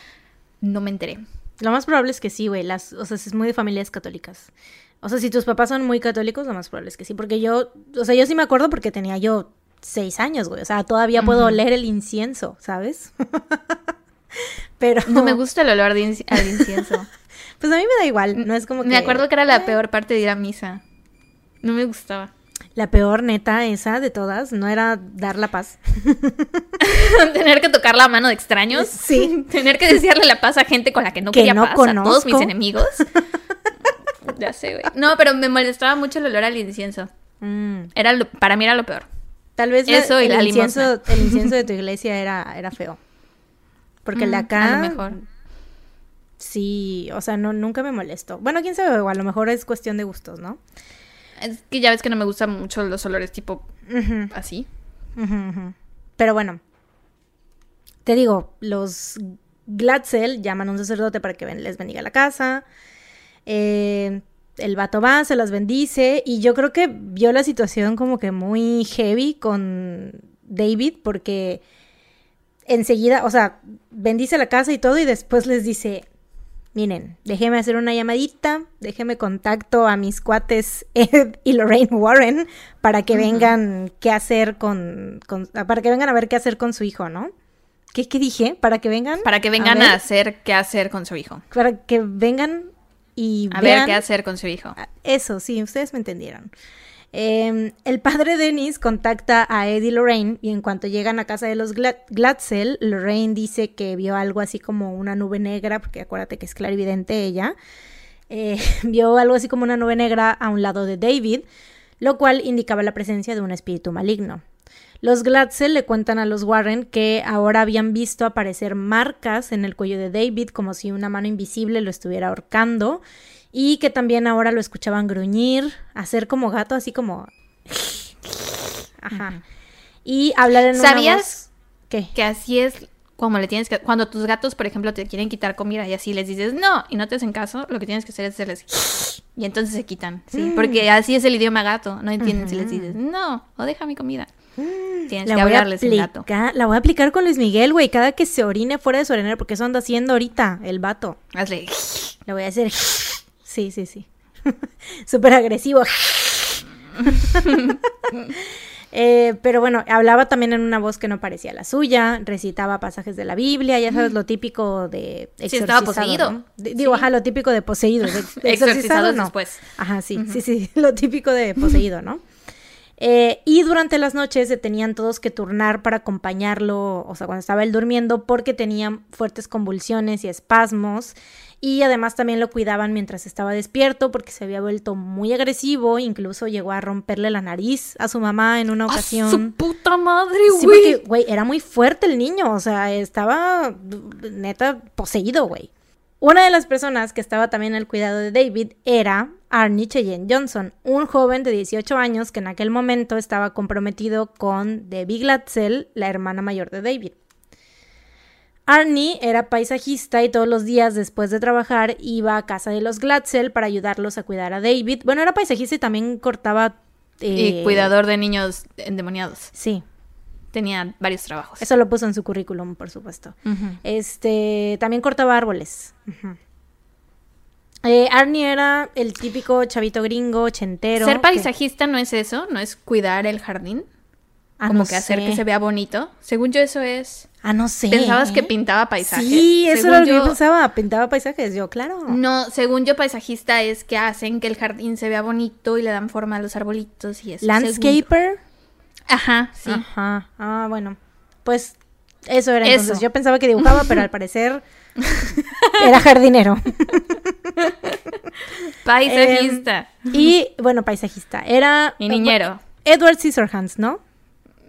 no me enteré. Lo más probable es que sí, güey, las, o sea, es muy de familias católicas. O sea, si tus papás son muy católicos, lo más probable es que sí, porque yo, o sea, yo sí me acuerdo porque tenía yo seis años, güey, o sea, todavía puedo Ujú. oler el incienso, ¿sabes? (laughs) Pero, No me gusta el olor de al incienso. (laughs) pues a mí me da igual, no es como que... Me acuerdo que era la peor parte de ir a misa. No me gustaba. La peor neta esa de todas, no era dar la paz. (laughs) Tener que tocar la mano de extraños. Sí. (laughs) Tener que desearle la paz a gente con la que no Que quería no paz, a todos mis conozco. enemigos. (laughs) ya sé, güey. No, pero me molestaba mucho el olor al incienso. Mm, Era lo- para mí era lo peor. Tal vez la- Eso y el, la incienso, limosna. el incienso de tu iglesia era, era feo. Porque el de Mm, acá... A lo mejor. Sí, o sea, no, nunca me molestó. Bueno, quién sabe, a lo mejor es cuestión de gustos, ¿no? Es que ya ves que no me gustan mucho los olores tipo así. Pero bueno, te digo, los Glatzel llaman a un sacerdote para que les bendiga la casa. Eh, el vato va, se las bendice. Y yo creo que vio la situación como que muy heavy con David, porque enseguida, o sea, bendice la casa y todo, y después les dice. Miren, déjeme hacer una llamadita, déjeme contacto a mis cuates (laughs) Ed y Lorraine Warren para que vengan qué hacer con, con- para que vengan a ver qué hacer con su hijo, ¿no? ¿Qué, qué dije? Para que vengan Para que vengan a, hacer qué hacer con su hijo. para que vengan y A ver qué hacer con su hijo. Ah, Eso, sí, ustedes me entendieron. Eh, el padre Dennis contacta a Ed y Lorraine y en cuanto llegan a casa de los Gla- Glatzel, Lorraine dice que vio algo así como una nube negra, porque acuérdate que es clarividente ella, eh, (laughs) vio algo así como una nube negra a un lado de David, lo cual indicaba la presencia de un espíritu maligno. Los Glatzel le cuentan a los Warren que ahora habían visto aparecer marcas en el cuello de David como si una mano invisible lo estuviera ahorcando y que también ahora lo escuchaban gruñir, hacer como gato, así como... Ajá. Y hablar en una ¿Sabías voz- ¿Qué? Que así es como le tienes que... Cuando tus gatos, por ejemplo, te quieren quitar comida y así les dices no y no te hacen caso, lo que tienes que hacer es hacerles... Y entonces se quitan, sí. Mm. Porque así es el idioma gato. No entienden si les dices no o deja mi comida. Tienes La que voy, a hablarles en gato. la voy a aplicar con Luis Miguel, güey. Cada que se orine fuera de su orinero, porque eso anda haciendo ahorita el vato. Hazle... Le voy a hacer. Sí, sí, sí. (laughs) Súper agresivo. (laughs) Eh, pero bueno, hablaba también en una voz que no parecía la suya, recitaba pasajes de la Biblia, ya sabes, lo típico de Sí, estaba poseído. Digo, ajá, lo típico de poseído. de- (laughs) Exorcizado no. después. Ajá, sí, sí, sí, lo típico de poseído, ¿no? Eh, y durante las noches se tenían todos que turnar para acompañarlo, o sea, cuando estaba él durmiendo, porque tenía fuertes convulsiones y espasmos. Y además también lo cuidaban mientras estaba despierto, porque se había vuelto muy agresivo, incluso llegó a romperle la nariz a su mamá en una ¡A ocasión. su puta madre, Sí, güey! porque, güey, era muy fuerte el niño, o sea, estaba neta poseído, güey. Una de las personas que estaba también al cuidado de David era Arnie Cheyenne Johnson, un joven de 18 años que en aquel momento estaba comprometido con Debbie Glatzel, la hermana mayor de David. Arnie era paisajista y todos los días después de trabajar iba a casa de los Glatzel para ayudarlos a cuidar a David. Bueno, era paisajista y también cortaba... Y eh, cuidador de niños endemoniados. Sí, Tenía varios trabajos. eso lo puso en su currículum, por supuesto. Este, también cortaba árboles. Eh, Arnie era el típico chavito gringo, ochentero. Ser que- paisajista no es eso, no es cuidar el jardín, Ah, como no que hacer sé. que se vea bonito. Según yo eso es... Ah, no sé. ¿Pensabas que pintaba paisajes? Sí, eso Según era lo que yo pensaba. Pintaba paisajes, yo, claro. No, según yo paisajista es que hacen que el jardín se vea bonito y le dan forma a los arbolitos y eso. Landscaper. Ajá, sí. Ajá. Ah, bueno. Pues eso era Eso. entonces. Yo pensaba que dibujaba, pero al parecer (laughs) era jardinero. (laughs) Paisajista. Y bueno, paisajista. Era. y niñero. Edward Scissorhands, ¿no?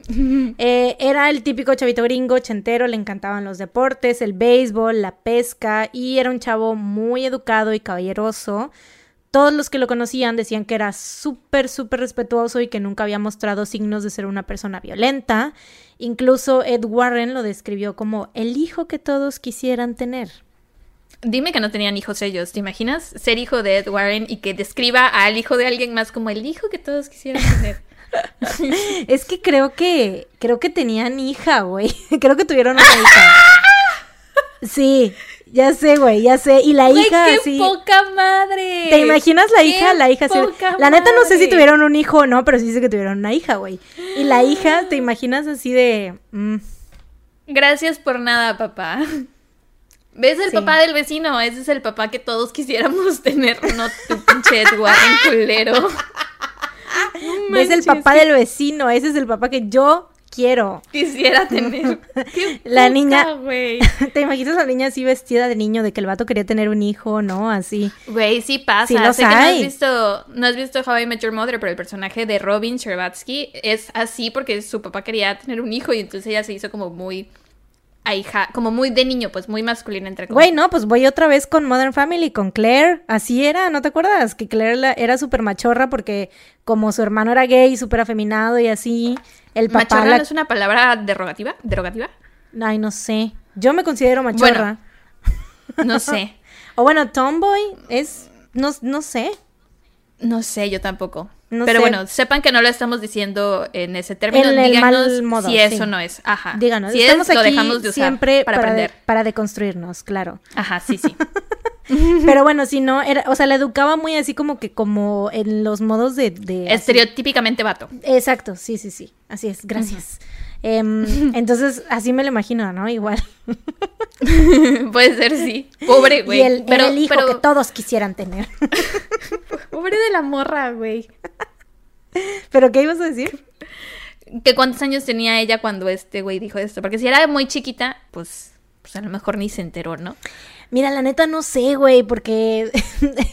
(laughs) Eh, era el típico chavito gringo, ochentero, le encantaban los deportes, el béisbol, la pesca y era un chavo muy educado y caballeroso. Todos los que lo conocían decían que era súper, súper respetuoso y que nunca había mostrado signos de ser una persona violenta. Incluso Ed Warren lo describió como el hijo que todos quisieran tener. Dime que no tenían hijos ellos, ¿te imaginas? Ser hijo de Ed Warren y que describa al hijo de alguien más como el hijo que todos quisieran tener. (laughs) (laughs) Es que creo que creo que tenían hija, güey. (laughs) Creo que tuvieron una hija. (laughs) Sí, ya sé, güey, ya sé. Y la ¡Güey, hija qué sí. poca madre! ¿Te imaginas la ¡Qué hija? La hija sí. La neta no sé si madre! tuvieron un hijo o no, pero sí sé que tuvieron una hija, güey. Y la (gasps) hija, ¿te imaginas así de mm, Gracias por nada, papá. ¿Ves el Sí. papá del vecino? Ese es el papá que todos quisiéramos tener, no tu pinche Ed Warren culero. No (laughs) ¿Ves el papá que del vecino? Ese es el papá que yo quiero. Quisiera (laughs) tener. Qué La niña-. (laughs) ¿Te imaginas a la niña así vestida de niño de que el vato quería tener un hijo, no? Así. Güey, sí pasa. Sí sé que no has visto, no has visto How I Met Your Mother, pero el personaje de Robin Scherbatsky es así porque su papá quería tener un hijo y entonces ella se hizo como muy ahija, como muy de niño, pues muy masculina entre Güey, comillas. no, pues voy otra vez con Modern Family, con Claire. Así era, ¿no te acuerdas? Que Claire la- era súper machorra porque como su hermano era gay, súper afeminado y así, el papá... Machorra la- no es una palabra derogativa, derogativa. Ay, no sé. Yo me considero machorra. No sé, (laughs) O bueno, tomboy es... No, no sé. no sé, yo tampoco. No pero sé. bueno, sepan que no lo estamos diciendo en ese término. En Díganos modo, si eso sí. no es. Ajá. Díganos, si estamos es, lo dejamos de usar siempre para, para, de- aprender. para deconstruirnos, claro. Ajá, sí, sí. (laughs) Pero bueno, si no, era, o sea, la educaba muy así como que como en los modos de... de así. Estereotípicamente vato. Exacto, sí, sí, sí. Así es, gracias. Em, (laughs) entonces, así me lo imagino, ¿no? Igual. (laughs) Puede ser, sí. Pobre, güey. y el, pero, el hijo pero- que todos quisieran tener. (laughs) Pobre de la morra, güey. ¿Pero qué ibas a decir? ¿Que cuántos años tenía ella cuando este güey dijo esto? Porque si era muy chiquita, pues, pues a lo mejor ni se enteró, ¿no? Mira, la neta no sé, güey, porque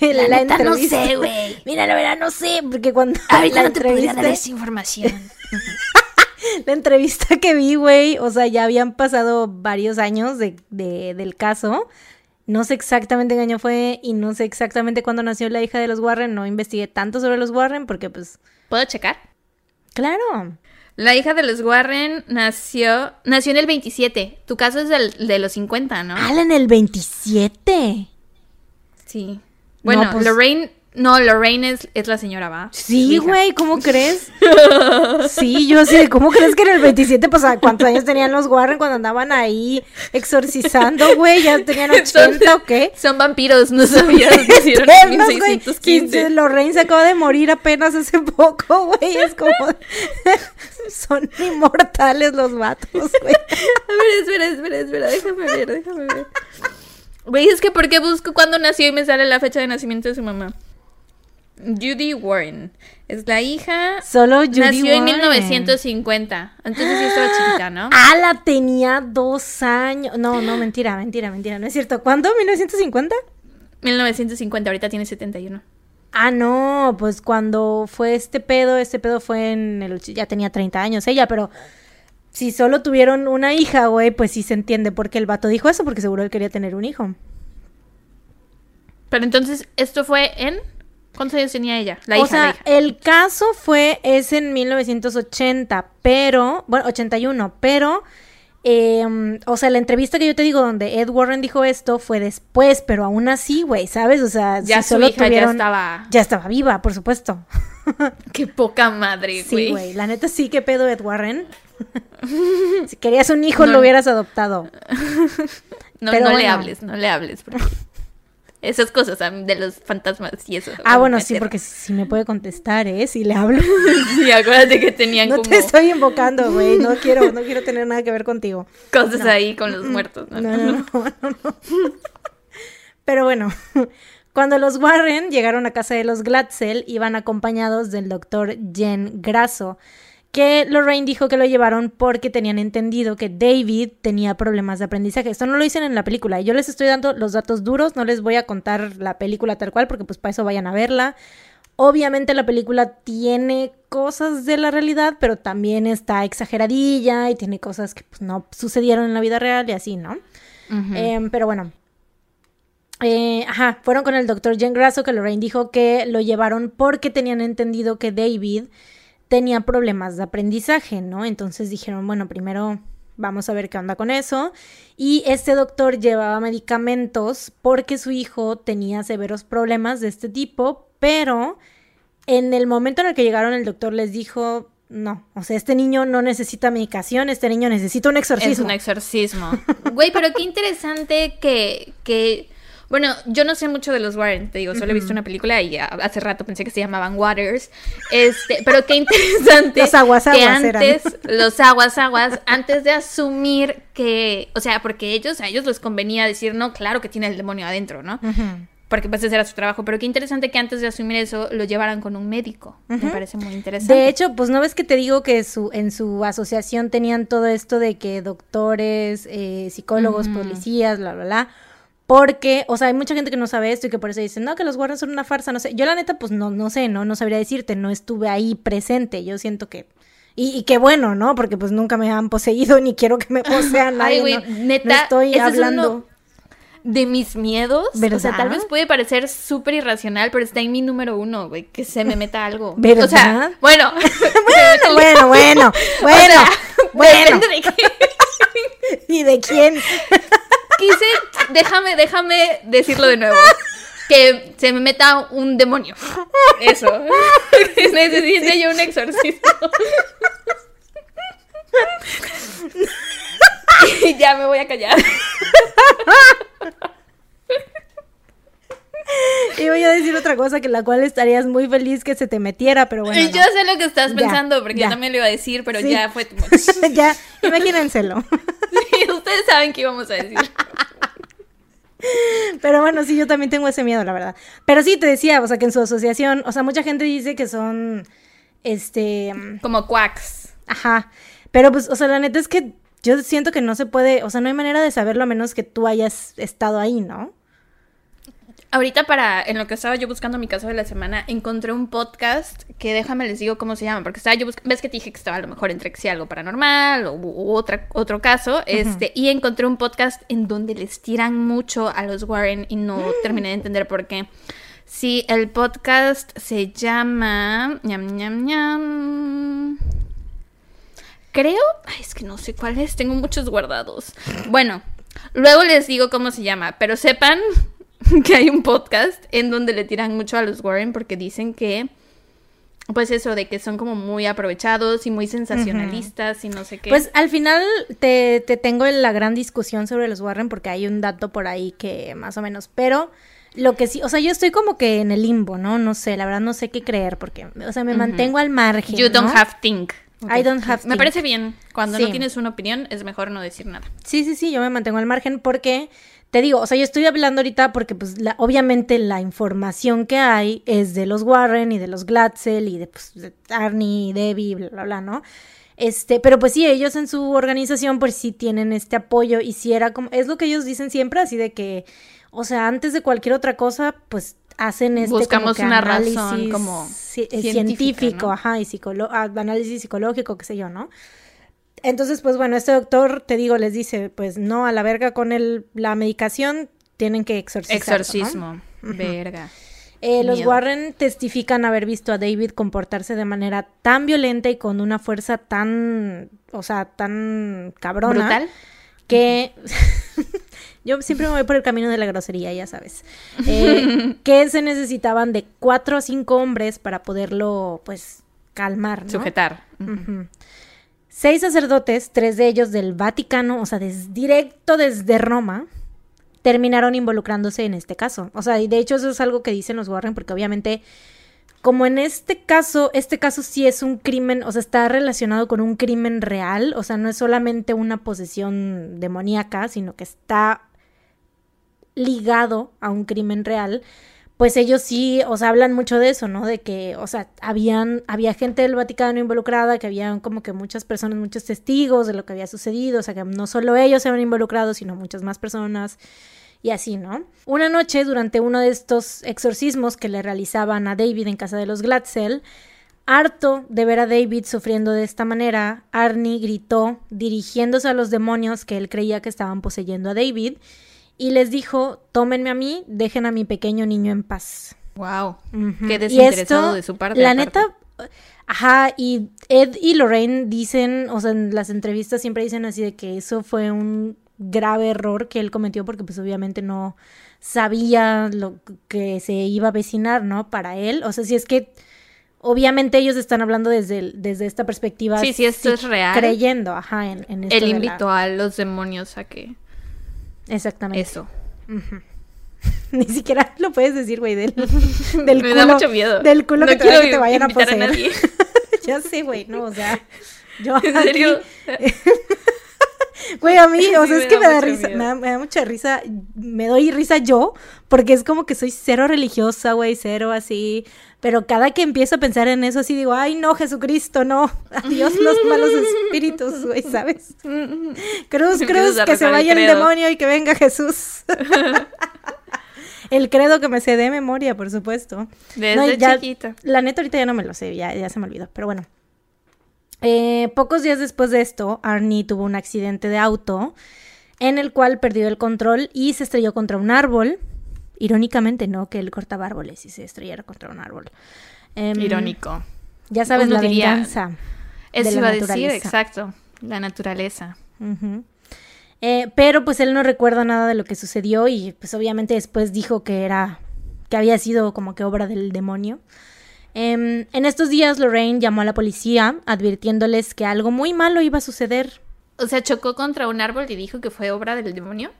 La neta no sé, güey. Mira, la verdad no sé, porque cuando Ahorita la no te podría dar esa información. (laughs) la entrevista que vi, güey, o sea, ya habían pasado varios años de, de- del caso. No sé exactamente qué año fue y no sé exactamente cuándo nació la hija de los Warren. No investigué tanto sobre los Warren porque, pues, ¿Puedo checar? claro. La hija de los Warren nació, nació en el 27. Tu caso es del, de los 50, ¿no? Ala, en el 27. Sí. Bueno, No, pues- Lorraine No, Lorraine es, es la señora, ¿va? Sí, güey, ¿cómo (laughs) crees? Sí, yo sí, ¿cómo crees que en el 27, pues, ¿a ¿cuántos años tenían los Warren cuando andaban ahí exorcizando, güey? ¿Ya tenían (laughs) 80 o qué? Son vampiros, no sabías, (laughs) nacieron en Eternos, güey. 1615. Sí, Lorraine se acaba de morir apenas hace poco, güey. Es como. Son inmortales los vatos, güey. A ver, espera, espera, espera, déjame ver, déjame ver. Güey, es que ¿por qué busco cuándo nació y me sale la fecha de nacimiento de su mamá? Judy Warren. Es la hija. Solo Judy nació en Warren. 1950. Entonces sí estaba chiquita, ¿no? Ah, la tenía dos años. No, no, mentira, mentira, mentira. No es cierto. ¿Cuándo? ¿1950? 1950, ahorita tiene 71. Ah, no, pues cuando fue este pedo, este pedo fue en el... Ya tenía 30 años ella, pero si solo tuvieron una hija, güey, pues sí se entiende por qué el vato dijo eso, porque seguro él quería tener un hijo. Pero entonces, esto fue en. ¿Cuántos años tenía ella? La o hija, sea, la hija. el caso fue, es en 1980, pero, bueno, 81, pero, eh, o sea, la entrevista que yo te digo donde Ed Warren dijo esto fue después, pero aún así, güey, ¿sabes? O sea, Ya si su solo hija ya tuvieron- estaba. Ya estaba viva, por supuesto. (laughs) Qué poca madre, Sí, güey. güey, la neta sí, qué pedo Ed Warren. (laughs) si querías un hijo, No. lo hubieras adoptado. (laughs) no, pero no le hables, no le hables. porque Esas cosas de los fantasmas y eso. Ah, bueno, sí, porque si me puede contestar, ¿eh? Si le hablo. (laughs) Sí, acuérdate que tenían No como te estoy invocando, güey. No (laughs) quiero, no quiero tener nada que ver contigo. cosas ahí con los muertos. ¿no? No, no, no, no, no. (laughs) Pero bueno, cuando los Warren llegaron a casa de los Glatzel, iban acompañados del doctor Jen Grasso, que Lorraine dijo que lo llevaron porque tenían entendido que David tenía problemas de aprendizaje. Esto no lo dicen en la película. Yo les estoy dando los datos duros, no les voy a contar la película tal cual, porque pues para eso vayan a verla. Obviamente la película tiene cosas de la realidad, pero también está exageradilla y tiene cosas que pues, no sucedieron en la vida real y así, ¿no? Em, pero bueno. Eh, ajá, fueron con el doctor Jen Grasso que Lorraine dijo que lo llevaron porque tenían entendido que David tenía problemas de aprendizaje, ¿no? Entonces dijeron, bueno, primero vamos a ver qué onda con eso. Y este doctor llevaba medicamentos porque su hijo tenía severos problemas de este tipo, pero en el momento en el que llegaron el doctor les dijo, no, o sea, este niño no necesita medicación, este niño necesita un exorcismo. Es un exorcismo. (laughs) Güey, pero qué interesante que, que... Bueno, yo no sé mucho de los Warren, te digo, solo he visto una película y hace rato pensé que se llamaban Waters. Este, pero qué interesante Los aguas que aguas eran. antes, los aguas aguas, antes de asumir que, o sea, porque ellos, a ellos les convenía decir, no, claro que tiene el demonio adentro, ¿no? Porque pues ese era su trabajo, pero qué interesante que antes de asumir eso lo llevaran con un médico. Me parece muy interesante. De hecho, pues no ves que te digo que su, en su asociación tenían todo esto de que doctores, eh, psicólogos, policías, bla, bla, bla. Porque, o sea, hay mucha gente que no sabe esto y que por eso dicen, no, que los Warren son una farsa, no sé. Yo la neta, pues no, no sé, no, no sabría decirte, no estuve ahí presente. Yo siento que. Y, y qué bueno, ¿no? Porque pues nunca me han poseído (laughs) ni quiero que me posean (laughs) nadie. Ay, güey, no, neta, no estoy es hablando. uno de mis miedos. O sea, ¿Verdad? tal vez puede parecer súper irracional, pero está en mi número uno, güey, que se me meta algo. ¿Verdad? O sea, (laughs) bueno. Bueno, bueno, bueno, bueno, O sea, bueno. depende de qué. ¿Y de quién? Quise, déjame, déjame decirlo de nuevo. Que se me meta un demonio. Eso. (laughs) Necesito yo un exorcismo. Y (laughs) ya me voy a callar. (laughs) Y voy a decir otra cosa que la cual estarías muy feliz que se te metiera, pero bueno. No. yo sé lo que estás Ya, pensando, porque ya. yo también lo iba a decir, pero Sí. ya fue (laughs) much. ya, imagínenselo. (laughs) Sí, Ustedes saben qué íbamos a decir. Pero bueno, sí, yo también tengo ese miedo, la verdad. Pero sí, te decía, o sea, que en su asociación, o sea, mucha gente dice que son, este, Como quacks. ajá. Pero pues, o sea, la neta es que yo siento que no se puede, o sea, no hay manera de saberlo a menos que tú hayas estado ahí, ¿no? Ahorita para, en lo que estaba yo buscando mi caso de la semana, encontré un podcast que déjame les digo cómo se llama, porque estaba yo buscando, ves que te dije que estaba a lo mejor entre que sea algo paranormal o u otra, otro caso, este, y encontré un podcast en donde les tiran mucho a los Warren y no terminé de entender por qué. Sí, el podcast se llama... ñam, ñam, ñam. Creo... Ay, es que no sé cuál es, tengo muchos guardados. Bueno, luego les digo cómo se llama, pero sepan (laughs) que hay un podcast en donde le tiran mucho a los Warren porque dicen que, pues eso, de que son como muy aprovechados y muy sensacionalistas y no sé qué. Pues al final te, te tengo en la gran discusión sobre los Warren porque hay un dato por ahí que más o menos, pero lo que sí, o sea, yo estoy como que en el limbo, ¿no? No sé, la verdad no sé qué creer porque, o sea, me mantengo al margen. you don't ¿no? have think. I don't have Me think. parece bien. Cuando Sí. no tienes una opinión es mejor no decir nada. Sí, sí, sí, yo me mantengo al margen porque te digo, o sea, yo estoy hablando ahorita porque pues la- obviamente la información que hay es de los Warren y de los Glatzel y de, pues, de Arnie, Debbie, bla, bla, bla, ¿no? Este, pero pues sí, ellos en su organización pues sí tienen este apoyo y si era como, es lo que ellos dicen siempre, así de que, o sea, antes de cualquier otra cosa, pues hacen este Buscamos una análisis razón como eh, científico, ¿no? ajá, y psicolo- ah, análisis psicológico, qué sé yo, ¿no? Entonces, pues bueno, este doctor, te digo, les dice, pues no, a la verga con el, la medicación, tienen que exorcizar. Exorcismo. Verga. Eh, los. Warren testifican haber visto a David comportarse de manera tan violenta y con una fuerza tan, o sea, tan cabrona. Brutal. Que (laughs) yo siempre me voy por el camino de la grosería, ya sabes. Eh, (laughs) que se necesitaban de cuatro a cinco hombres para poderlo, pues, calmar, ¿no? Sujetar. Seis sacerdotes, tres de ellos del Vaticano, o sea, directo desde Roma, terminaron involucrándose en este caso. O sea, y de hecho eso es algo que dicen los Warren, porque obviamente, como en este caso, este caso sí es un crimen, o sea, está relacionado con un crimen real, o sea, no es solamente una posesión demoníaca, sino que está ligado a un crimen real, pues ellos sí, o sea, hablan mucho de eso, ¿no? De que, o sea, habían, había gente del Vaticano involucrada, que habían como que muchas personas, muchos testigos de lo que había sucedido, o sea, que no solo ellos se habían involucrado, sino muchas más personas y así, ¿no? Una noche, durante uno de estos exorcismos que le realizaban a David en casa de los Glatzel, harto de ver a David sufriendo de esta manera, Arnie gritó, dirigiéndose a los demonios que él creía que estaban poseyendo a David, y les dijo, tómenme a mí, dejen a mi pequeño niño en paz. Wow. Qué desinteresado esto, de su parte. La aparte. neta, ajá, y Ed y Lorraine dicen, o sea, en las entrevistas siempre dicen así de que eso fue un grave error que él cometió porque pues obviamente no sabía lo que se iba a avecinar, ¿no? Para él, o sea, si es que obviamente ellos están hablando desde, desde esta perspectiva. Sí, sí, esto es real. Creyendo, ajá, en, en esto Él la- invitó a los demonios a que Exactamente. eso. (laughs) Ni siquiera lo puedes decir, güey, del, (laughs) del Me culo. da mucho miedo. Del culo No que quiero que te vayan a a poseer. nadie. (laughs) ya sé, güey, no, o sea, yo En serio. Güey, a mí, o Sí, sea, es me que da me da risa, miedo. me da, me da mucha risa, me doy risa yo, porque es como que soy cero religiosa, güey, cero así, pero cada que empiezo a pensar en eso así digo, ay, no, Jesucristo, no, (laughs) adiós los malos espíritus, güey, ¿sabes? Cruz, cruz, que se el vaya el demonio y que venga Jesús. (laughs) el credo que me sé de memoria, por supuesto. Desde No, ya- chiquita. La neta ahorita ya no me lo sé, ya, ya se me olvidó, pero bueno. Eh, pocos días después de esto, Arnie tuvo un accidente de auto en el cual perdió el control y se estrelló contra un árbol. Irónicamente, no que él cortaba árboles y se estrellara contra un árbol. Em, Irónico. Ya sabes, Uno la diría, venganza. Eso de la iba a decir, exacto. La naturaleza. Eh, pero pues él no recuerda nada de lo que sucedió y pues obviamente después dijo que era, que había sido como que obra del demonio. Em, en estos días Lorraine llamó a la policía advirtiéndoles que algo muy malo iba a suceder. O sea, chocó contra un árbol y dijo que fue obra del demonio.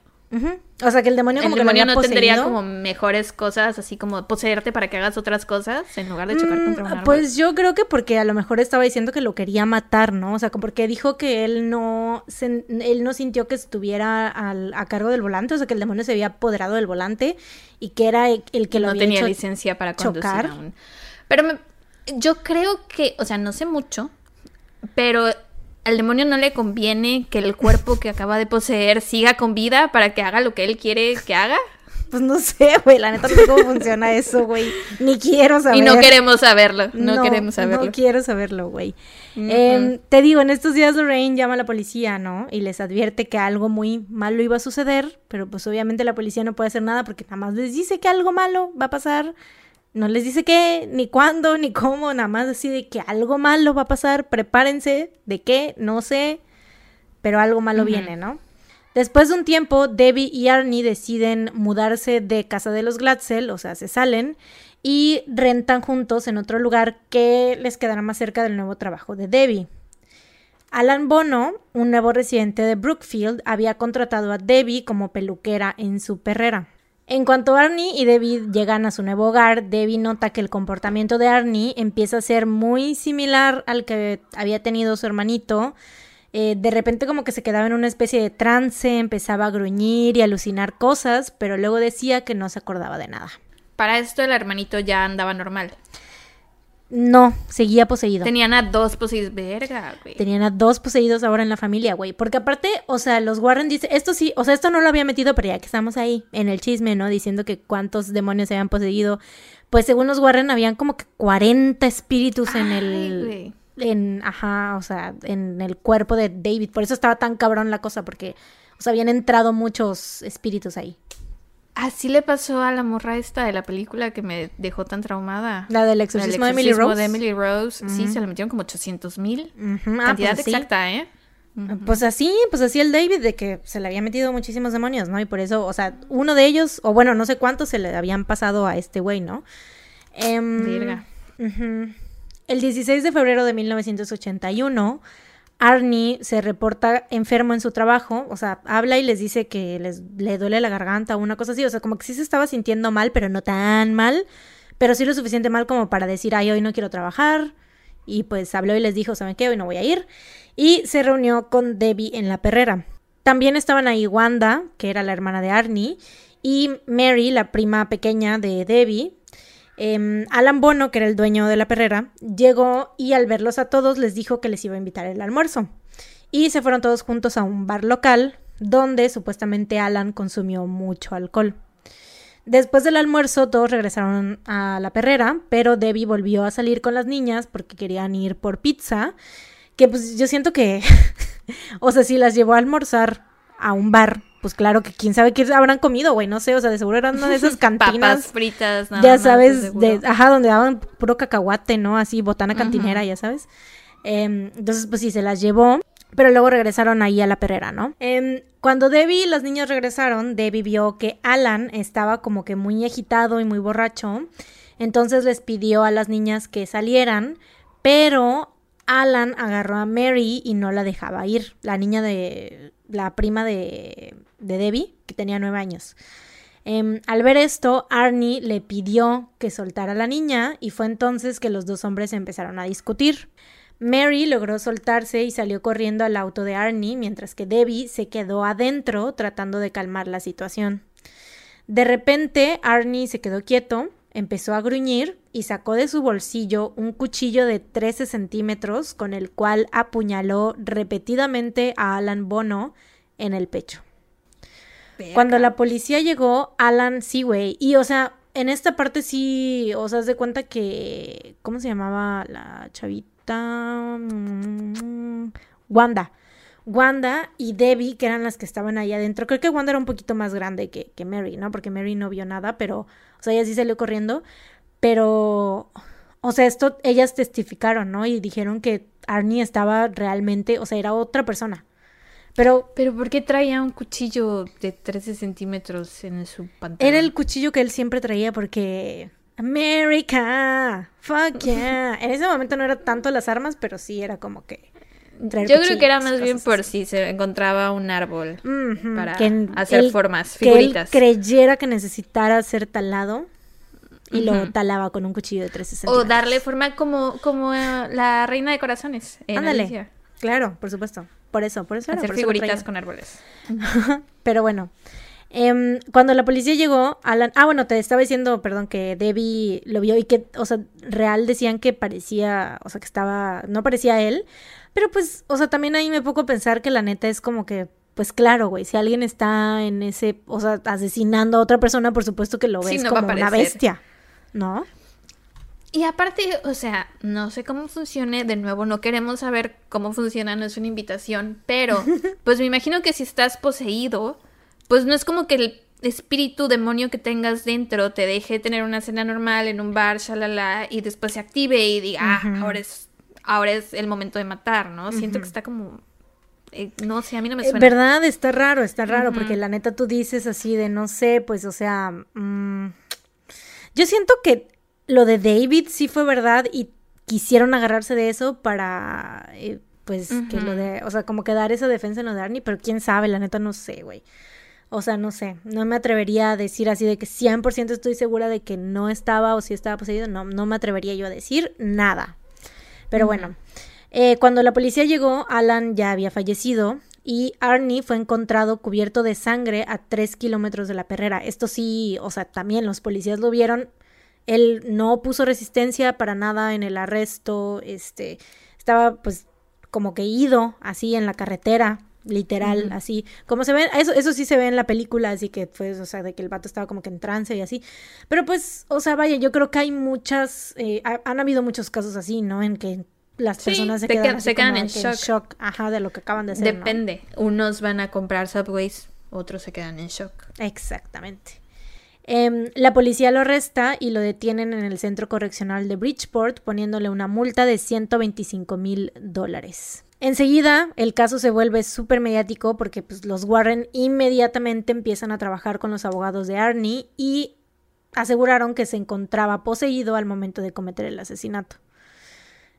O sea que el demonio El como que lo demonio no tendría como mejores cosas, así como poseerte para que hagas otras cosas en lugar de chocar Mm, contra un árbol. Pues yo creo que porque a lo mejor estaba diciendo que lo quería matar, ¿no? O sea, porque dijo que él no, se- él no sintió que estuviera al- a cargo del volante, o sea, que el demonio se había apoderado del volante y que era el, el que lo no había tenía hecho licencia para conducir chocar. aún. Pero me- yo creo que, o sea, no sé mucho, pero al demonio no le conviene que el cuerpo que acaba de poseer siga con vida para que haga lo que él quiere que haga. Pues no sé, güey, la neta no sé cómo funciona eso, güey. Ni quiero saber. Y no queremos saberlo, no, queremos saberlo. No quiero saberlo, güey. Em, te digo, en estos días Lorraine llama a la policía, ¿no? Y les advierte que algo muy malo iba a suceder, pero pues obviamente la policía no puede hacer nada porque nada más les dice que algo malo va a pasar. No les dice qué, ni cuándo, ni cómo, nada más así de que algo malo va a pasar, prepárense, de qué, no sé, pero algo malo viene, ¿no? Después de un tiempo, Debbie y Arnie deciden mudarse de casa de los Glatzel, o sea, se salen y rentan juntos en otro lugar que les quedará más cerca del nuevo trabajo de Debbie. Alan Bono, un nuevo residente de Brookfield, había contratado a Debbie como peluquera en su perrera. En cuanto Arnie y Debbie llegan a su nuevo hogar, Debbie nota que el comportamiento de Arnie empieza a ser muy similar al que había tenido su hermanito. Eh, de repente como que se quedaba en una especie de trance, empezaba a gruñir y alucinar cosas, pero luego decía que no se acordaba de nada. Para esto el hermanito ya andaba normal. No, seguía poseído. Tenían a dos poseídos. Verga, güey. Tenían a dos poseídos ahora en la familia, güey. Porque aparte, o sea, los Warren dice, esto sí, o sea, esto no lo había metido, pero ya que estamos ahí en el chisme, ¿no? Diciendo que cuántos demonios se habían poseído. Pues según los Warren, habían como que 40 espíritus en el. güey. En, ajá, o sea, en el cuerpo de David. Por eso estaba tan cabrón la cosa, porque, o sea, habían entrado muchos espíritus ahí. Así le pasó a la morra esta de la película que me dejó tan traumada. La del exorcismo, del de Emily exorcismo Rose. de Emily Rose. Sí, se le metieron como 800 mil. Ujú, ah, Cantidad pues exacta, ¿eh? Pues así, pues así el David, de que se le había metido muchísimos demonios, ¿no? Y por eso, o sea, uno de ellos, o bueno, no sé cuántos se le habían pasado a este güey, ¿no? Em, Verga. ujú. El 16 de febrero de 1981, Arnie se reporta enfermo en su trabajo, o sea, habla y les dice que les, le duele la garganta o una cosa así, o sea, como que sí se estaba sintiendo mal, pero no tan mal, pero sí lo suficiente mal como para decir, ay, hoy no quiero trabajar, y pues habló y les dijo, ¿saben qué? Hoy no voy a ir, y se reunió con Debbie en la perrera. También estaban ahí Wanda, que era la hermana de Arnie, y Mary, la prima pequeña de Debbie. Em, Alan Bono, que era el dueño de la perrera, llegó y al verlos a todos les dijo que les iba a invitar el almuerzo. Y se fueron todos juntos a un bar local donde supuestamente Alan consumió mucho alcohol. Después del almuerzo todos regresaron a la perrera, pero Debbie volvió a salir con las niñas porque querían ir por pizza, que pues yo siento que, (laughs) o sea, si las llevó a almorzar a un bar, pues claro que quién sabe qué habrán comido, güey, no sé, o sea, de seguro eran una de esas (laughs) cantinas Papas fritas, nada ya más, de sabes, de, ajá, donde daban puro cacahuate, ¿no? Así, botana cantinera, ya sabes. Em, entonces, pues sí, se las llevó, pero luego regresaron ahí a la perrera, ¿no? Em, cuando Debbie y los niños regresaron, Debbie vio que Alan estaba como que muy agitado y muy borracho, entonces les pidió a las niñas que salieran, pero Alan agarró a Mary y no la dejaba ir, la niña de, la prima de, de Debbie, que tenía nueve años. Em, al ver esto, Arnie le pidió que soltara a la niña y fue entonces que los dos hombres empezaron a discutir. Mary logró soltarse y salió corriendo al auto de Arnie, mientras que Debbie se quedó adentro tratando de calmar la situación. De repente, Arnie se quedó quieto, empezó a gruñir y sacó de su bolsillo un cuchillo de 13 centímetros con el cual apuñaló repetidamente a Alan Bono en el pecho. Cuando la policía llegó, Alan sí, güey. Y, o sea, en esta parte sí, o sea, de cuenta que. ¿Cómo se llamaba la chavita? Mm, Wanda. Wanda y Debbie, que eran las que estaban ahí adentro. Creo que Wanda era un poquito más grande que, que Mary, ¿no? Porque Mary no vio nada, pero, o sea, ella sí salió corriendo. Pero, o sea, esto, ellas testificaron, ¿no? Y dijeron que Arnie estaba realmente, o sea, era otra persona. Pero Pero ¿por qué traía un cuchillo de 13 centímetros en su pantalón? Era el cuchillo que él siempre traía porque America, fuck (laughs) yeah. En ese momento no era tanto las armas, pero sí era como que traer Yo creo que era más bien por si se encontraba un árbol para que hacer él- formas, que él figuritas. creyera que necesitara ser talado y lo talaba con un cuchillo de 13 O centímetros. darle forma como, como eh, la reina de corazones. En Ándale. Claro, por supuesto. Por eso, por eso era, Hacer por eso lo figuritas con árboles. (laughs) Pero bueno, em, cuando la policía llegó, Alan, ah, bueno, te estaba diciendo, perdón, que Debbie lo vio y que, o sea, real decían que parecía, o sea, que estaba, no parecía él, pero pues, o sea, también ahí me pongo a pensar que la neta es como que, pues claro, güey, si alguien está en ese, o sea, asesinando a otra persona, por supuesto que lo Sí, ves no como una bestia, ¿no? Y aparte, o sea, no sé cómo funcione, de nuevo, no queremos saber cómo funciona, no es una invitación, pero (laughs) pues me imagino que si estás poseído, pues no es como que el espíritu demonio que tengas dentro te deje tener una cena normal en un bar, shalala, y después se active y diga, ah, ahora es, ahora es el momento de matar, ¿no? Siento que está como eh, no sé, a mí no me Eh, suena. ¿Verdad? Está raro, está raro, porque la neta tú dices así de no sé, pues, o sea, mm, yo siento que lo de David sí fue verdad y quisieron agarrarse de eso para, eh, pues, que lo de, o sea, como que dar esa defensa en lo de Arnie, pero quién sabe, la neta no sé, güey. O sea, no sé, no me atrevería a decir así de que 100% estoy segura de que no estaba o si estaba poseído, no, no me atrevería yo a decir nada. Pero bueno, eh, cuando la policía llegó, Alan ya había fallecido y Arnie fue encontrado cubierto de sangre a tres kilómetros de la perrera. Esto sí, o sea, también los policías lo vieron. Él no puso resistencia para nada en el arresto, este, estaba pues como que ido así en la carretera, literal, así, como se ve, eso, eso sí se ve en la película, así que fue, o sea, de que el vato estaba como que en trance y así, pero pues, o sea, vaya, yo creo que hay muchas, eh, ha- han habido muchos casos así, ¿no? En que las Sí, personas se quedan, así se quedan en que shock. ajá, de lo que acaban de hacer, ¿no? Depende. Unos van a comprar subways, otros se quedan en shock. Exactamente. Em, la policía lo arresta y lo detienen en el centro correccional de Bridgeport, poniéndole una multa de 125 mil dólares. Enseguida, el caso se vuelve súper mediático porque pues, los Warren inmediatamente empiezan a trabajar con los abogados de Arnie y aseguraron que se encontraba poseído al momento de cometer el asesinato.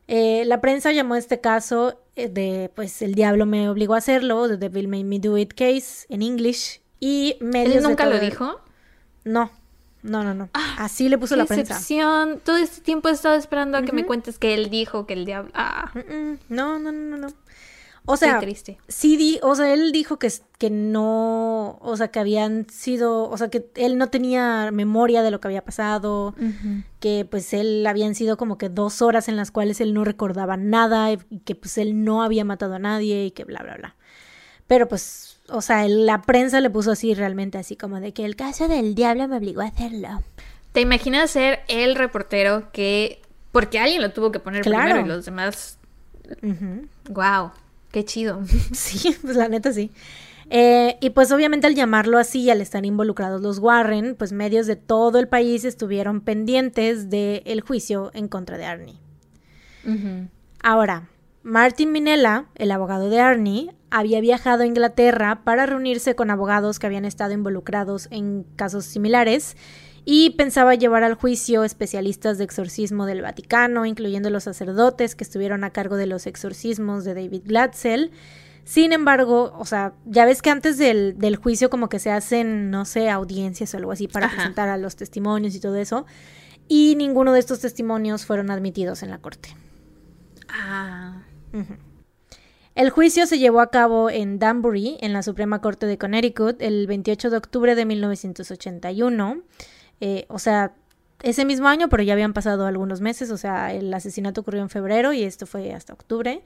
Eh, la prensa llamó este caso eh, de, pues, el diablo me obligó a hacerlo, The Devil Made Me Do It Case, en English, y medios ¿Él de nunca lo dijo? No, no, no, no. Así le puso Qué la prensa. decepción. Todo este tiempo he estado esperando a que me cuentes que él dijo que el diablo... Ah, Mm-mm, No, no, no, no, no. O qué sea, triste. sí, di, o sea, él dijo que, que no, o sea, que habían sido, o sea, que él no tenía memoria de lo que había pasado, que pues él habían sido como que dos horas en las cuales él no recordaba nada y que pues él no había matado a nadie y que bla, bla, bla. Pero pues, o sea, la prensa le puso así realmente así como de que el caso del diablo me obligó a hacerlo. ¿Te imaginas ser el reportero que... Porque alguien lo tuvo que poner Claro. primero y los demás... Ujú. Wow, qué chido. (laughs) Sí, pues la neta sí. Eh, y pues obviamente al llamarlo así y al estar involucrados los Warren, pues medios de todo el país estuvieron pendientes del juicio en contra de Arnie. Ahora, Martin Minella, el abogado de Arnie, había viajado a Inglaterra para reunirse con abogados que habían estado involucrados en casos similares y pensaba llevar al juicio especialistas de exorcismo del Vaticano, incluyendo los sacerdotes que estuvieron a cargo de los exorcismos de David Glatzel. Sin embargo, o sea, ya ves que antes del, del juicio como que se hacen, no sé, audiencias o algo así para Ajá. presentar a los testimonios y todo eso, y ninguno de estos testimonios fueron admitidos en la corte. Ah. El juicio se llevó a cabo en Danbury, en la Suprema Corte de Connecticut, el 28 de octubre de 1981. Eh, o sea, ese mismo año, pero ya habían pasado algunos meses. O sea, el asesinato ocurrió en febrero y esto fue hasta octubre.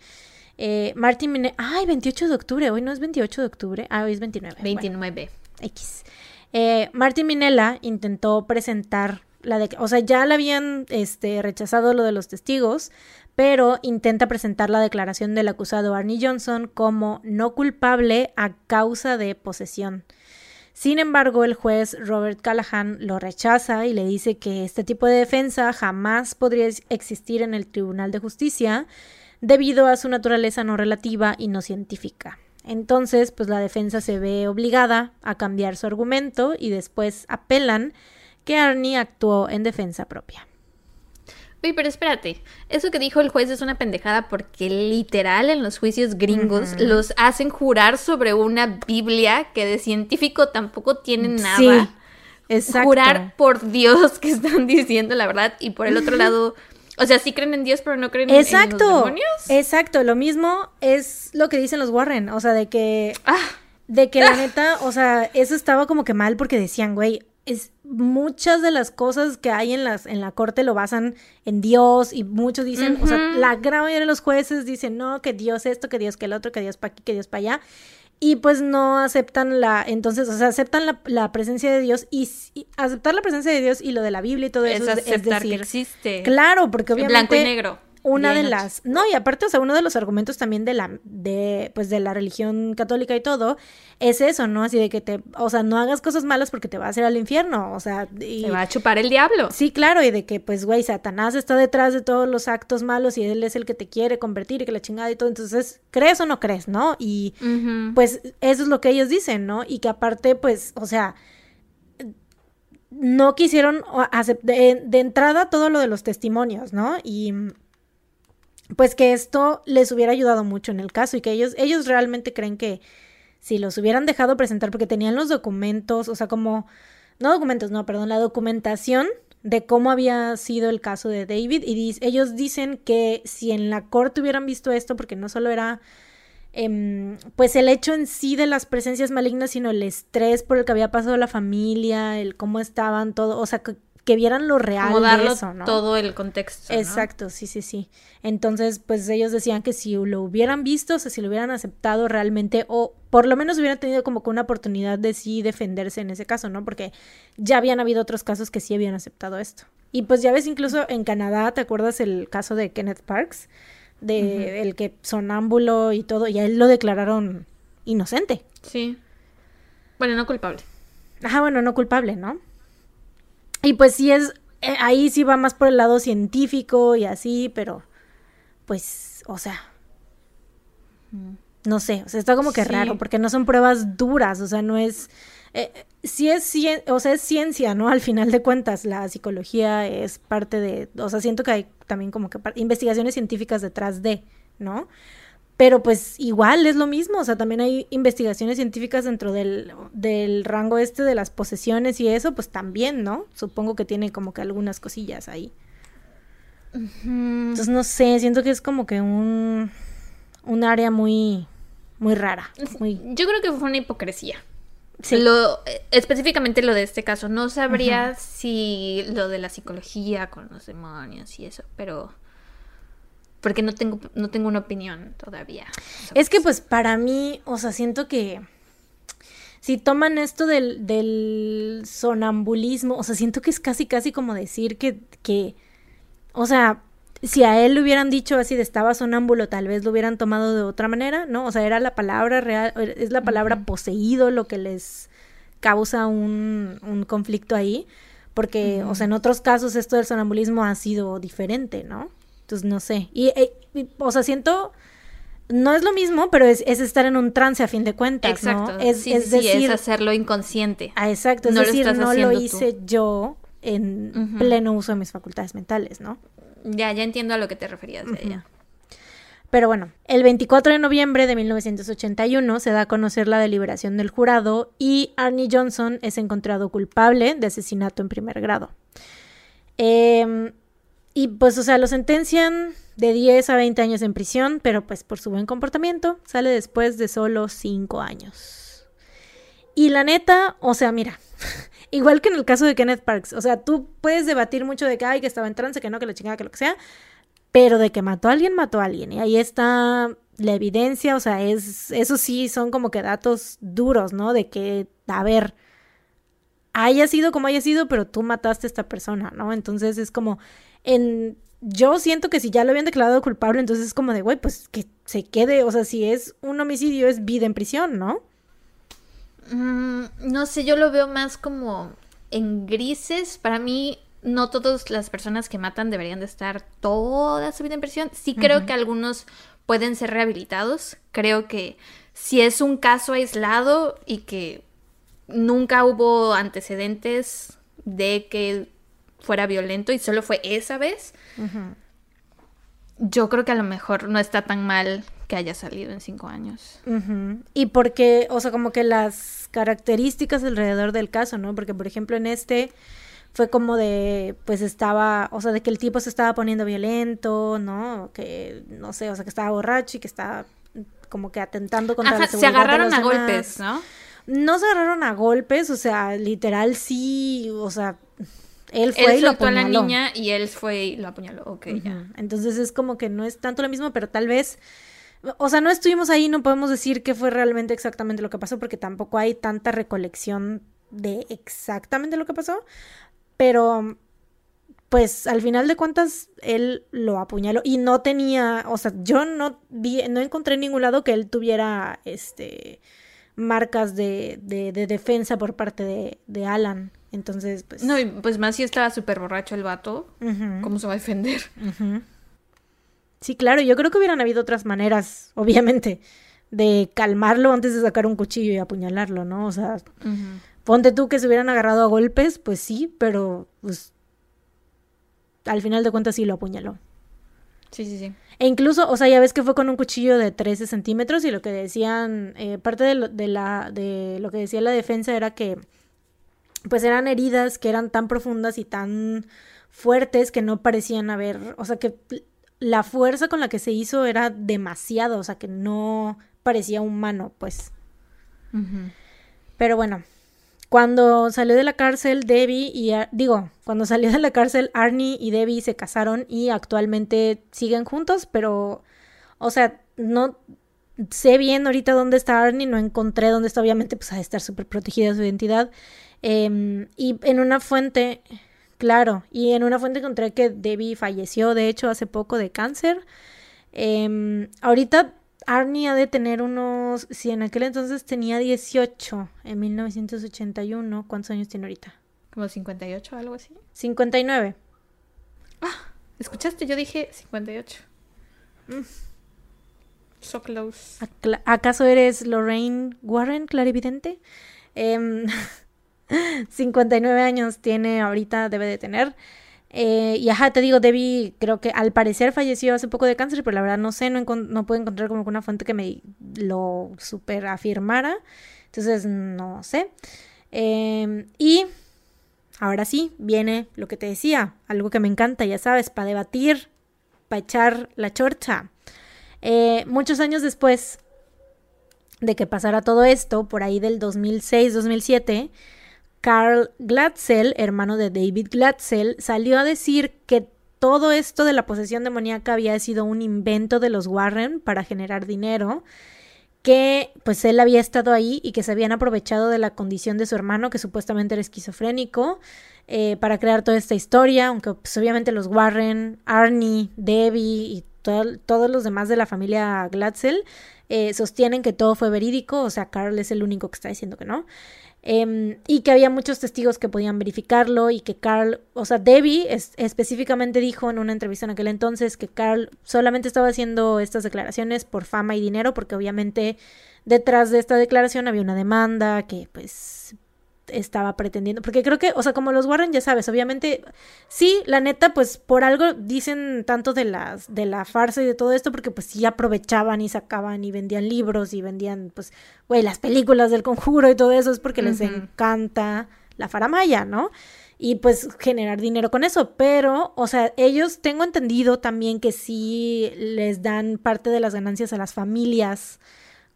Eh, Martin Mine- Ay, 28 de octubre. Hoy no es 28 de octubre. Ah, hoy es 29. Bueno. 29. X. Eh, Martin Minella intentó presentar la de, o sea, ya le habían este, rechazado lo de los testigos, pero intenta presentar la declaración del acusado Arnie Johnson como no culpable a causa de posesión. Sin embargo, el juez Robert Callahan lo rechaza y le dice que este tipo de defensa jamás podría ex- existir en el Tribunal de Justicia debido a su naturaleza no relativa y no científica. Entonces, pues la defensa se ve obligada a cambiar su argumento y después apelan que Arnie actuó en defensa propia. Oye, pero espérate, eso que dijo el juez es una pendejada porque literal en los juicios gringos los hacen jurar sobre una Biblia que de científico tampoco tienen nada. Sí, exacto. Jurar por Dios que están diciendo la verdad y por el otro lado, o sea, sí creen en Dios pero no creen en- en los Exacto, demonios. exacto, lo mismo es lo que dicen los Warren, o sea, de que Ah, De que la (laughs) neta, o sea, eso estaba como que mal porque decían, güey, es muchas de las cosas que hay en las en la corte lo basan en Dios y muchos dicen, o sea, la gran mayoría de los jueces dicen, "No, que Dios esto, que Dios que el otro, que Dios para aquí, que Dios para allá." Y pues no aceptan la, entonces, o sea, aceptan la, la presencia de Dios y, aceptar la presencia de Dios y lo de la Biblia y todo eso es es, es aceptar que existe. claro, porque En obviamente blanco y negro. Una de las no y aparte o sea uno de los argumentos también de la de pues de la religión católica y todo es eso no así de que te o sea no hagas cosas malas porque te vas a ir al infierno o sea y Se va a chupar el diablo. sí claro y de que pues güey Satanás está detrás de todos los actos malos y él es el que te quiere convertir y que la chingada y todo entonces crees o no crees no y pues eso es lo que ellos dicen, ¿no? Y que aparte, pues, o sea, no quisieron de, de entrada todo lo de los testimonios, ¿no? Y pues que esto les hubiera ayudado mucho en el caso y que ellos, ellos realmente creen que si los hubieran dejado presentar porque tenían los documentos, o sea, como, no documentos, no, perdón, la documentación de cómo había sido el caso de David y ellos dicen que si en la corte hubieran visto esto, porque no solo era em, pues el hecho en sí de las presencias malignas, sino el estrés por el que había pasado la familia, el cómo estaban, todo, o sea, que, vieran lo real Como de eso, ¿no? todo el contexto. ¿no? Exacto, sí, sí, sí. Entonces, pues ellos decían que si lo hubieran visto, o sea, si lo hubieran aceptado realmente, o por lo menos hubieran tenido como que una oportunidad de sí defenderse en ese caso, ¿no? Porque ya habían habido otros casos que sí habían aceptado esto. Y pues ya ves, incluso en Canadá, ¿te acuerdas el caso de Kenneth Parks? De el que sonámbulo y todo, y a él lo declararon inocente. Sí. Bueno, no culpable. Ajá, bueno, no culpable, ¿no? Y pues sí es, eh, ahí sí va más por el lado científico y así, pero pues, o sea, no sé, o sea, está como que Sí. raro, porque no son pruebas duras, o sea, no es, eh, sí es, cien- o sea, es ciencia, ¿no? Al final de cuentas, la psicología es parte de, o sea, siento que hay también como que investigaciones científicas detrás de, ¿no? Pero pues igual es lo mismo, o sea, también hay investigaciones científicas dentro del, del rango este de las posesiones y eso, pues también, ¿no? Supongo que tiene como que algunas cosillas ahí. Entonces, no sé, siento que es como que un, un área muy, muy rara. Muy, Yo creo que fue una hipocresía. sí. Lo, eh, específicamente lo de este caso. No sabría si lo de la psicología con los demonios y eso, pero. Porque no tengo, no tengo una opinión todavía. Es que eso. pues para mí, o sea, siento que si toman esto del, del sonambulismo, o sea, siento que es casi, casi como decir que, que, o sea, si a él le hubieran dicho así de estaba sonámbulo, tal vez lo hubieran tomado de otra manera, ¿no? O sea, era la palabra real, es la palabra poseído lo que les causa un, un conflicto ahí, porque, o sea, en otros casos esto del sonambulismo ha sido diferente, ¿no? Entonces, no sé. Y, eh, y, o sea, siento, no es lo mismo, pero es, es estar en un trance a fin de cuentas, Exacto. ¿no? Es, sí, es sí, decir, es hacerlo inconsciente. ah, exacto, es no decir, no lo tú. hice yo en pleno uso de mis facultades mentales, ¿no? Ya, ya entiendo a lo que te referías de ella. Pero bueno, el 24 de noviembre de 1981 se da a conocer la deliberación del jurado y Arnie Johnson es encontrado culpable de asesinato en primer grado. Em, y pues, o sea, lo sentencian de 10 a 20 años en prisión, pero pues por su buen comportamiento sale después de solo 5 años. Y la neta, o sea, mira, (laughs) igual que en el caso de Kenneth Parks, o sea, tú puedes debatir mucho de que, ay, que estaba en trance, que no, que la chingada, que lo que sea, pero de que mató a alguien, mató a alguien. Y ahí está la evidencia, o sea, es, eso sí son como que datos duros, ¿no? De que, a ver, haya sido como haya sido, pero tú mataste a esta persona, ¿no? Entonces es como, en, yo siento que si ya lo habían declarado culpable, entonces es como de, güey, pues que se quede, o sea, si es un homicidio es vida en prisión, ¿no? Mm, no sé, yo lo veo más como en grises. Para mí, no todas las personas que matan deberían de estar toda su vida en prisión. Sí creo que algunos pueden ser rehabilitados. Creo que si es un caso aislado y que nunca hubo antecedentes de que fuera violento y solo fue esa vez, yo creo que a lo mejor no está tan mal que haya salido en cinco años. Y porque, o sea, como que las características alrededor del caso, ¿no? Porque, por ejemplo, en este fue como de, pues estaba, o sea, de que el tipo se estaba poniendo violento, ¿no? Que, no sé, o sea, que estaba borracho y que estaba como que atentando contra Ajá, la se de agarraron los a demás. golpes, ¿no? No se agarraron a golpes, o sea, literal sí, o sea, él fue Él y lo soltó a la apuñaló. niña y él fue y lo apuñaló. Ok, ya. Entonces es como que no es tanto lo mismo, pero tal vez, o sea, no estuvimos ahí, no podemos decir qué fue realmente exactamente lo que pasó, porque tampoco hay tanta recolección de exactamente lo que pasó, pero pues al final de cuentas él lo apuñaló y no tenía, o sea, yo no vi, no encontré en ningún lado que él tuviera, este, marcas de, de, de defensa por parte de, de Alan. Entonces, pues... No, y pues más si estaba súper borracho el vato, ¿cómo se va a defender? (laughs) Sí, claro, yo creo que hubieran habido otras maneras, obviamente, de calmarlo antes de sacar un cuchillo y apuñalarlo, ¿no? O sea, ponte tú que se hubieran agarrado a golpes, pues sí, pero pues al final de cuentas sí lo apuñaló. Sí, sí, sí. E incluso, o sea, ya ves que fue con un cuchillo de 13 centímetros y lo que decían, eh, parte de lo, de, la, de lo que decía la defensa era que, pues eran heridas que eran tan profundas y tan fuertes que no parecían haber, o sea, que la fuerza con la que se hizo era demasiado, o sea, que no parecía humano, pues. Pero bueno, cuando salió de la cárcel, Debbie y, Ar- digo, cuando salió de la cárcel, Arnie y Debbie se casaron y actualmente siguen juntos, pero, o sea, no sé bien ahorita dónde está Arnie, no encontré dónde está, obviamente, pues ha de estar súper protegida su identidad. Em, y en una fuente, claro, y en una fuente encontré que Debbie falleció, de hecho, hace poco de cáncer. Em, ahorita Arnie ha de tener unos, si en aquel entonces tenía 18, en 1981, ¿cuántos años tiene ahorita? Como 58 algo así. 59. ¿Escuchaste? Yo dije 58. So close. ¿Acaso eres Lorraine Warren, clarividente? Em, (laughs) 59 años tiene ahorita, debe de tener. Eh, y ajá, te digo, Debbie creo que al parecer falleció hace poco de cáncer, pero la verdad no sé, no, no puedo encontrar como una fuente que me lo super afirmara. Entonces, no sé. Em, y ahora sí, viene lo que te decía, algo que me encanta, ya sabes, para debatir, para echar la chorcha. Eh, muchos años después de que pasara todo esto, por ahí del 2006-2007, Carl Glatzel, hermano de David Glatzel, salió a decir que todo esto de la posesión demoníaca había sido un invento de los Warren para generar dinero, que pues él había estado ahí y que se habían aprovechado de la condición de su hermano, que supuestamente era esquizofrénico, eh, para crear toda esta historia, aunque pues, obviamente los Warren, Arnie, Debbie y to- todos los demás de la familia Glatzel eh, sostienen que todo fue verídico, o sea, Carl es el único que está diciendo que no. Em, y que había muchos testigos que podían verificarlo y que Carl, o sea, Debbie es- específicamente dijo en una entrevista en aquel entonces que Carl solamente estaba haciendo estas declaraciones por fama y dinero, porque obviamente detrás de esta declaración había una demanda que pues estaba pretendiendo, porque creo que, o sea, como los Warren ya sabes, obviamente sí, la neta, pues por algo dicen tanto de las de la farsa y de todo esto, porque pues sí aprovechaban y sacaban y vendían libros y vendían, pues, güey, las películas del conjuro y todo eso es porque les encanta la faramaya, ¿no? Y pues generar dinero con eso, pero, o sea, ellos tengo entendido también que sí les dan parte de las ganancias a las familias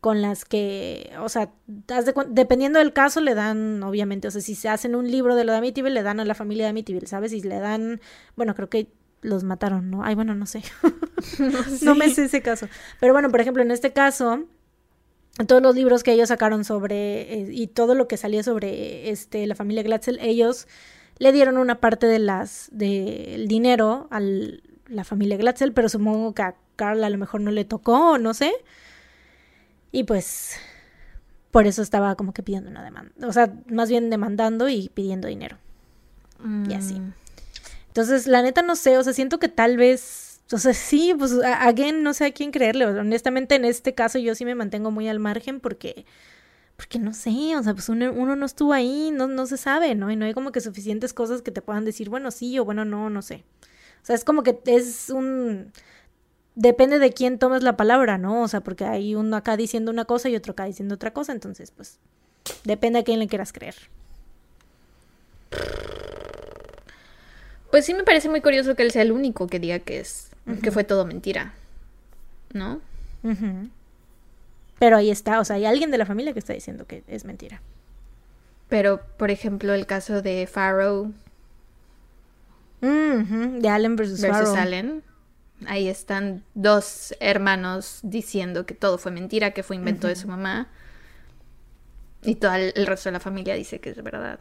con las que, o sea, de dependiendo del caso le dan, obviamente, o sea, si se hacen un libro de lo de Amityville, le dan a la familia de Amityville, ¿sabes? Y le dan, bueno, creo que los mataron, ¿no? Ay, bueno, no sé. (laughs) (laughs) No me sé ese caso. Pero bueno, por ejemplo, en este caso, todos los libros que ellos sacaron sobre eh, y todo lo que salía sobre este la familia Glatzel, ellos le dieron una parte de las del dinero a la familia Glatzel, pero supongo que a Carl a lo mejor no le tocó, o no sé. Y pues por eso estaba como que pidiendo una demanda, o sea, más bien demandando y pidiendo dinero. Y así. Mm. Entonces, la neta no sé, o sea, siento que tal vez, o sea, sí, pues, again, no sé a quién creerle. Honestamente, en este caso yo sí me mantengo muy al margen porque, porque no sé, o sea, pues uno, uno no estuvo ahí, no, no se sabe, ¿no? Y no hay como que suficientes cosas que te puedan decir, bueno, sí o bueno, no, no sé. O sea, es como que es un... Depende de quién tomes la palabra, ¿no? O sea, porque hay uno acá diciendo una cosa y otro acá diciendo otra cosa, entonces, pues, depende a quién le quieras creer. Pues sí me parece muy curioso que él sea el único que diga que es que fue todo mentira. ¿No? Pero ahí está, o sea, hay alguien de la familia que está diciendo que es mentira. Pero, por ejemplo, el caso de Farrow Ujú, De Allen versus, versus Farrow. Allen. Ahí están dos hermanos diciendo que todo fue mentira, que fue invento de su mamá. Y todo el, el resto de la familia dice que es verdad.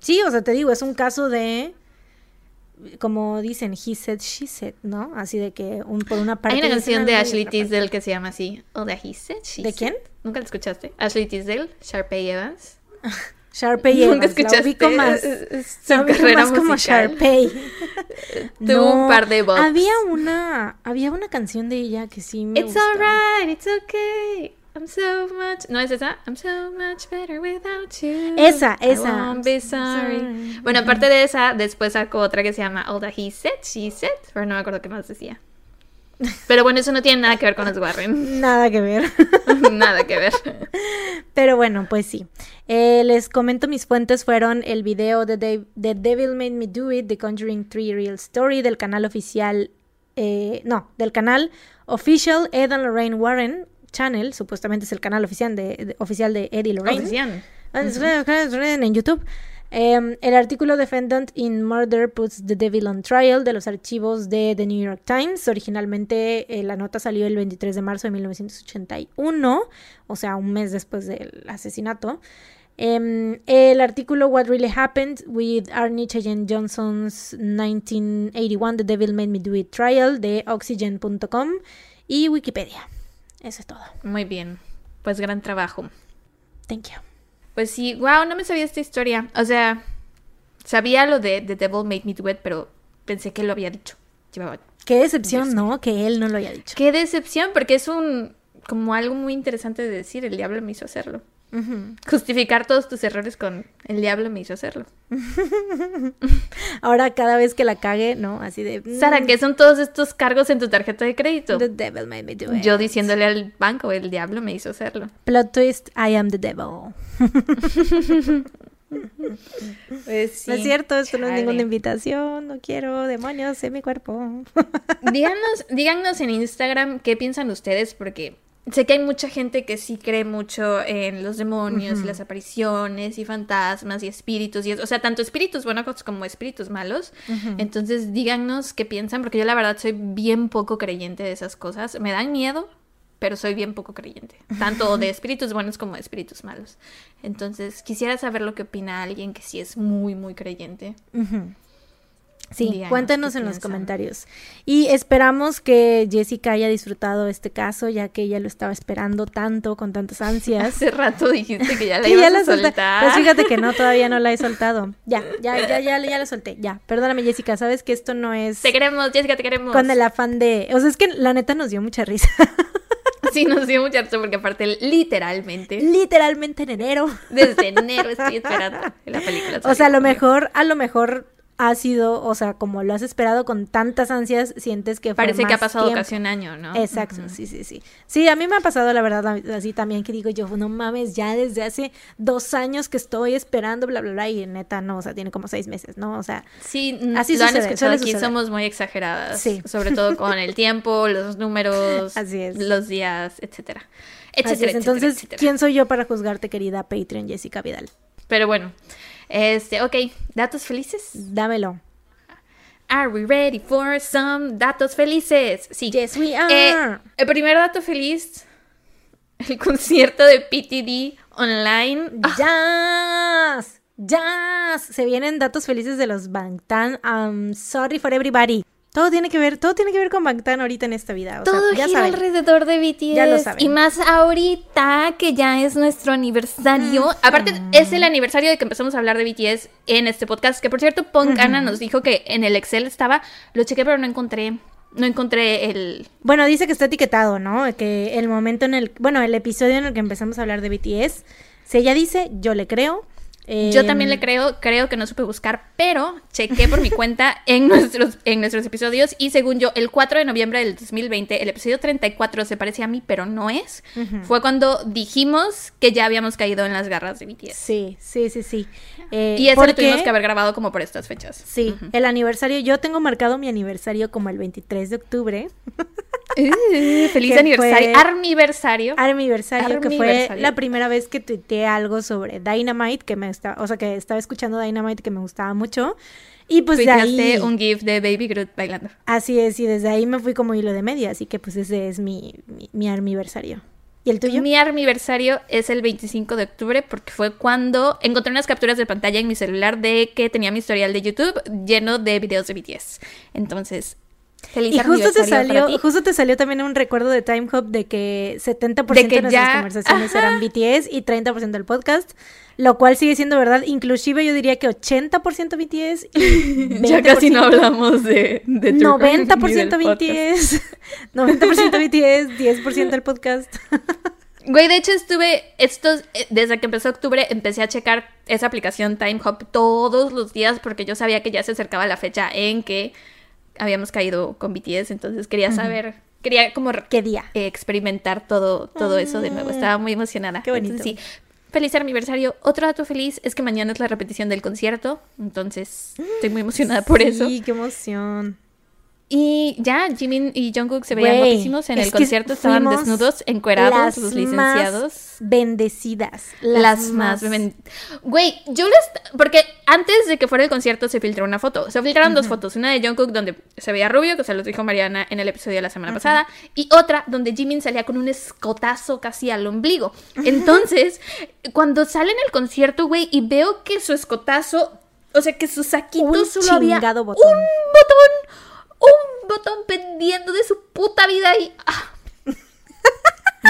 Sí, o sea, te digo, es un caso de como dicen, he said, she said, ¿no? Así de que un, por una parte. Hay una canción de Ashley Tisdale que se llama así. O de He Said, She ¿De Said. quién? ¿Nunca la escuchaste? Ashley Tisdale, Sharpay Evans. (laughs) Sharpay ¿Nunca la escuchaste? ubico más. Es- es La su ubico carrera más como. Sharpay. (laughs) Tuvo un par de bops. Había una, había una canción de ella que sí me It's alright, it's okay. I'm so much. ¿No es esa? I'm so much better without you. Esa, I esa. won't be sorry. Sorry. Bueno, aparte de esa, después sacó otra que se llama All That He Said, She Said, pero no me acuerdo qué más decía. Pero bueno, eso no tiene nada que ver con los Warren. Nada que ver. (laughs) nada que ver. Pero bueno, pues sí. Eh, les comento mis fuentes fueron el video de The Devil Made Me Do It, The Conjuring 3 Real Story del canal oficial, eh, no, del canal Official Ed and Lorraine Warren Channel, supuestamente es el canal oficial de, de- oficial de Ed y Lorraine. Oficial. en YouTube. Em, el artículo Defendant in Murder Puts the Devil on Trial de los archivos de The New York Times. Originalmente eh, la nota salió el 23 de marzo de 1981, o sea, un mes después del asesinato. Em, el artículo What Really Happened with Arnie Cheyenne Johnson's 1981 The Devil Made Me Do It Trial de Oxygen.com y Wikipedia. Eso es todo. Muy bien. Pues gran trabajo. Thank you. Pues sí, wow, no me sabía esta historia. O sea, sabía lo de The Devil Made Me Do It, pero pensé que lo había dicho. Llevaba... Qué decepción, ¿no? Que él no lo haya dicho. Qué decepción, porque es un como algo muy interesante de decir, el diablo me hizo hacerlo. Justificar todos tus errores con el diablo me hizo hacerlo. (laughs) Ahora cada vez que la cague, ¿no? Así de... Sara, mm, ¿qué son todos estos cargos en tu tarjeta de crédito? The devil made me do it. Yo diciéndole al banco, el diablo me hizo hacerlo. Plot twist, I am the devil. (laughs) Pues No es cierto, esto no es ninguna invitación, no quiero demonios en mi cuerpo. Díganos, díganos en Instagram qué piensan ustedes, porque sé que hay mucha gente que sí cree mucho en los demonios y las apariciones y fantasmas y espíritus y eso. O sea, tanto espíritus buenos como espíritus malos. Entonces díganos qué piensan, porque yo la verdad soy bien poco creyente de esas cosas. Me dan miedo, pero soy bien poco creyente. Tanto de (laughs) espíritus buenos como de espíritus malos. Entonces quisiera saber lo que opina alguien que sí es muy, muy creyente. Sí, Díganos cuéntenos en los comentarios. Y esperamos que Jessica haya disfrutado este caso, ya que ella lo estaba esperando tanto, con tantas (laughs) ansias. Hace rato dijiste que ya la (laughs) ibas ya a soltar. Pues fíjate que no, todavía no la he soltado. Ya, ya, ya, ya, ya la solté. Ya, perdóname Jessica, sabes que esto no es Te queremos, Jessica, te queremos. con el afán de... O sea, es que la neta nos dio mucha risa. (laughs) Sí, nos dio mucha risa porque aparte literalmente Literalmente en enero. desde enero estoy esperando la película O sea, a lo mejor, a lo mejor ha sido, o sea, como lo has esperado con tantas ansias, sientes que fue Parece que ha más pasado tiempo. casi un año, ¿no? Exacto, sí, sí, sí. Sí, a mí me ha pasado la verdad así también que digo yo, no mames, ya desde hace dos años que estoy esperando, bla, bla, bla, y neta, no, o sea, tiene como seis meses, ¿no? O sea, Sí, Así lo han sucede, escuchado aquí, somos muy exageradas. Sí. Sobre todo (laughs) con el tiempo, los números, (laughs) Así es. los días, etcétera. así Etcétera, Entonces, etcétera. ¿quién soy yo para juzgarte, querida Patreon Jessica Vidal? Pero bueno, este, ok, datos felices. Dámelo. Are we ready for some datos felices? Sí. Yes, we Eh, are. el primer dato feliz, (laughs) el concierto de PTD online. Ah, Jazz, jazz. Se vienen datos felices de los Bangtan. I'm sorry for everybody. Todo tiene que ver, todo tiene que ver con Bangtan ahorita en esta vida. O sea, todo ya gira saben. alrededor de BTS. Ya lo saben. Y más ahorita que ya es nuestro aniversario. Aparte, es el aniversario de que empezamos a hablar de BTS en este podcast. Que por cierto, Punk Ana nos dijo que en el Excel estaba. Lo chequé, pero no encontré. No encontré el. Bueno, dice que está etiquetado, ¿no? Que el momento en el, bueno, el episodio en el que empezamos a hablar de BTS, si ella dice, yo le creo. Yo Em, también le creo, creo que no supe buscar, pero chequé por mi cuenta (laughs) en nuestros, en nuestros episodios y según yo, el 4 de noviembre del 2020, el episodio 34 se parece a mí, pero no es. Fue cuando dijimos que ya habíamos caído en las garras de BTS. Sí, sí, sí, sí. Eh, Y eso porque- lo tuvimos que haber grabado como por estas fechas. Sí, el aniversario, yo tengo marcado mi aniversario como el 23 de octubre. (laughs) Uh, feliz aniversario. fue- Armiversario. Aniversario, que fue Armiversario. la primera vez que tuiteé algo sobre Dynamite, que me está, o sea, que estaba escuchando Dynamite que me gustaba mucho. Y pues de ahí, un GIF de Baby Groot bailando. así es, y desde ahí me fui como hilo de media, así que pues ese es mi, mi, mi aniversario. ¿Y el tuyo? Mi aniversario es el 25 de octubre porque fue cuando encontré unas capturas de pantalla en mi celular de que tenía mi historial de YouTube lleno de videos de BTS. Entonces, feliz Y justo te salió, justo te salió también un recuerdo de Time Hop de que 70% De que de nuestras ya- conversaciones Ajá. eran BTS y 30% del podcast, lo cual sigue siendo verdad. Inclusive yo diría que 80% BTS y 20% (laughs) Ya casi no hablamos de, de True Crime ni 90% (laughs) del podcast. BTS, 90% BTS, 10% del podcast. Güey, de hecho estuve, estos, eh, desde que empezó octubre, empecé a checar esa aplicación Time Hop todos los días porque yo sabía que ya se acercaba la fecha en que habíamos caído con BTS, entonces quería saber, quería como ¿Qué día? eh, experimentar todo, todo eso de nuevo. Estaba muy emocionada. Qué bonito. Entonces, sí. Feliz aniversario. Otro dato feliz es que mañana es la repetición del concierto. Entonces, estoy muy emocionada por eso. Sí, qué emoción. Y ya, Jimin y Jungkook se veían guapísimos en el concierto. Estaban desnudos, encuerados, las los licenciados. Más bendecidas. Las, más. bemen- Güey, yo les. Porque antes de que fuera el concierto se filtró una foto. Se filtraron dos fotos. Una de Jungkook donde se veía rubio, que se los dijo Mariana en el episodio de la semana pasada. Y otra donde Jimin salía con un escotazo casi al ombligo. Entonces, (laughs) cuando sale en el concierto, güey, y veo que su escotazo. O sea, que su saquito Un solo había botón. un botón. Un botón pendiendo de su puta vida y. ah. (laughs)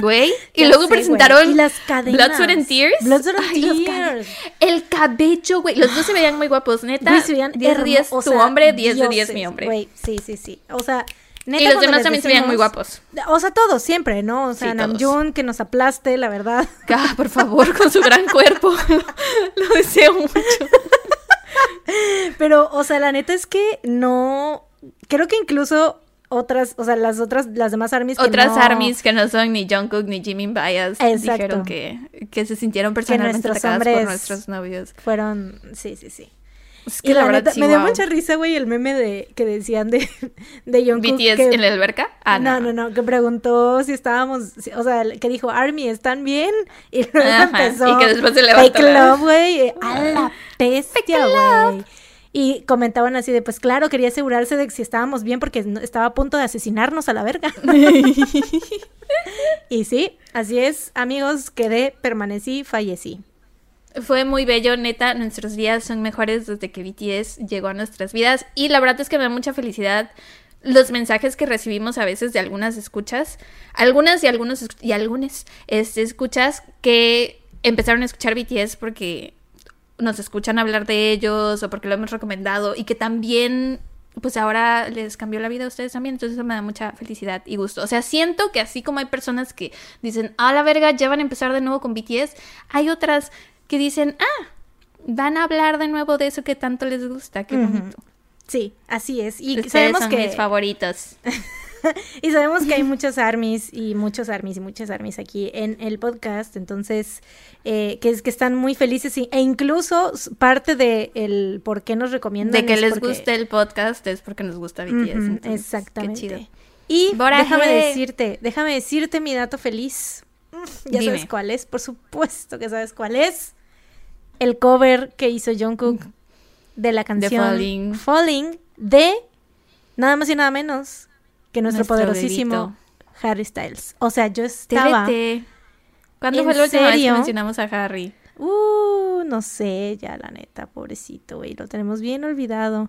Güey. Y luego sé, presentaron Y las cadenas. Blood, Sweat and Tears. Blood, Sweat and Ay, Tears. El cabello, güey. Los dos se veían muy guapos, neta. Güey, se veían 10 de 10 hermo- o tu sea, hombre, 10 de 10 dioses, mi hombre. Güey, sí, sí, sí. O sea, neta, y los demás también se veían muy guapos. O sea, todos, siempre, ¿no? O sea, Sí, Namjoon, que nos aplaste, la verdad. (laughs) Ah, por favor, con su gran cuerpo. (laughs) Lo deseo mucho. Pero, o sea, la neta es que no. Creo que incluso otras, o sea, las otras, las demás armies. que Otras no- armies que no son ni Jungkook ni Jimin Bias Exacto. dijeron que, que se sintieron personalmente atacadas por nuestros novios. Fueron. Sí, sí, sí. Es y que la, la, verdad neta, sí, me dio mucha risa, güey, el meme de que decían de, (laughs) de Jungkook. BTS que- en la alberca. Ah, no, no, no, que preguntó si estábamos, si- o sea, que dijo, Army, ¿están bien? Y luego Ajá, empezó. y que después se levantó Fake la- love, güey, a la (laughs) bestia, güey. Y comentaban así de, pues claro, quería asegurarse de que si estábamos bien porque estaba a punto de asesinarnos a la verga. (laughs) y sí, así es, amigos, quedé, permanecí, fallecí. Fue muy bello, neta, nuestros días son mejores desde que BTS llegó a nuestras vidas y la verdad es que me da mucha felicidad los mensajes que recibimos a veces de algunas escuchas, algunas y algunos y algunas este, escuchas que empezaron a escuchar BTS porque nos escuchan hablar de ellos o porque lo hemos recomendado y que también pues ahora les cambió la vida a ustedes también, entonces eso me da mucha felicidad y gusto. O sea, siento que así como hay personas que dicen, a la verga, ya van a empezar de nuevo con BTS, hay otras que dicen, ah, van a hablar de nuevo de eso que tanto les gusta, qué bonito. Sí, así es. Y Ustedes sabemos son que mis favoritos. (laughs) (laughs) Y sabemos que hay muchos armies y muchos armies y muchas armies aquí en el podcast, entonces eh, que es que están muy felices y- e incluso parte de el por qué nos recomiendan De que es les porque- guste el podcast es porque nos gusta BTS. Entonces, qué exactamente. chido. Y Boraje. déjame decirte, déjame decirte mi dato feliz. (laughs) Ya Dime. sabes cuál es, por supuesto que sabes cuál es. El cover que hizo Jungkook de la canción Falling. Falling de nada más y nada menos que nuestro, Nuestro poderosísimo Harry Styles. O sea, yo estaba. ¿Cuándo ¿En fue la última vez que mencionamos a Harry? Uh, no sé, ya la neta, pobrecito, güey, lo tenemos bien olvidado.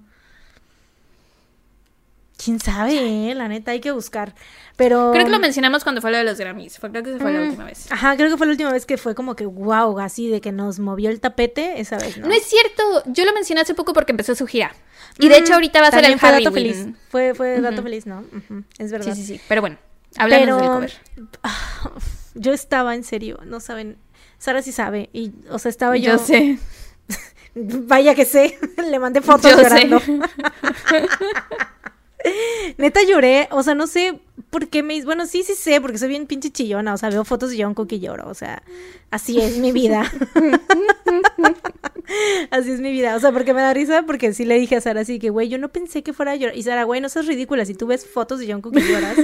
¿Quién sabe, eh? La neta, hay que buscar. Pero... Creo que lo mencionamos cuando fue lo de los Grammys. Fue, creo que fue la Mm, última vez. Ajá, creo que fue la última vez que fue como que wow, así de que nos movió el tapete, esa vez, ¿no? No es cierto. Yo lo mencioné hace poco porque empezó su gira. Y de Mm, hecho ahorita va a ser el fue dato feliz. Fue, fue dato feliz, ¿no? Ujú, Es verdad. Sí, sí, sí. Pero bueno, hablamos Pero del cover. (sighs) yo estaba en serio, no saben. Sara sí sabe. Y, o sea, estaba yo. Yo sé. (laughs) Vaya que sé. (laughs) Le mandé fotos Yo sé. (laughs) (laughs) Neta lloré, o sea, no sé por qué me... Bueno, sí, sí sé, porque soy bien pinche chillona, o sea, veo fotos de Jungkook y lloro, o sea, así es mi vida. (laughs) así es mi vida, o sea, porque me da risa, porque sí le dije a Sara así que, güey, yo no pensé que fuera a llorar. Y Sara, güey, no seas ridícula, si tú ves fotos de Jungkook y lloras,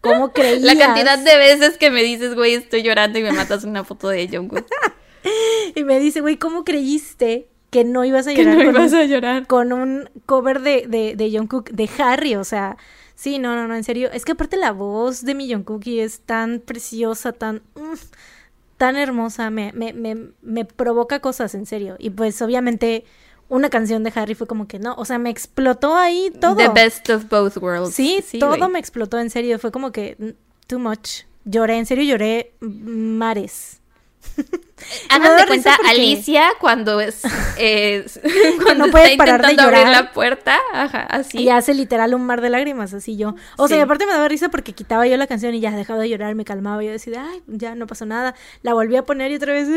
¿cómo (laughs) creías? La cantidad de veces que me dices, güey, estoy llorando y me matas una foto de Jungkook. Y me dice, güey, ¿cómo creíste que no ibas a que llorar no con ibas un a llorar. con un cover de, de, de Jungkook de Harry, o sea, Sí, no, no, no, en serio. Es que aparte la voz de Mi Cookie es tan preciosa, tan... mm, tan hermosa, me, me, me, me provoca cosas, en serio. Y pues obviamente una canción de Harry fue como que no, o sea, me explotó ahí todo. The best of both worlds. Sí, todo güey. me explotó, en serio. Fue como que mm, too much. Lloré, en serio lloré mares. (laughs) Hagan de cuenta Alicia cuando es, (laughs) (laughs) cuando No puede está parar de intentando abrir llorar. la puerta, ajá, así. Y hace literal un mar de lágrimas, así yo. O sea, y aparte me daba risa porque quitaba yo la canción y ya dejaba de llorar, me calmaba. Yo decía, ay, ya no pasó nada. La volví a poner y otra vez. (laughs)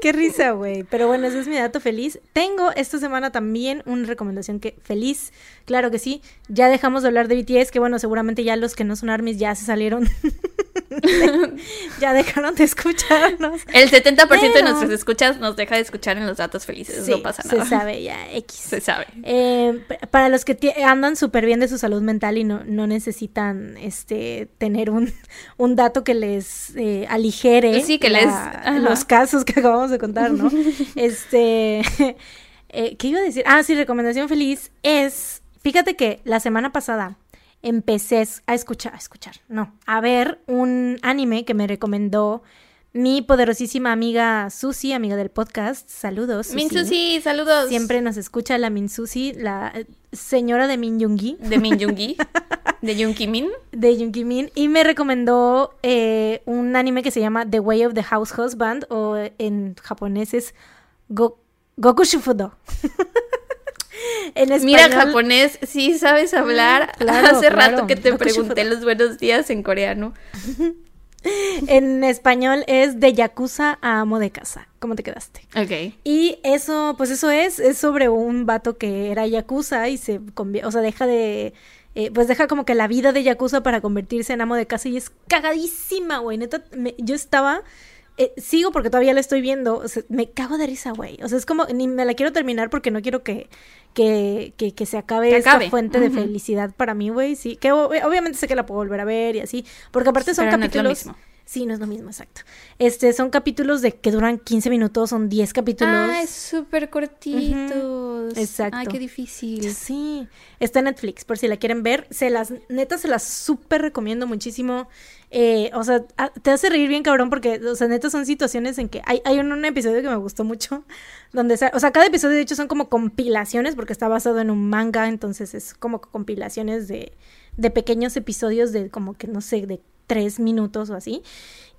Qué risa, güey. Pero bueno, ese es mi dato feliz. Tengo esta semana también una recomendación que feliz. Claro que sí. Ya dejamos de hablar de BTS, que bueno, seguramente ya los que no son armies ya se salieron. (laughs) ya dejaron de escucharnos. El 70% de Pero- nuestros escuchas nos deja de escuchar en los datos felices, Sí, no pasa nada. Se sabe ya, X. Se sabe. Eh, para los que andan súper bien de su salud mental y no, no necesitan este tener un, (laughs) un dato que les eh, aligere Sí, que les- los casos que acabamos de contar, ¿no? (laughs) este, eh, ¿qué iba a decir? Ah, sí, recomendación feliz es, fíjate que la semana pasada empecé a escuchar, a escuchar, no, a ver un anime que me recomendó mi poderosísima amiga Susi, amiga del podcast. Saludos. Susi. Min Susi, saludos. Siempre nos escucha la Min Susi, la eh, señora de Min Yoongi, De Min Yoongi. (laughs) de Yoongi Min. de Yoongi Min, y me recomendó eh, un anime que se llama The Way of the House Husband, o en japonés es Go Goku Shufudo. (laughs) en español, Mira, japonés, sí sabes hablar. (laughs) claro, Hace claro. rato que te pregunté los buenos días en coreano. (laughs) en español es de Yakuza a amo de casa. ¿Cómo te quedaste? Ok. Y eso, pues eso es, es sobre un vato que era yakuza y se convierte, o sea, deja de, eh, pues deja como que la vida de yakuza para convertirse en amo de casa y es cagadísima, güey, neta, me- yo estaba, eh, sigo porque todavía la estoy viendo, o sea, me cago de risa, güey, o sea, es como, ni me la quiero terminar porque no quiero que, que, que, que se acabe Que esta acabe. fuente de felicidad para mí, güey, sí, que obviamente sé que la puedo volver a ver y así, porque aparte son Pero capítulos... Sí, no es lo mismo, exacto. Este, son capítulos de que duran 15 minutos, son 10 capítulos. Ah, es súper cortitos. Exacto. Ay, qué difícil. Sí, está en Netflix, por si la quieren ver. Se las, neta, se las súper recomiendo muchísimo. Eh, o sea, a- te hace reír bien cabrón porque, o sea, neta son situaciones en que hay, hay un, un episodio que me gustó mucho, (laughs) donde, o sea, cada episodio de hecho son como compilaciones porque está basado en un manga, entonces es como compilaciones de, de pequeños episodios de como que, no sé, de tres minutos o así.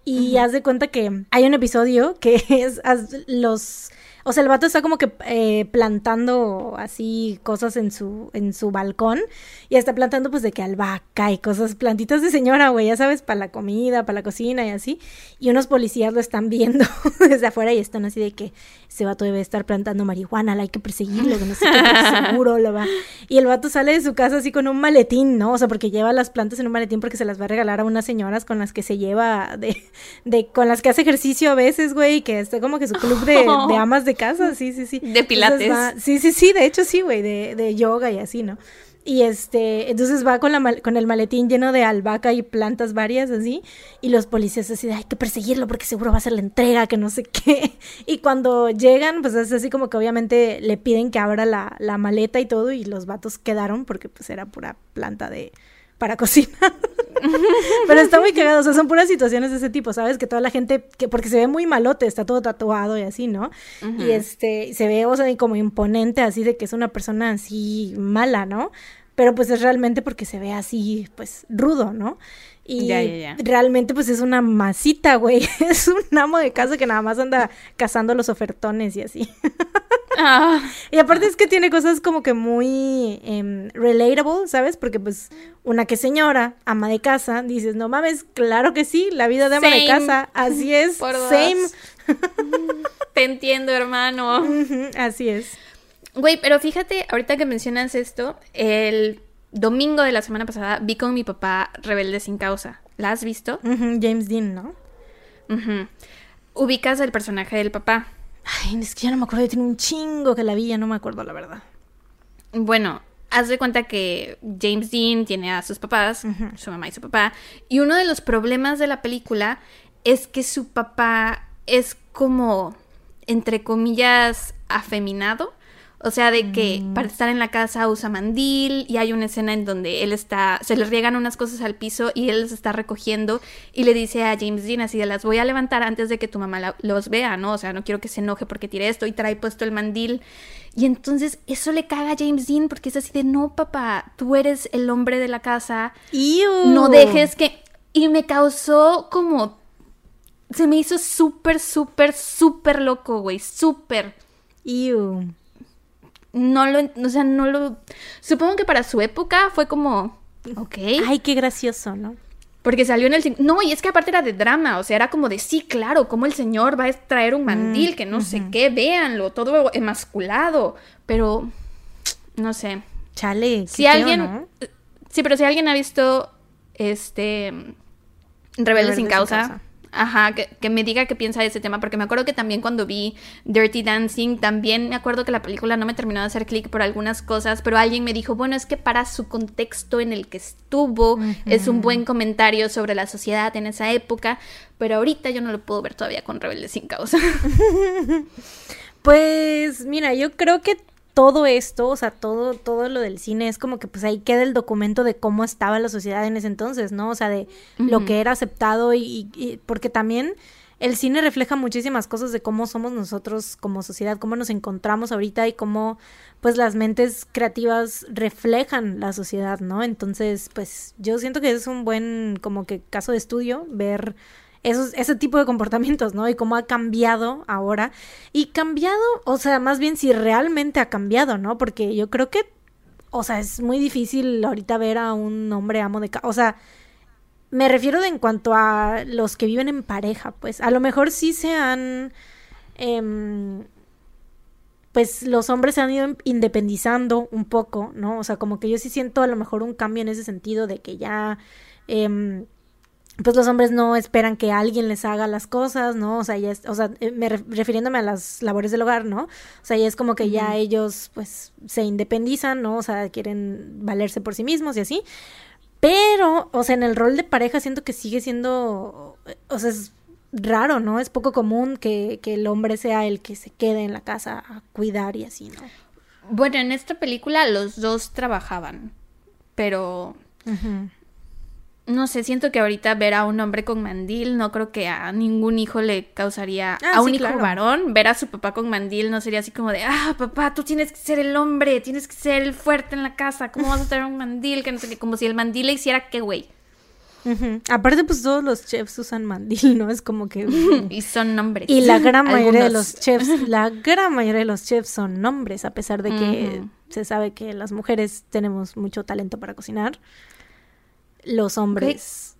Y haz de cuenta que hay un episodio que (laughs) es los... O sea, el vato está como que eh, plantando así cosas en su, en su balcón y está plantando pues de que albahaca y cosas, plantitas de señora, güey, ya sabes, para la comida, para la cocina y así. Y unos policías lo están viendo (laughs) desde afuera y están así de que ese vato debe estar plantando marihuana, la hay que perseguirlo, que no sé qué, (laughs) seguro lo va. Y el vato sale de su casa así con un maletín, ¿no? O sea, porque lleva las plantas en un maletín porque se las va a regalar a unas señoras con las que se lleva de, de con las que hace ejercicio a veces, güey, que está como que su club de, de (laughs) amas de casa, sí, sí, sí. De pilates. Va- sí, sí, sí, de hecho sí, güey, de, de yoga y así, ¿no? Y este, entonces va con, la mal- con el maletín lleno de albahaca y plantas varias así, y los policías así de, hay que perseguirlo porque seguro va a ser la entrega, que no sé (laughs) qué. Y cuando llegan, pues es así como que obviamente le piden que abra la, la maleta y todo, y los vatos quedaron porque pues era pura planta de para cocinar. (laughs) Pero está muy cagado, o sea, son puras situaciones de ese tipo, ¿sabes? Que toda la gente, que porque se ve muy malote, está todo tatuado y así, ¿no? Y este, se ve, o sea, como imponente, así de que es una persona así mala, ¿no? Pero pues es realmente porque se ve así, pues, rudo, ¿no? Y Ya, ya, ya. realmente pues es una masita, güey. (laughs) Es un amo de casa que nada más anda cazando los ofertones y así. (laughs) Ah, Y aparte es que tiene cosas como que muy em, relatable, ¿sabes? Porque pues una que señora, ama de casa, dices, no mames, claro que sí, la vida de ama de casa, así (laughs) es, Por same, te entiendo, hermano. Así es. Güey, pero fíjate, ahorita que mencionas esto, el domingo de la semana pasada vi con mi papá Rebelde sin causa. ¿La has visto? James Dean, ¿no? Ujú. Ubicas el personaje del papá. Ay, es que ya no me acuerdo, tiene un chingo que la vi, ya no me acuerdo la verdad. Bueno, haz de cuenta que James Dean tiene a sus papás, su mamá y su papá, y uno de los problemas de la película es que su papá es como, entre comillas, afeminado. O sea, de que para estar en la casa usa mandil y hay una escena en donde él está, se le riegan unas cosas al piso y él se está recogiendo y le dice a James Dean así de las voy a levantar antes de que tu mamá la- los vea, ¿no? O sea, no quiero que se enoje porque tiré esto y trae puesto el mandil. Y entonces eso le caga a James Dean porque es así de no, papá, tú eres el hombre de la casa, ¡Iu! no dejes que... Y me causó como... Se me hizo súper, súper, súper loco, güey, súper ¡Iu! No lo, o sea, no lo, supongo que para su época fue como, ok, Ay, qué gracioso, ¿no? porque salió en el, no, y es que aparte era de drama, o sea, era como de, sí, claro, como el señor va a traer un mandil, que no sé qué, véanlo, todo emasculado, pero, no sé, Chale, si feo, alguien, ¿no? sí, pero si alguien ha visto, este, Rebelde, Rebelde sin causa. Ajá, que, que me diga qué piensa de ese tema, porque me acuerdo que también cuando vi Dirty Dancing, también me acuerdo que la película no me terminó de hacer clic por algunas cosas, pero alguien me dijo, bueno, es que para su contexto en el que estuvo, es un buen comentario sobre la sociedad en esa época, pero ahorita yo no lo puedo ver todavía con Rebelde sin causa. (laughs) Pues mira, yo creo que todo esto, o sea, todo, todo lo del cine es como que pues ahí queda el documento de cómo estaba la sociedad en ese entonces, ¿no? O sea, de lo que era aceptado y, y- porque también el cine refleja muchísimas cosas de cómo somos nosotros como sociedad, cómo nos encontramos ahorita y cómo pues las mentes creativas reflejan la sociedad, ¿no? Entonces, pues yo siento que es un buen como que caso de estudio ver esos, ese tipo de comportamientos, ¿no? Y cómo ha cambiado ahora. Y cambiado, o sea, más bien si realmente ha cambiado, ¿no? Porque yo creo que, o sea, es muy difícil ahorita ver a un hombre amo de casa. O sea, me refiero en cuanto a los que viven en pareja, pues a lo mejor sí se han... em, pues los hombres se han ido independizando un poco, ¿no? O sea, como que yo sí siento a lo mejor un cambio en ese sentido de que ya... em, pues los hombres no esperan que alguien les haga las cosas, ¿no? O sea, ya es, o sea, eh, me ref- refiriéndome a las labores del hogar, ¿no? O sea, ya es como que ya ellos, pues, se independizan, ¿no? O sea, quieren valerse por sí mismos y así. Pero, o sea, en el rol de pareja siento que sigue siendo, o sea, es raro, ¿no? Es poco común que, que el hombre sea el que se quede en la casa a cuidar y así, ¿no? bueno, en esta película los dos trabajaban, pero. No sé, siento que ahorita ver a un hombre con mandil no creo que a ningún hijo le causaría, Ah, a un sí, hijo claro. varón, ver a su papá con mandil no sería así como de, ah, papá, tú tienes que ser el hombre, tienes que ser el fuerte en la casa, ¿cómo vas a tener un mandil? Que no sé qué, como si el mandil le hiciera qué, güey. Aparte, pues todos los chefs usan mandil, ¿no? Es como que... (laughs) Y son hombres. Y la gran mayoría de los chefs, la gran mayoría de los chefs son hombres, a pesar de que se sabe que las mujeres tenemos mucho talento para cocinar. Los hombres.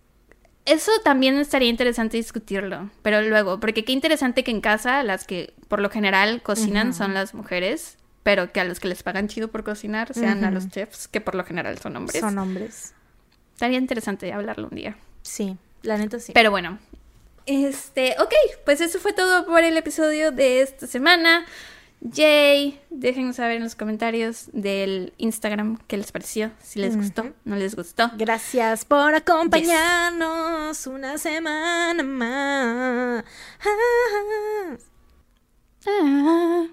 Eso también estaría interesante discutirlo, pero luego, porque qué interesante que en casa las que por lo general cocinan son las mujeres, pero que a los que les pagan chido por cocinar sean a los chefs, que por lo general son hombres. Son hombres. Estaría interesante hablarlo un día. Sí, la neta sí. Pero bueno. Este, ok, pues eso fue todo por el episodio de esta semana. Yay, déjenos saber en los comentarios del Instagram qué les pareció, si les gustó, no les gustó. Gracias por acompañarnos una semana más. Ah.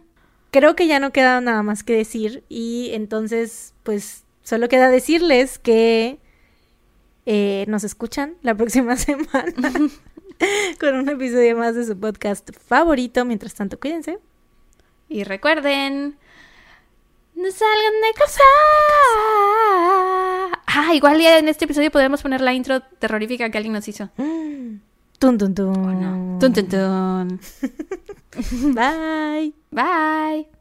Creo que ya no queda nada más que decir y entonces pues solo queda decirles que eh, nos escuchan la próxima (laughs) semana con un episodio más de su podcast favorito. Mientras tanto, cuídense. Y recuerden, no salgan de casa. Ah, igual ya en este episodio podemos poner la intro terrorífica que alguien nos hizo. Tun, tun, tun. ¿O no? Tun, tun, tun. (laughs) Bye. Bye.